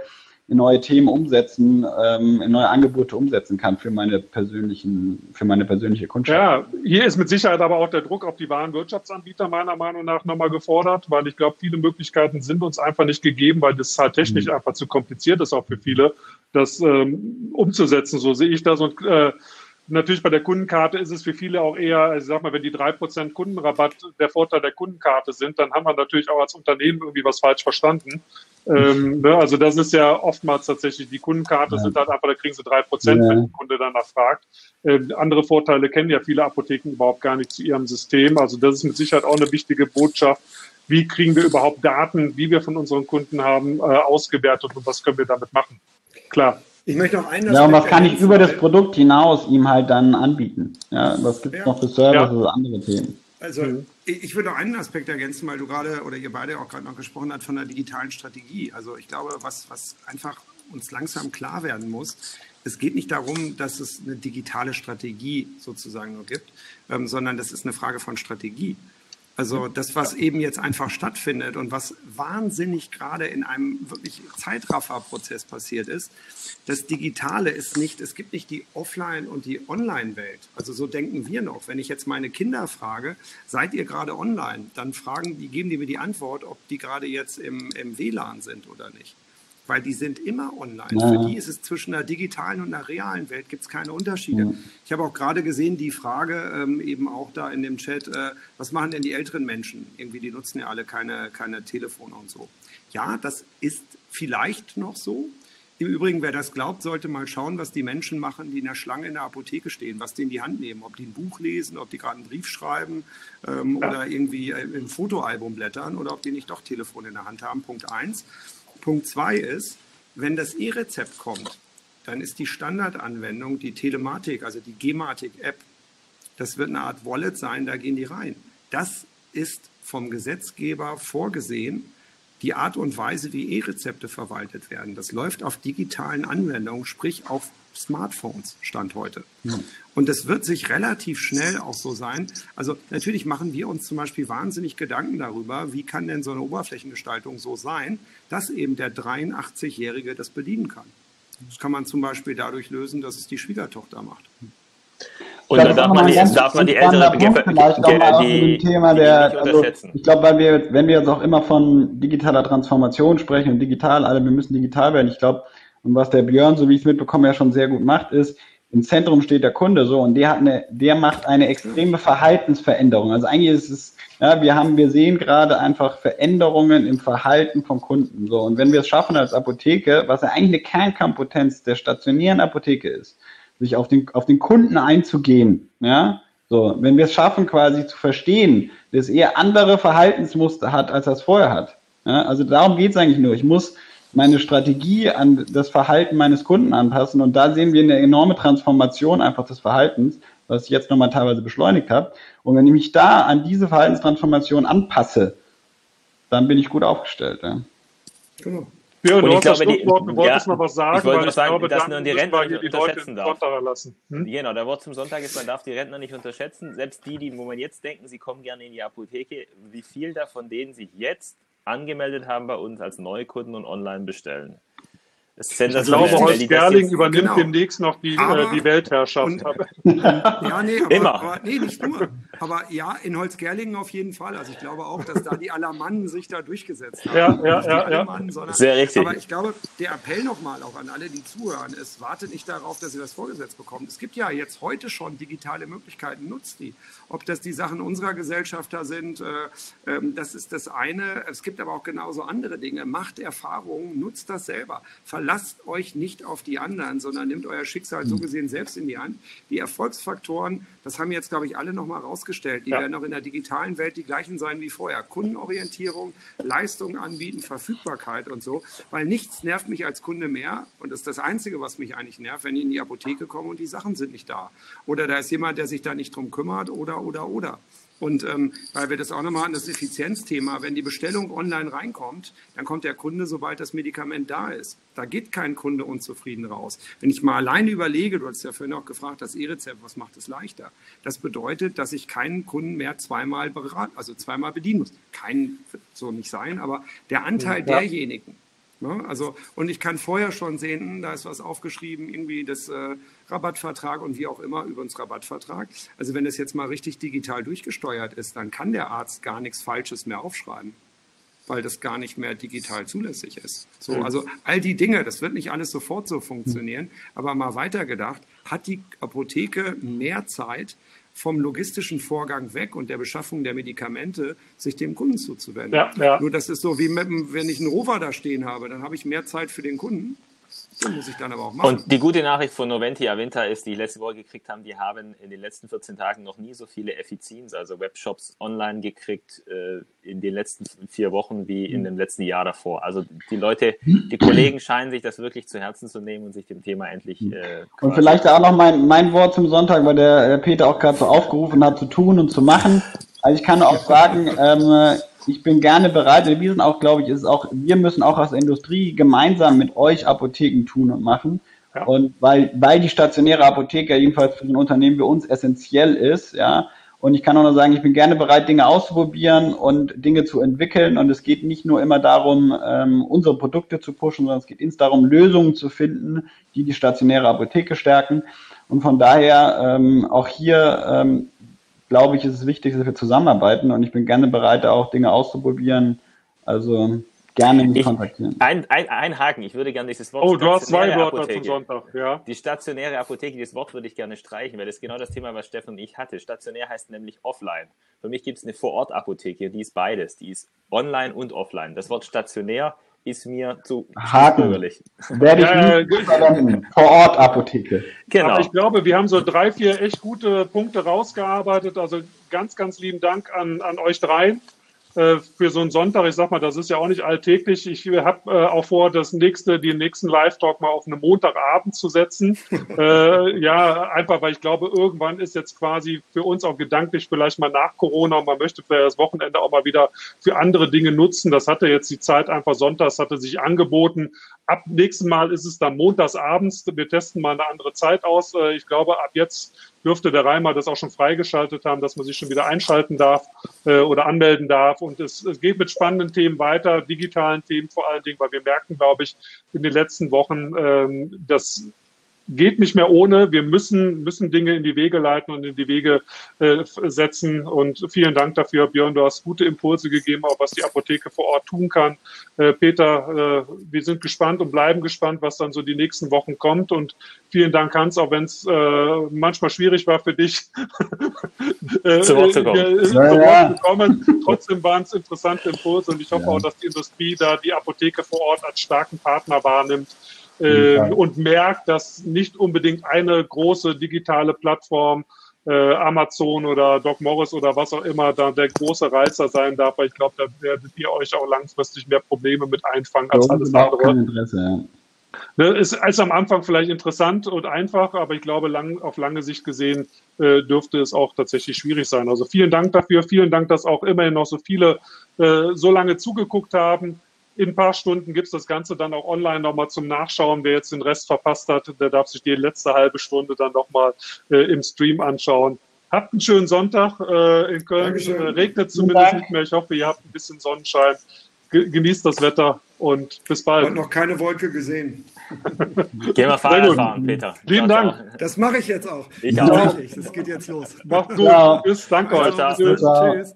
in neue Themen umsetzen, ähm, in neue Angebote umsetzen kann für meine persönlichen, für meine persönliche Kundschaft. Ja, hier ist mit Sicherheit aber auch der Druck auf die wahren Wirtschaftsanbieter meiner Meinung nach nochmal gefordert, weil ich glaube, viele Möglichkeiten sind uns einfach nicht gegeben, weil das halt technisch mhm. einfach zu kompliziert ist auch für viele, das ähm, umzusetzen. So sehe ich das und äh, Natürlich bei der Kundenkarte ist es für viele auch eher, also sag mal, wenn die drei Prozent Kundenrabatt der Vorteil der Kundenkarte sind, dann haben wir natürlich auch als Unternehmen irgendwie was falsch verstanden. Ähm, ne, also das ist ja oftmals tatsächlich, die Kundenkarte ja. sind halt einfach, da kriegen sie drei Prozent, ja. wenn der Kunde danach fragt. Ähm, andere Vorteile kennen ja viele Apotheken überhaupt gar nicht zu ihrem System. Also das ist mit Sicherheit auch eine wichtige Botschaft. Wie kriegen wir überhaupt Daten, die wir von unseren Kunden haben, äh, ausgewertet und was können wir damit machen? Klar. Ich möchte noch einen Ja, und was kann ich über das Produkt hinaus ihm halt dann anbieten? Ja, was gibt es ja. noch für Services oder andere Themen? Also mhm. ich würde noch einen Aspekt ergänzen, weil du gerade oder ihr beide auch gerade noch gesprochen habt von der digitalen Strategie. Also ich glaube, was, was einfach uns langsam klar werden muss, es geht nicht darum, dass es eine digitale Strategie sozusagen nur gibt, ähm, sondern das ist eine Frage von Strategie. Also das, was eben jetzt einfach stattfindet und was wahnsinnig gerade in einem wirklich Zeitrafferprozess passiert ist, das Digitale ist nicht, es gibt nicht die Offline- und die Online-Welt. Also so denken wir noch. Wenn ich jetzt meine Kinder frage, seid ihr gerade online, dann fragen die, geben die mir die Antwort, ob die gerade jetzt im, im WLAN sind oder nicht weil die sind immer online. Ja. Für die ist es zwischen der digitalen und der realen Welt gibt es keine Unterschiede. Ja. Ich habe auch gerade gesehen, die Frage ähm, eben auch da in dem Chat, äh, was machen denn die älteren Menschen? Irgendwie, die nutzen ja alle keine, keine Telefone und so. Ja, das ist vielleicht noch so. Im Übrigen, wer das glaubt, sollte mal schauen, was die Menschen machen, die in der Schlange in der Apotheke stehen, was die in die Hand nehmen, ob die ein Buch lesen, ob die gerade einen Brief schreiben ähm, ja. oder irgendwie äh, im Fotoalbum blättern oder ob die nicht doch Telefon in der Hand haben. Punkt eins. Punkt zwei ist, wenn das E-Rezept kommt, dann ist die Standardanwendung die Telematik, also die Gematik-App. Das wird eine Art Wallet sein, da gehen die rein. Das ist vom Gesetzgeber vorgesehen. die Art und Weise, wie E-Rezepte verwaltet werden, das läuft auf digitalen Anwendungen, sprich auf Smartphones, Stand heute. Hm. Und das wird sich relativ schnell auch so sein. Also natürlich machen wir uns zum Beispiel wahnsinnig Gedanken darüber, wie kann denn so eine Oberflächengestaltung so sein, dass eben der 83-Jährige das bedienen kann. Das kann man zum Beispiel dadurch lösen, dass es die Schwiegertochter macht. Und da darf man, die, darf man die ältere Punkt vielleicht auch mal die, Thema der, also ich glaube, weil wir, wenn wir jetzt auch immer von digitaler Transformation sprechen und digital, alle, wir müssen digital werden, ich glaube, und was der Björn, so wie ich es mitbekomme, ja schon sehr gut macht, ist, im Zentrum steht der Kunde so und der hat eine, der macht eine extreme Verhaltensveränderung. Also eigentlich ist es, ja, wir haben, wir sehen gerade einfach Veränderungen im Verhalten von Kunden. So. Und wenn wir es schaffen als Apotheke, was ja eigentlich eine Kernkompetenz der stationären Apotheke ist, sich auf den, auf den Kunden einzugehen, ja, so, wenn wir es schaffen, quasi zu verstehen, dass er andere Verhaltensmuster hat, als er es vorher hat. Ja, also darum geht es eigentlich nur. Ich muss meine Strategie an das Verhalten meines Kunden anpassen. Und da sehen wir eine enorme Transformation einfach des Verhaltens, was ich jetzt nochmal teilweise beschleunigt habe. Und wenn ich mich da an diese Verhaltenstransformation anpasse, dann bin ich gut aufgestellt. Ja. Genau. Ja, und du hast glaube, Schlusswort, du wolltest ja, noch was sagen, ich wollte weil sagen, dass man die Rentner nicht unterschätzen darf. Hm? Genau, der Wort zum Sonntag ist, man darf die Rentner nicht unterschätzen. Selbst die, die, wo man jetzt denken, sie kommen gerne in die Apotheke, wie viel davon denen sich jetzt angemeldet haben bei uns als Neukunden und online bestellen. Ich glaube, Horst Gerling übernimmt genau. demnächst noch die, aber, äh, die Weltherrschaft. Und, ja, nee, aber, Immer. Aber, nee, nicht nur. Aber ja, in Holzgerlingen auf jeden Fall. Also ich glaube auch, dass da die Allermannen sich da durchgesetzt haben. Ja, ja, ja, ja. Sondern, Sehr richtig. Aber ich glaube, der Appell nochmal auch an alle, die zuhören, ist, wartet nicht darauf, dass ihr das vorgesetzt bekommt. Es gibt ja jetzt heute schon digitale Möglichkeiten, nutzt die. Ob das die Sachen unserer Gesellschafter sind, äh, äh, das ist das eine. Es gibt aber auch genauso andere Dinge. Macht Erfahrungen, nutzt das selber. Verlasst euch nicht auf die anderen, sondern nehmt euer Schicksal so gesehen selbst in die Hand. Die Erfolgsfaktoren, das haben jetzt, glaube ich, alle nochmal rausgestellt. Die ja. werden auch in der digitalen Welt die gleichen sein wie vorher. Kundenorientierung, Leistungen anbieten, Verfügbarkeit und so. Weil nichts nervt mich als Kunde mehr. Und das ist das Einzige, was mich eigentlich nervt, wenn ich in die Apotheke komme und die Sachen sind nicht da. Oder da ist jemand, der sich da nicht drum kümmert oder oder, oder. Und ähm, weil wir das auch nochmal hatten, das Effizienzthema, wenn die Bestellung online reinkommt, dann kommt der Kunde, sobald das Medikament da ist. Da geht kein Kunde unzufrieden raus. Wenn ich mal alleine überlege, du hast ja vorhin auch gefragt, das E-Rezept, was macht es leichter? Das bedeutet, dass ich keinen Kunden mehr zweimal beraten, also zweimal bedienen muss. Kein so nicht sein, aber der Anteil ja. derjenigen, Ne? Also, und ich kann vorher schon sehen, hm, da ist was aufgeschrieben, irgendwie das äh, Rabattvertrag und wie auch immer, übrigens Rabattvertrag. Also wenn das jetzt mal richtig digital durchgesteuert ist, dann kann der Arzt gar nichts Falsches mehr aufschreiben weil das gar nicht mehr digital zulässig ist. So, also all die Dinge, das wird nicht alles sofort so funktionieren, aber mal weitergedacht, hat die Apotheke mehr Zeit, vom logistischen Vorgang weg und der Beschaffung der Medikamente sich dem Kunden zuzuwenden. Ja, ja. Nur das ist so, wie mit, wenn ich einen Rover da stehen habe, dann habe ich mehr Zeit für den Kunden den muss ich dann aber auch machen. Und die gute Nachricht von Noventi Avinta ist, die letzte Woche gekriegt haben, die haben in den letzten 14 Tagen noch nie so viele Effizienz, also Webshops online gekriegt äh, in den letzten vier Wochen wie in dem letzten Jahr davor. Also die Leute, die Kollegen scheinen sich das wirklich zu Herzen zu nehmen und sich dem Thema endlich. Äh, und vielleicht auch noch mein, mein Wort zum Sonntag, weil der Peter auch gerade so aufgerufen hat, zu tun und zu machen. Also ich kann auch sagen, ähm, ich bin gerne bereit. Wir sind auch, glaube ich, ist auch, wir müssen auch als Industrie gemeinsam mit euch Apotheken tun und machen. Ja. Und weil, weil die stationäre Apotheke jedenfalls für ein Unternehmen wie uns essentiell ist, ja. Und ich kann auch nur sagen, ich bin gerne bereit, Dinge auszuprobieren und Dinge zu entwickeln. Und es geht nicht nur immer darum, ähm, unsere Produkte zu pushen, sondern es geht ins darum, Lösungen zu finden, die die stationäre Apotheke stärken. Und von daher ähm, auch hier ähm, glaube ich, ist es wichtig, dass wir zusammenarbeiten und ich bin gerne bereit, auch Dinge auszuprobieren. Also gerne mich ich, kontaktieren. Ein, ein, ein Haken, ich würde gerne dieses Wort. Oh, du hast zwei Wörter zum Sonntag, ja. Die stationäre Apotheke, dieses Wort würde ich gerne streichen, weil das ist genau das Thema, was Steffen und ich hatte. Stationär heißt nämlich offline. Für mich gibt es eine Vorortapotheke, die ist beides. Die ist online und offline. Das Wort stationär ist mir zu bürgerlich. Werde ich ja, nicht verwenden. Vor Ort Apotheke. Genau. Aber ich glaube, wir haben so drei, vier echt gute Punkte rausgearbeitet. Also ganz, ganz lieben Dank an, an euch dreien. Äh, für so einen Sonntag, ich sag mal, das ist ja auch nicht alltäglich. Ich habe äh, auch vor, das nächste, den nächsten Live-Talk mal auf einen Montagabend zu setzen. äh, ja, einfach, weil ich glaube, irgendwann ist jetzt quasi für uns auch gedanklich vielleicht mal nach Corona und man möchte vielleicht das Wochenende auch mal wieder für andere Dinge nutzen. Das hatte jetzt die Zeit einfach sonntags, hatte sich angeboten. Ab nächsten Mal ist es dann montagsabends. Wir testen mal eine andere Zeit aus. Äh, ich glaube, ab jetzt dürfte der Reimer das auch schon freigeschaltet haben, dass man sich schon wieder einschalten darf äh, oder anmelden darf. Und es, es geht mit spannenden Themen weiter, digitalen Themen vor allen Dingen, weil wir merken, glaube ich, in den letzten Wochen, ähm, dass geht nicht mehr ohne. Wir müssen, müssen Dinge in die Wege leiten und in die Wege äh, setzen. Und vielen Dank dafür, Björn. Du hast gute Impulse gegeben, auch was die Apotheke vor Ort tun kann. Äh, Peter, äh, wir sind gespannt und bleiben gespannt, was dann so die nächsten Wochen kommt. Und vielen Dank, Hans, auch wenn es äh, manchmal schwierig war für dich, zu Wort zu kommen. Zu Wort zu kommen. Trotzdem waren es interessante Impulse und ich hoffe ja. auch, dass die Industrie da die Apotheke vor Ort als starken Partner wahrnimmt äh, und merkt, dass nicht unbedingt eine große digitale Plattform äh, Amazon oder Doc Morris oder was auch immer da der große Reizer sein darf, weil ich glaube, da werdet ihr euch auch langfristig mehr Probleme mit einfangen als ja, alles andere. Interesse, ja. Ne, ist, ist am Anfang vielleicht interessant und einfach, aber ich glaube, lang, auf lange Sicht gesehen äh, dürfte es auch tatsächlich schwierig sein. Also vielen Dank dafür, vielen Dank, dass auch immerhin noch so viele äh, so lange zugeguckt haben. In ein paar Stunden gibt es das Ganze dann auch online nochmal zum Nachschauen. Wer jetzt den Rest verpasst hat, der darf sich die letzte halbe Stunde dann nochmal äh, im Stream anschauen. Habt einen schönen Sonntag äh, in Köln. Äh, regnet zumindest nicht mehr. Ich hoffe, ihr habt ein bisschen Sonnenschein. Ge genießt das Wetter und bis bald. Ich habe noch keine Wolke gesehen. Gehen wir Fahrrad fahren, Peter. Vielen Dank. Das mache ich jetzt auch. Ich auch. Das geht jetzt los. Macht's gut. Ja. Bis, danke euch. Tschüss.